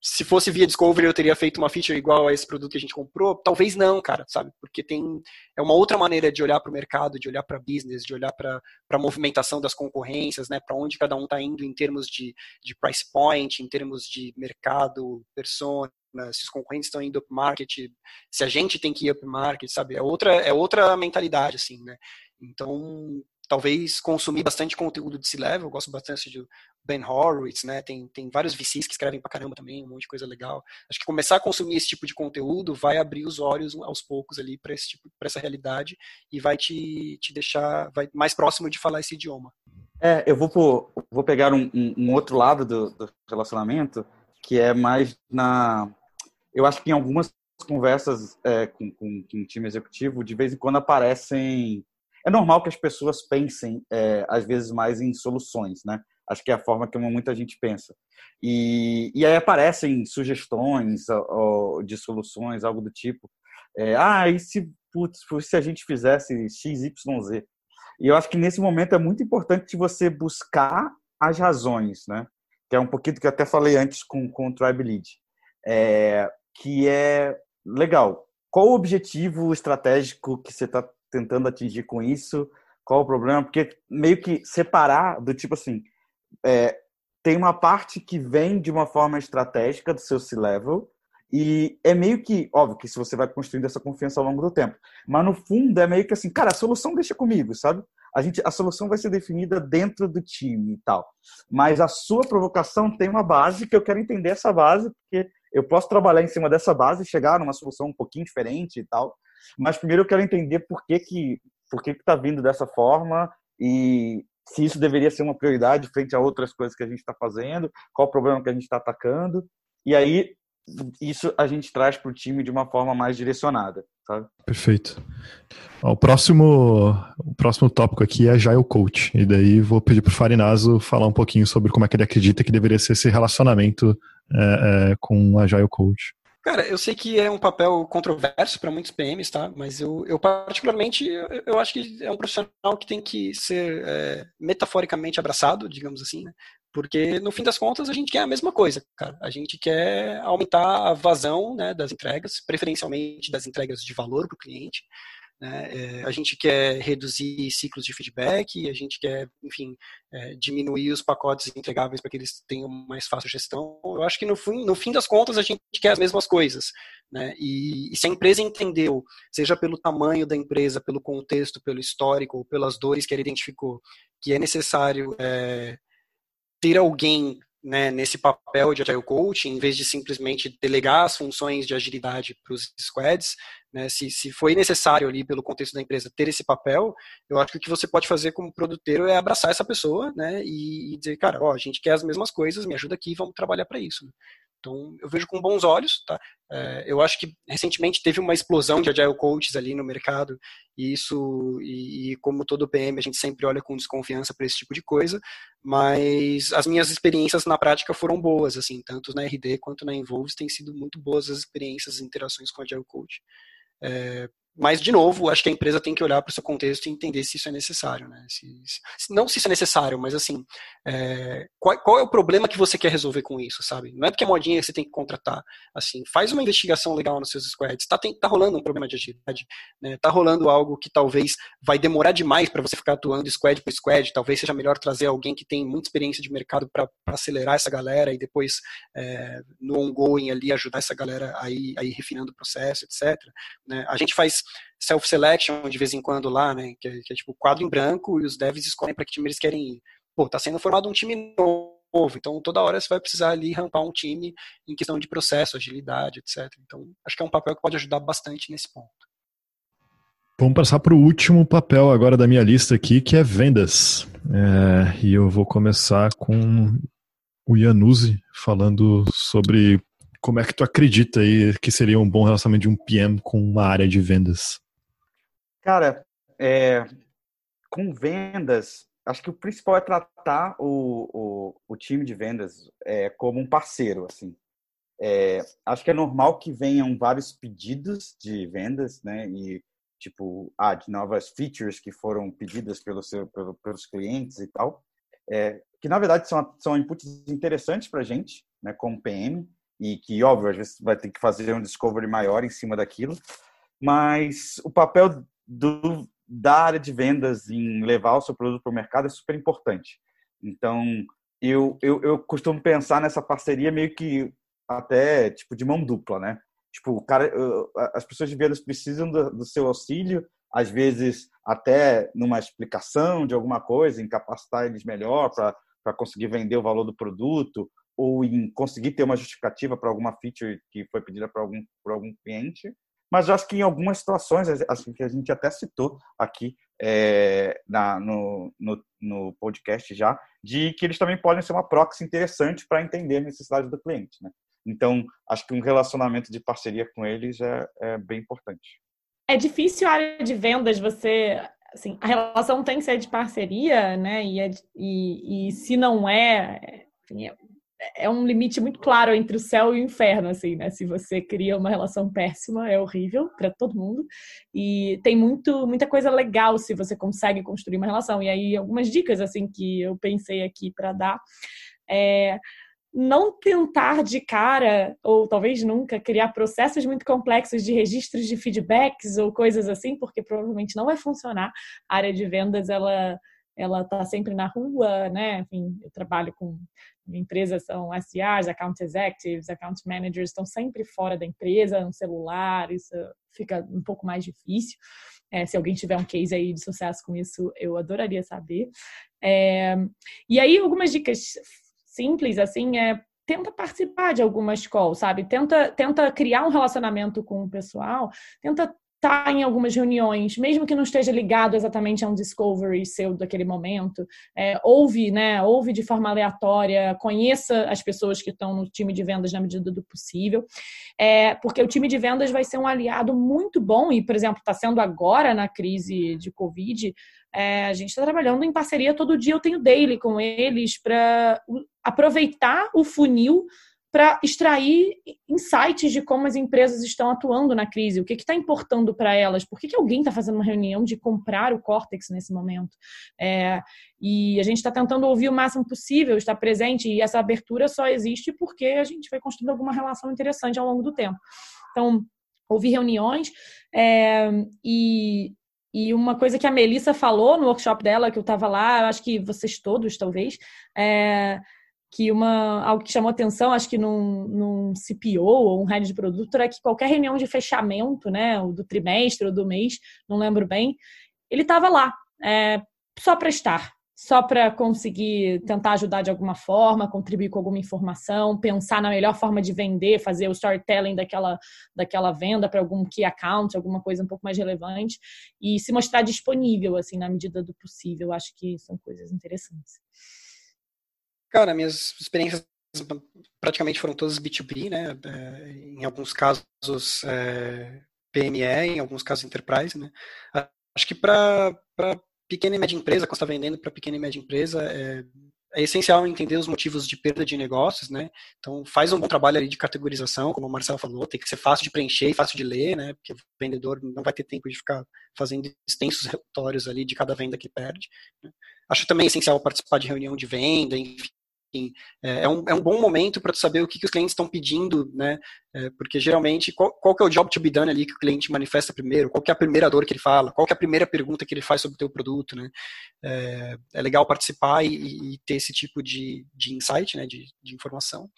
Speaker 2: se fosse via Discovery eu teria feito uma feature igual a esse produto que a gente comprou, talvez não, cara, sabe? Porque tem é uma outra maneira de olhar para o mercado, de olhar para business, de olhar para a movimentação das concorrências, né? Para onde cada um está indo em termos de, de price point, em termos de mercado, persona, né? se os concorrentes estão indo up market, se a gente tem que ir up market, sabe? É outra, é outra mentalidade, assim, né? Então, talvez consumir bastante conteúdo de C-Level, eu gosto bastante de Ben Horowitz, né? Tem, tem vários VCs que escrevem pra caramba também, um monte de coisa legal. Acho que começar a consumir esse tipo de conteúdo vai abrir os olhos aos poucos ali para esse tipo, para essa realidade e vai te, te deixar vai mais próximo de falar esse idioma.
Speaker 4: É, eu vou, por, vou pegar um, um, um outro lado do, do relacionamento, que é mais na eu acho que em algumas conversas é, com, com, com time executivo, de vez em quando aparecem. É normal que as pessoas pensem, é, às vezes, mais em soluções, né? Acho que é a forma que muita gente pensa. E, e aí aparecem sugestões ó, de soluções, algo do tipo. É, ah, e se, putz, se a gente fizesse XYZ? E eu acho que nesse momento é muito importante você buscar as razões, né? Que é um pouquinho do que eu até falei antes com, com o Tribe Lead. É, que é legal. Qual o objetivo estratégico que você está tentando atingir com isso? Qual o problema? Porque meio que separar do tipo assim, é, tem uma parte que vem de uma forma estratégica do seu C-level e é meio que, óbvio que se você vai construindo essa confiança ao longo do tempo, mas no fundo é meio que assim, cara, a solução deixa comigo, sabe? A, gente, a solução vai ser definida dentro do time e tal. Mas a sua provocação tem uma base que eu quero entender essa base, porque eu posso trabalhar em cima dessa base e chegar numa solução um pouquinho diferente e tal. Mas primeiro eu quero entender por que que por que está vindo dessa forma e se isso deveria ser uma prioridade frente a outras coisas que a gente está fazendo, qual o problema que a gente está atacando. E aí isso a gente traz para o time de uma forma mais direcionada, sabe?
Speaker 1: Perfeito. O próximo, o próximo tópico aqui é Agile Coach. E daí vou pedir para o Farinazo falar um pouquinho sobre como é que ele acredita que deveria ser esse relacionamento é, é, com Agile Coach.
Speaker 2: Cara, eu sei que é um papel controverso para muitos PMs, tá? Mas eu, eu particularmente, eu, eu, acho que é um profissional que tem que ser é, metaforicamente abraçado, digamos assim, né? Porque, no fim das contas, a gente quer a mesma coisa, cara. A gente quer aumentar a vazão né, das entregas, preferencialmente das entregas de valor para o cliente. Né? É, a gente quer reduzir ciclos de feedback, a gente quer, enfim, é, diminuir os pacotes entregáveis para que eles tenham mais fácil gestão. Eu acho que no fim, no fim das contas a gente quer as mesmas coisas. Né? E, e, se a empresa entendeu, seja pelo tamanho da empresa, pelo contexto, pelo histórico, ou pelas dores que ela identificou, que é necessário é, ter alguém né, nesse papel de agile coach, em vez de simplesmente delegar as funções de agilidade para os squads, né, se, se foi necessário ali pelo contexto da empresa ter esse papel, eu acho que o que você pode fazer como produteiro é abraçar essa pessoa, né, e, e dizer, cara, ó, a gente quer as mesmas coisas, me ajuda aqui, vamos trabalhar para isso. Então, eu vejo com bons olhos, tá? É, eu acho que recentemente teve uma explosão de agile coaches ali no mercado, e isso, e, e como todo PM, a gente sempre olha com desconfiança para esse tipo de coisa, mas as minhas experiências na prática foram boas, assim, tanto na RD quanto na Involves, têm sido muito boas as experiências, as interações com agile coach. É, mas, de novo, acho que a empresa tem que olhar para o seu contexto e entender se isso é necessário. Né? Se, se, não se isso é necessário, mas assim, é, qual, qual, é o problema que você quer resolver com isso, sabe? Não é porque é modinha que você tem que contratar. Assim, faz uma investigação legal nos seus squads. Está tá rolando um problema de agilidade, né? Tá rolando algo que talvez vai demorar demais para você ficar atuando squad por squad. Talvez seja melhor trazer alguém que tem muita experiência de mercado para acelerar essa galera e depois, é, no ongoing ali, ajudar essa galera a ir, a ir refinando o processo, etc. Né? A gente faz self-selection de vez em quando lá, né? Que é, que é, tipo quadro em branco e os devs escolhem para que time eles querem ir. Pô, tá sendo formado um time novo, então toda hora você vai precisar ali rampar um time em questão de processo, agilidade, etc. Então, acho que é um papel que pode ajudar bastante nesse ponto.
Speaker 1: Vamos passar para o último papel agora da minha lista aqui, que é vendas. É, e eu vou começar com o Iannuzzi falando sobre como é que tu acredita aí que seria um bom relacionamento de um PM com uma área de vendas.
Speaker 4: Cara, é, com vendas, acho que o principal é tratar o, o, o time de vendas é, como um parceiro, assim. É, acho que é normal que venham vários pedidos de vendas, né? E tipo, ah, de novas features que foram pedidas pelo seu, pelo, pelos clientes e tal, é, que na verdade são, são inputs interessantes para a gente, né? Como PM, e que óbvio às vezes vai ter que fazer um discovery maior em cima daquilo, mas o papel do, da área de vendas em levar o seu produto para o mercado é super importante. Então, eu, eu, eu costumo pensar nessa parceria meio que até tipo de mão dupla, né? Tipo, o cara, as pessoas de vendas precisam do, do seu auxílio, às vezes até numa explicação de alguma coisa, capacitar eles melhor para conseguir vender o valor do produto, ou em conseguir ter uma justificativa para alguma feature que foi pedida por algum, por algum cliente. Mas eu acho que em algumas situações, assim, que a gente até citou aqui é, na, no, no, no, podcast já, de que eles também podem ser uma proxy interessante para entender a necessidade do cliente. Né? Então, acho que um relacionamento de parceria com eles é, é bem importante.
Speaker 3: É difícil a área de vendas você assim, a relação tem que ser de parceria, né? E, é, e, e se não é, enfim, é é um limite muito claro entre o céu e o inferno, assim, né? Se você cria uma relação péssima, é horrível para todo mundo. E tem muito, muita coisa legal se você consegue construir uma relação. E aí, algumas dicas, assim, que eu pensei aqui para dar. É, não tentar de cara, ou talvez nunca, criar processos muito complexos de registros de feedbacks ou coisas assim, porque provavelmente não vai funcionar. A área de vendas, ela ela está sempre na rua, né? Enfim, eu trabalho com empresas, são SDRs, Account Executives, Account Managers, estão sempre fora da empresa, no celular, isso fica um pouco mais difícil. É, se alguém tiver um case aí de sucesso com isso, eu adoraria saber. É, e aí, algumas dicas simples, assim, é tenta participar de algumas calls, sabe? Tenta, tenta criar um relacionamento com o pessoal, tenta tá em algumas reuniões, mesmo que não esteja ligado exatamente a um discovery seu daquele momento, é, ouve, né, ouve de forma aleatória, conheça as pessoas que estão no time de vendas na medida do possível, é, porque o time de vendas vai ser um aliado muito bom e, por exemplo, está sendo agora na crise de Covid, é, a gente está trabalhando em parceria todo dia, eu tenho daily com eles para aproveitar o funil para extrair insights de como as empresas estão atuando na crise, o que está importando para elas, por que, que alguém está fazendo uma reunião de comprar o Cortex nesse momento. É, e a gente está tentando ouvir o máximo possível, estar presente, e essa abertura só existe porque a gente vai construindo alguma relação interessante ao longo do tempo. Então, ouvir reuniões é, e, e uma coisa que a Melissa falou no workshop dela, que eu estava lá, acho que vocês todos, talvez, é, que uma algo que chamou atenção, acho que num, num CPO ou um head de produto, era que qualquer reunião de fechamento, né, do trimestre ou do mês, não lembro bem, ele estava lá, é, só para estar, só para conseguir tentar ajudar de alguma forma, contribuir com alguma informação, pensar na melhor forma de vender, fazer o storytelling daquela, daquela venda para algum key account, alguma coisa um pouco mais relevante, e se mostrar disponível, assim, na medida do possível. Acho que são coisas interessantes.
Speaker 2: Cara, minhas experiências praticamente foram todas B2B, né? É, em alguns casos é, PME, em alguns casos Enterprise, né? Acho que para pequena e média empresa, quando está vendendo para pequena e média empresa, é, é, essencial entender os motivos de perda de negócios, né? Então, faz um bom trabalho ali de categorização, como o Marcelo falou, tem que ser fácil de preencher e fácil de ler, né? Porque o vendedor não vai ter tempo de ficar fazendo extensos relatórios ali de cada venda que perde. Né? Acho também essencial participar de reunião de venda, enfim, enfim, é, é um, é um bom momento para saber o que, que os clientes estão pedindo, né? É, porque geralmente, qual, qual que é o job to be done ali que o cliente manifesta primeiro? Qual que é a primeira dor que ele fala? Qual que é a primeira pergunta que ele faz sobre o teu produto, né? É, é legal participar e, e, ter esse tipo de, de insight, né? De, de informação.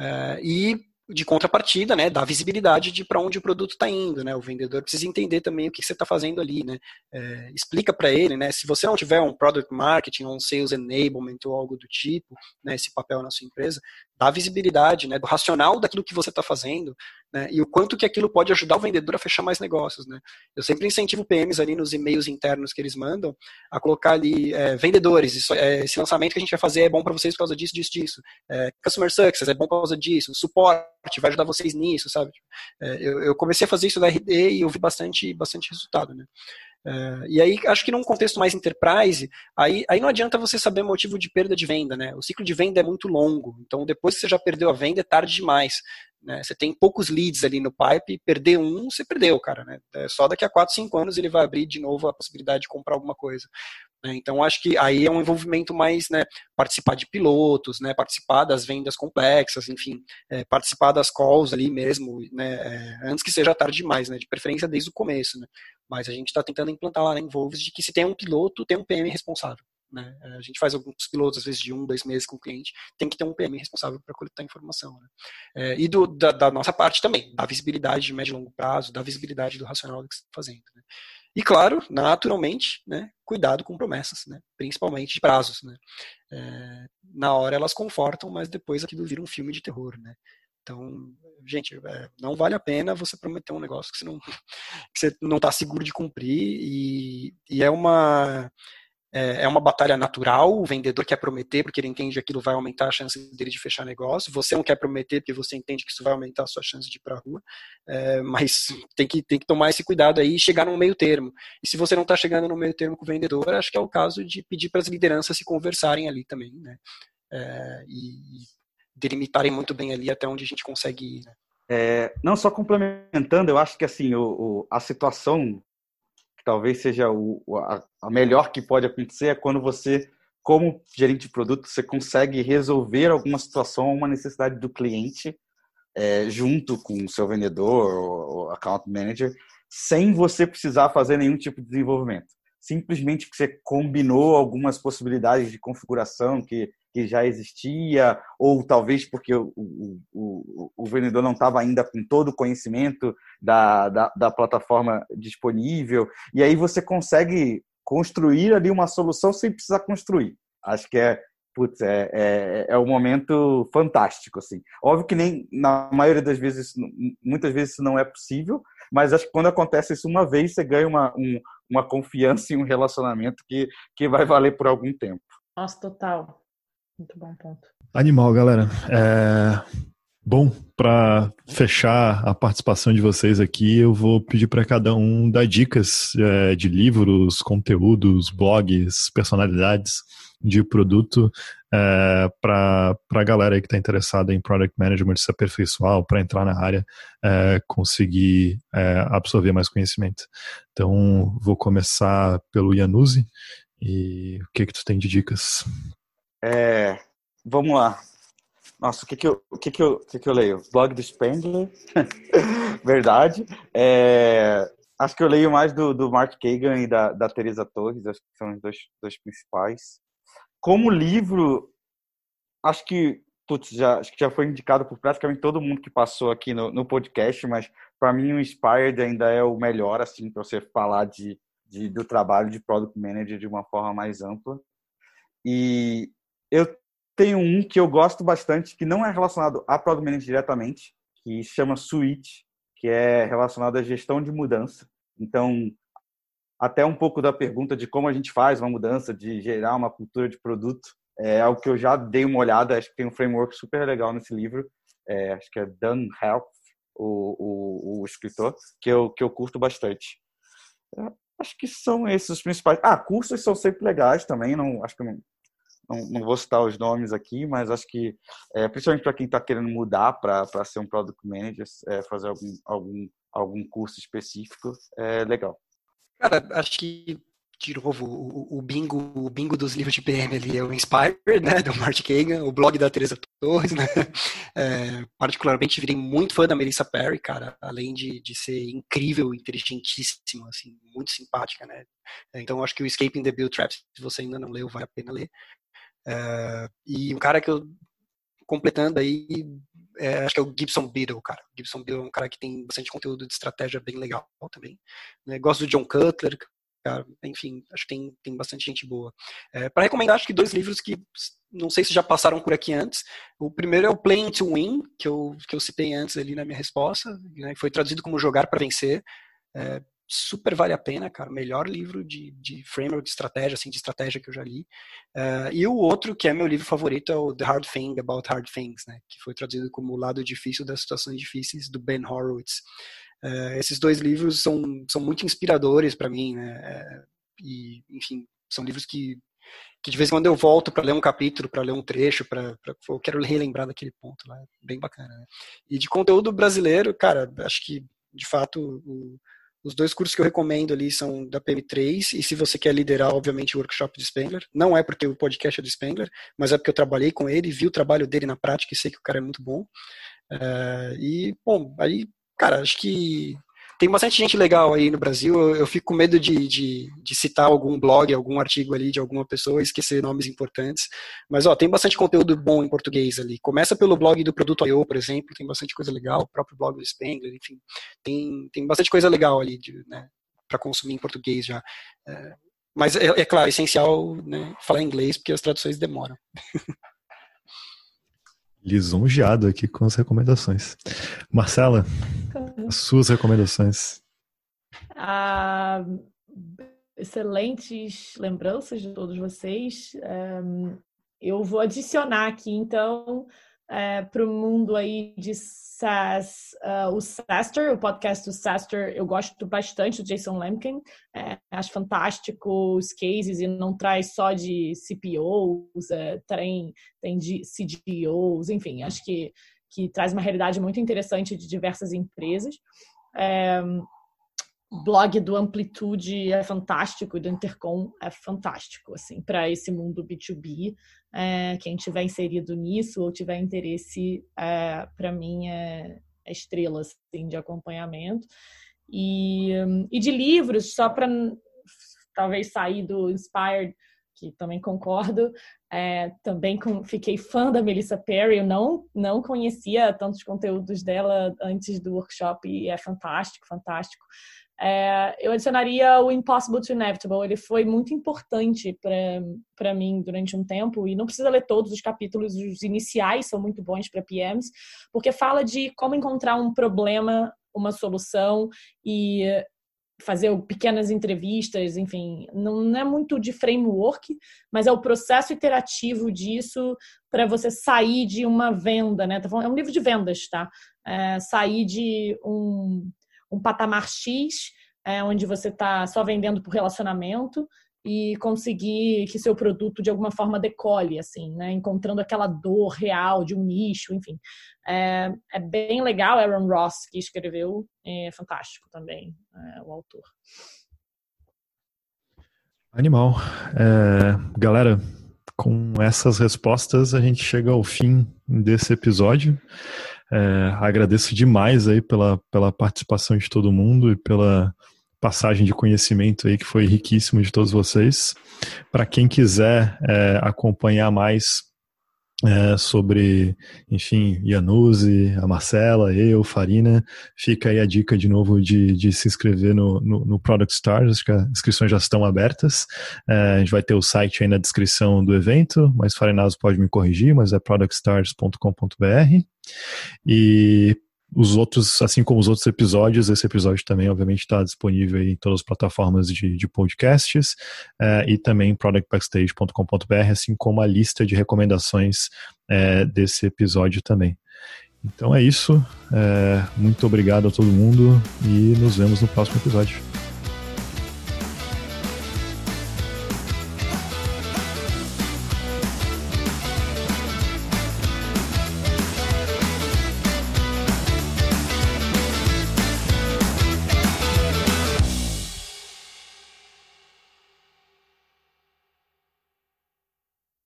Speaker 2: É, e de contrapartida, né, da visibilidade de para onde o produto está indo, né, o vendedor precisa entender também o que você está fazendo ali, né, é, explica para ele, né, se você não tiver um product marketing um sales enablement ou algo do tipo, né, esse papel na sua empresa, dá visibilidade, né, do racional daquilo que você está fazendo, né, e o quanto que aquilo pode ajudar o vendedor a fechar mais negócios, né. Eu sempre incentivo PMs ali nos e-mails internos que eles mandam a colocar ali é, vendedores, isso, é, esse lançamento que a gente vai fazer é bom para vocês por causa disso, disso, disso. É, customer success é bom por causa disso, suporte vai ajudar vocês nisso, sabe. É, eu, eu, comecei a fazer isso na RD e eu vi bastante, bastante resultado, né. Uh, e aí, acho que num contexto mais enterprise, aí, aí não adianta você saber motivo de perda de venda, né? O ciclo de venda é muito longo, então depois que você já perdeu a venda, é tarde demais. Né? Você tem poucos leads ali no pipe, perder um, você perdeu, cara. Né? É só daqui a 4, 5 anos ele vai abrir de novo a possibilidade de comprar alguma coisa. Né? Então, acho que aí é um envolvimento mais, né, participar de pilotos, né, participar das vendas complexas, enfim, é, participar das calls ali mesmo, né, é, antes que seja tarde demais, né, de preferência desde o começo. Né? Mas a gente está tentando implantar lá na Involves de que se tem um piloto, tem um PM responsável. Né? A gente faz alguns pilotos, às vezes de um, dois meses com o cliente, tem que ter um PM responsável para coletar informação. Né? É, e do, da, da, nossa parte também, da visibilidade de médio e longo prazo, da visibilidade do racional do que está fazendo. Né? E claro, naturalmente, né, cuidado com promessas, né, principalmente de prazos. Né? É, na hora elas confortam, mas depois aquilo vira um filme de terror. Né? Então, gente, é, não vale a pena você prometer um negócio que você não está seguro de cumprir e, e é uma é, é uma batalha natural, o vendedor quer prometer porque ele entende que aquilo vai aumentar a chance dele de fechar negócio, você não quer prometer porque você entende que isso vai aumentar a sua chance de ir para a rua, é, mas tem que, tem que tomar esse cuidado aí e chegar num meio termo. E se você não está chegando no meio termo com o vendedor, acho que é o caso de pedir para as lideranças se conversarem ali também, né? É, e delimitarem muito bem ali até onde a gente consegue ir. Né?
Speaker 4: É, não, só complementando, eu acho que assim, o, o, a situação talvez seja o, a, a, melhor que pode acontecer é quando você como gerente de produto, você consegue resolver alguma situação, uma necessidade do cliente, é, junto com o seu vendedor ou account manager, sem você precisar fazer nenhum tipo de desenvolvimento. Simplesmente que você combinou algumas possibilidades de configuração que, que já existia, ou talvez porque o, o, o, o vendedor não estava ainda com todo o conhecimento da, da, da plataforma disponível, e aí você consegue construir ali uma solução sem precisar construir. Acho que é putz, é, é, é um momento fantástico, assim. Óbvio que nem na maioria das vezes, muitas vezes isso não é possível, mas acho que quando acontece isso uma vez, você ganha uma, um, uma confiança e um relacionamento que, que vai valer por algum tempo.
Speaker 3: Nossa, total. Muito bom ponto.
Speaker 1: Animal, galera. É... Bom, para fechar a participação de vocês aqui, eu vou pedir para cada um dar dicas é, de livros, conteúdos, blogs, personalidades de produto é, para a galera aí que está interessada em product management, se aperfeiçoar, para entrar na área, é, conseguir é, absorver mais conhecimento. Então, vou começar pelo Yanuzi. E o que que tu tem de dicas?
Speaker 4: É, vamos lá. Nossa, o que que eu, o que que eu, o que que eu leio? Blog do Spengler, verdade. É, acho que eu leio mais do, do Mark Kagan e da, da Teresa Torres, acho que são os dois, dois principais. Como livro, acho que putz, já, acho que já foi indicado por praticamente todo mundo que passou aqui no, no podcast, mas para mim o Inspired ainda é o melhor assim para você falar de, de, do trabalho de product manager de uma forma mais ampla. E eu tenho um que eu gosto bastante que não é relacionado a product manager diretamente, que chama Suite, que é relacionado à gestão de mudança. Então, até um pouco da pergunta de como a gente faz uma mudança, de gerar uma cultura de produto. É algo que eu já dei uma olhada, acho que tem um framework super legal nesse livro, é, acho que é Dan Health, o, o, o, escritor, que eu, que eu curto bastante. É, acho que são esses os principais. Ah, cursos são sempre legais também, não, acho que não, não, não vou citar os nomes aqui, mas acho que, é, principalmente para quem está querendo mudar para ser um Product Manager, é, fazer algum, algum, algum curso específico, é legal.
Speaker 2: Cara, acho que, de novo, o, o, bingo, o bingo dos livros de PM ali é o Inspired, né, do Mark Kagan, o blog da Teresa Torres, né, é, particularmente virei muito fã da Melissa Perry, cara, além de, de ser incrível, inteligentíssima, assim, muito simpática, né, então acho que o Escaping the Bill Traps, se você ainda não leu, vale a pena ler. É, e um cara que eu, completando aí, é, acho que é o Gibson Beadle, cara. O Gibson Beadle é um cara que tem bastante conteúdo de estratégia bem legal também. Né? Gosto do John Cutler, cara. Enfim, acho que tem, tem bastante gente boa. É, para recomendar, acho que dois livros que não sei se já passaram por aqui antes. O primeiro é o Playing to Win, que eu, que eu citei antes ali na minha resposta, né? foi traduzido como Jogar para Vencer. É, super vale a pena, cara. Melhor livro de, de framework de estratégia, assim, de estratégia que eu já li. Uh, e o outro, que é meu livro favorito, é o The Hard Thing About Hard Things, né? Que foi traduzido como O Lado Difícil das Situações Difíceis, do Ben Horowitz. Uh, esses dois livros são, são muito inspiradores para mim, né? Uh, e, enfim, são livros que, que de vez em quando eu volto para ler um capítulo, para ler um trecho, para eu quero relembrar daquele ponto lá. Bem bacana, né? E de conteúdo brasileiro, cara, acho que, de fato, o os dois cursos que eu recomendo ali são da PM3, e se você quer liderar, obviamente, o workshop do Spengler, não é porque o podcast é do Spengler, mas é porque eu trabalhei com ele, vi o trabalho dele na prática e sei que o cara é muito bom. Uh, e, bom, aí, cara, acho que tem bastante gente legal aí no Brasil. Eu, fico com medo de, de, de, citar algum blog, algum artigo ali de alguma pessoa, esquecer nomes importantes. Mas ó, tem bastante conteúdo bom em português ali. Começa pelo blog do Produto I.O., por exemplo, tem bastante coisa legal. O próprio blog do Spengler, enfim, tem, tem bastante coisa legal ali né, para consumir em português já. É, mas é, é, claro, é essencial né, falar inglês porque as traduções demoram.
Speaker 1: lisonjeado aqui com as recomendações. Marcela, as suas recomendações.
Speaker 3: Ah, excelentes lembranças de todos vocês. Um, eu vou adicionar aqui, então, é, para o mundo aí de SaaS, uh, o SaaSter, o podcast do SaaSter, eu gosto bastante do Jason Lemkin, é, acho fantástico os cases e não traz só de CPOs, é, tem, tem de CDOs, enfim, acho que, que traz uma realidade muito interessante de diversas empresas. Blog do Amplitude é fantástico e do Intercom é fantástico, assim, para esse mundo B2B. É, quem tiver inserido nisso ou tiver interesse, é, para mim é, é estrela assim, de acompanhamento. E, e de livros, só para talvez sair do Inspired, que também concordo. É, também com, fiquei fã da Melissa Perry, eu não, não conhecia tantos conteúdos dela antes do workshop e é fantástico, fantástico. É, eu adicionaria o Impossible to Inevitable, ele foi muito importante para mim durante um tempo, e não precisa ler todos os capítulos, os iniciais são muito bons para PMs, porque fala de como encontrar um problema, uma solução e fazer pequenas entrevistas, enfim, não é muito de framework, mas é o processo iterativo disso para você sair de uma venda, né? É um livro de vendas, tá? É, sair de um, um patamar X, é, onde você está só vendendo por relacionamento e conseguir que seu produto de alguma forma decole, assim, né? Encontrando aquela dor real de um nicho, enfim. É, é bem legal. Aaron Ross, que escreveu, é fantástico também, é, o autor.
Speaker 1: Animal. É, galera, com essas respostas a gente chega ao fim desse episódio. É, agradeço demais aí pela, pela participação de todo mundo e pela passagem de conhecimento aí que foi riquíssimo de todos vocês. Para quem quiser é, acompanhar mais é, sobre, enfim, Iannuzzi, a Marcela, eu, Farina, fica aí a dica de novo de, de se inscrever no, no, no, Product Stars, acho que as inscrições já estão abertas. É, a gente vai ter o site aí na descrição do evento, mas Farinazo pode me corrigir, mas é productstars.com.br. E os outros, assim como os outros episódios, esse episódio também, obviamente, está disponível em todas as plataformas de, de podcasts é, e também productbackstage.com.br, assim como a lista de recomendações é, desse episódio também. Então é isso. É, muito obrigado a todo mundo e nos vemos no próximo episódio.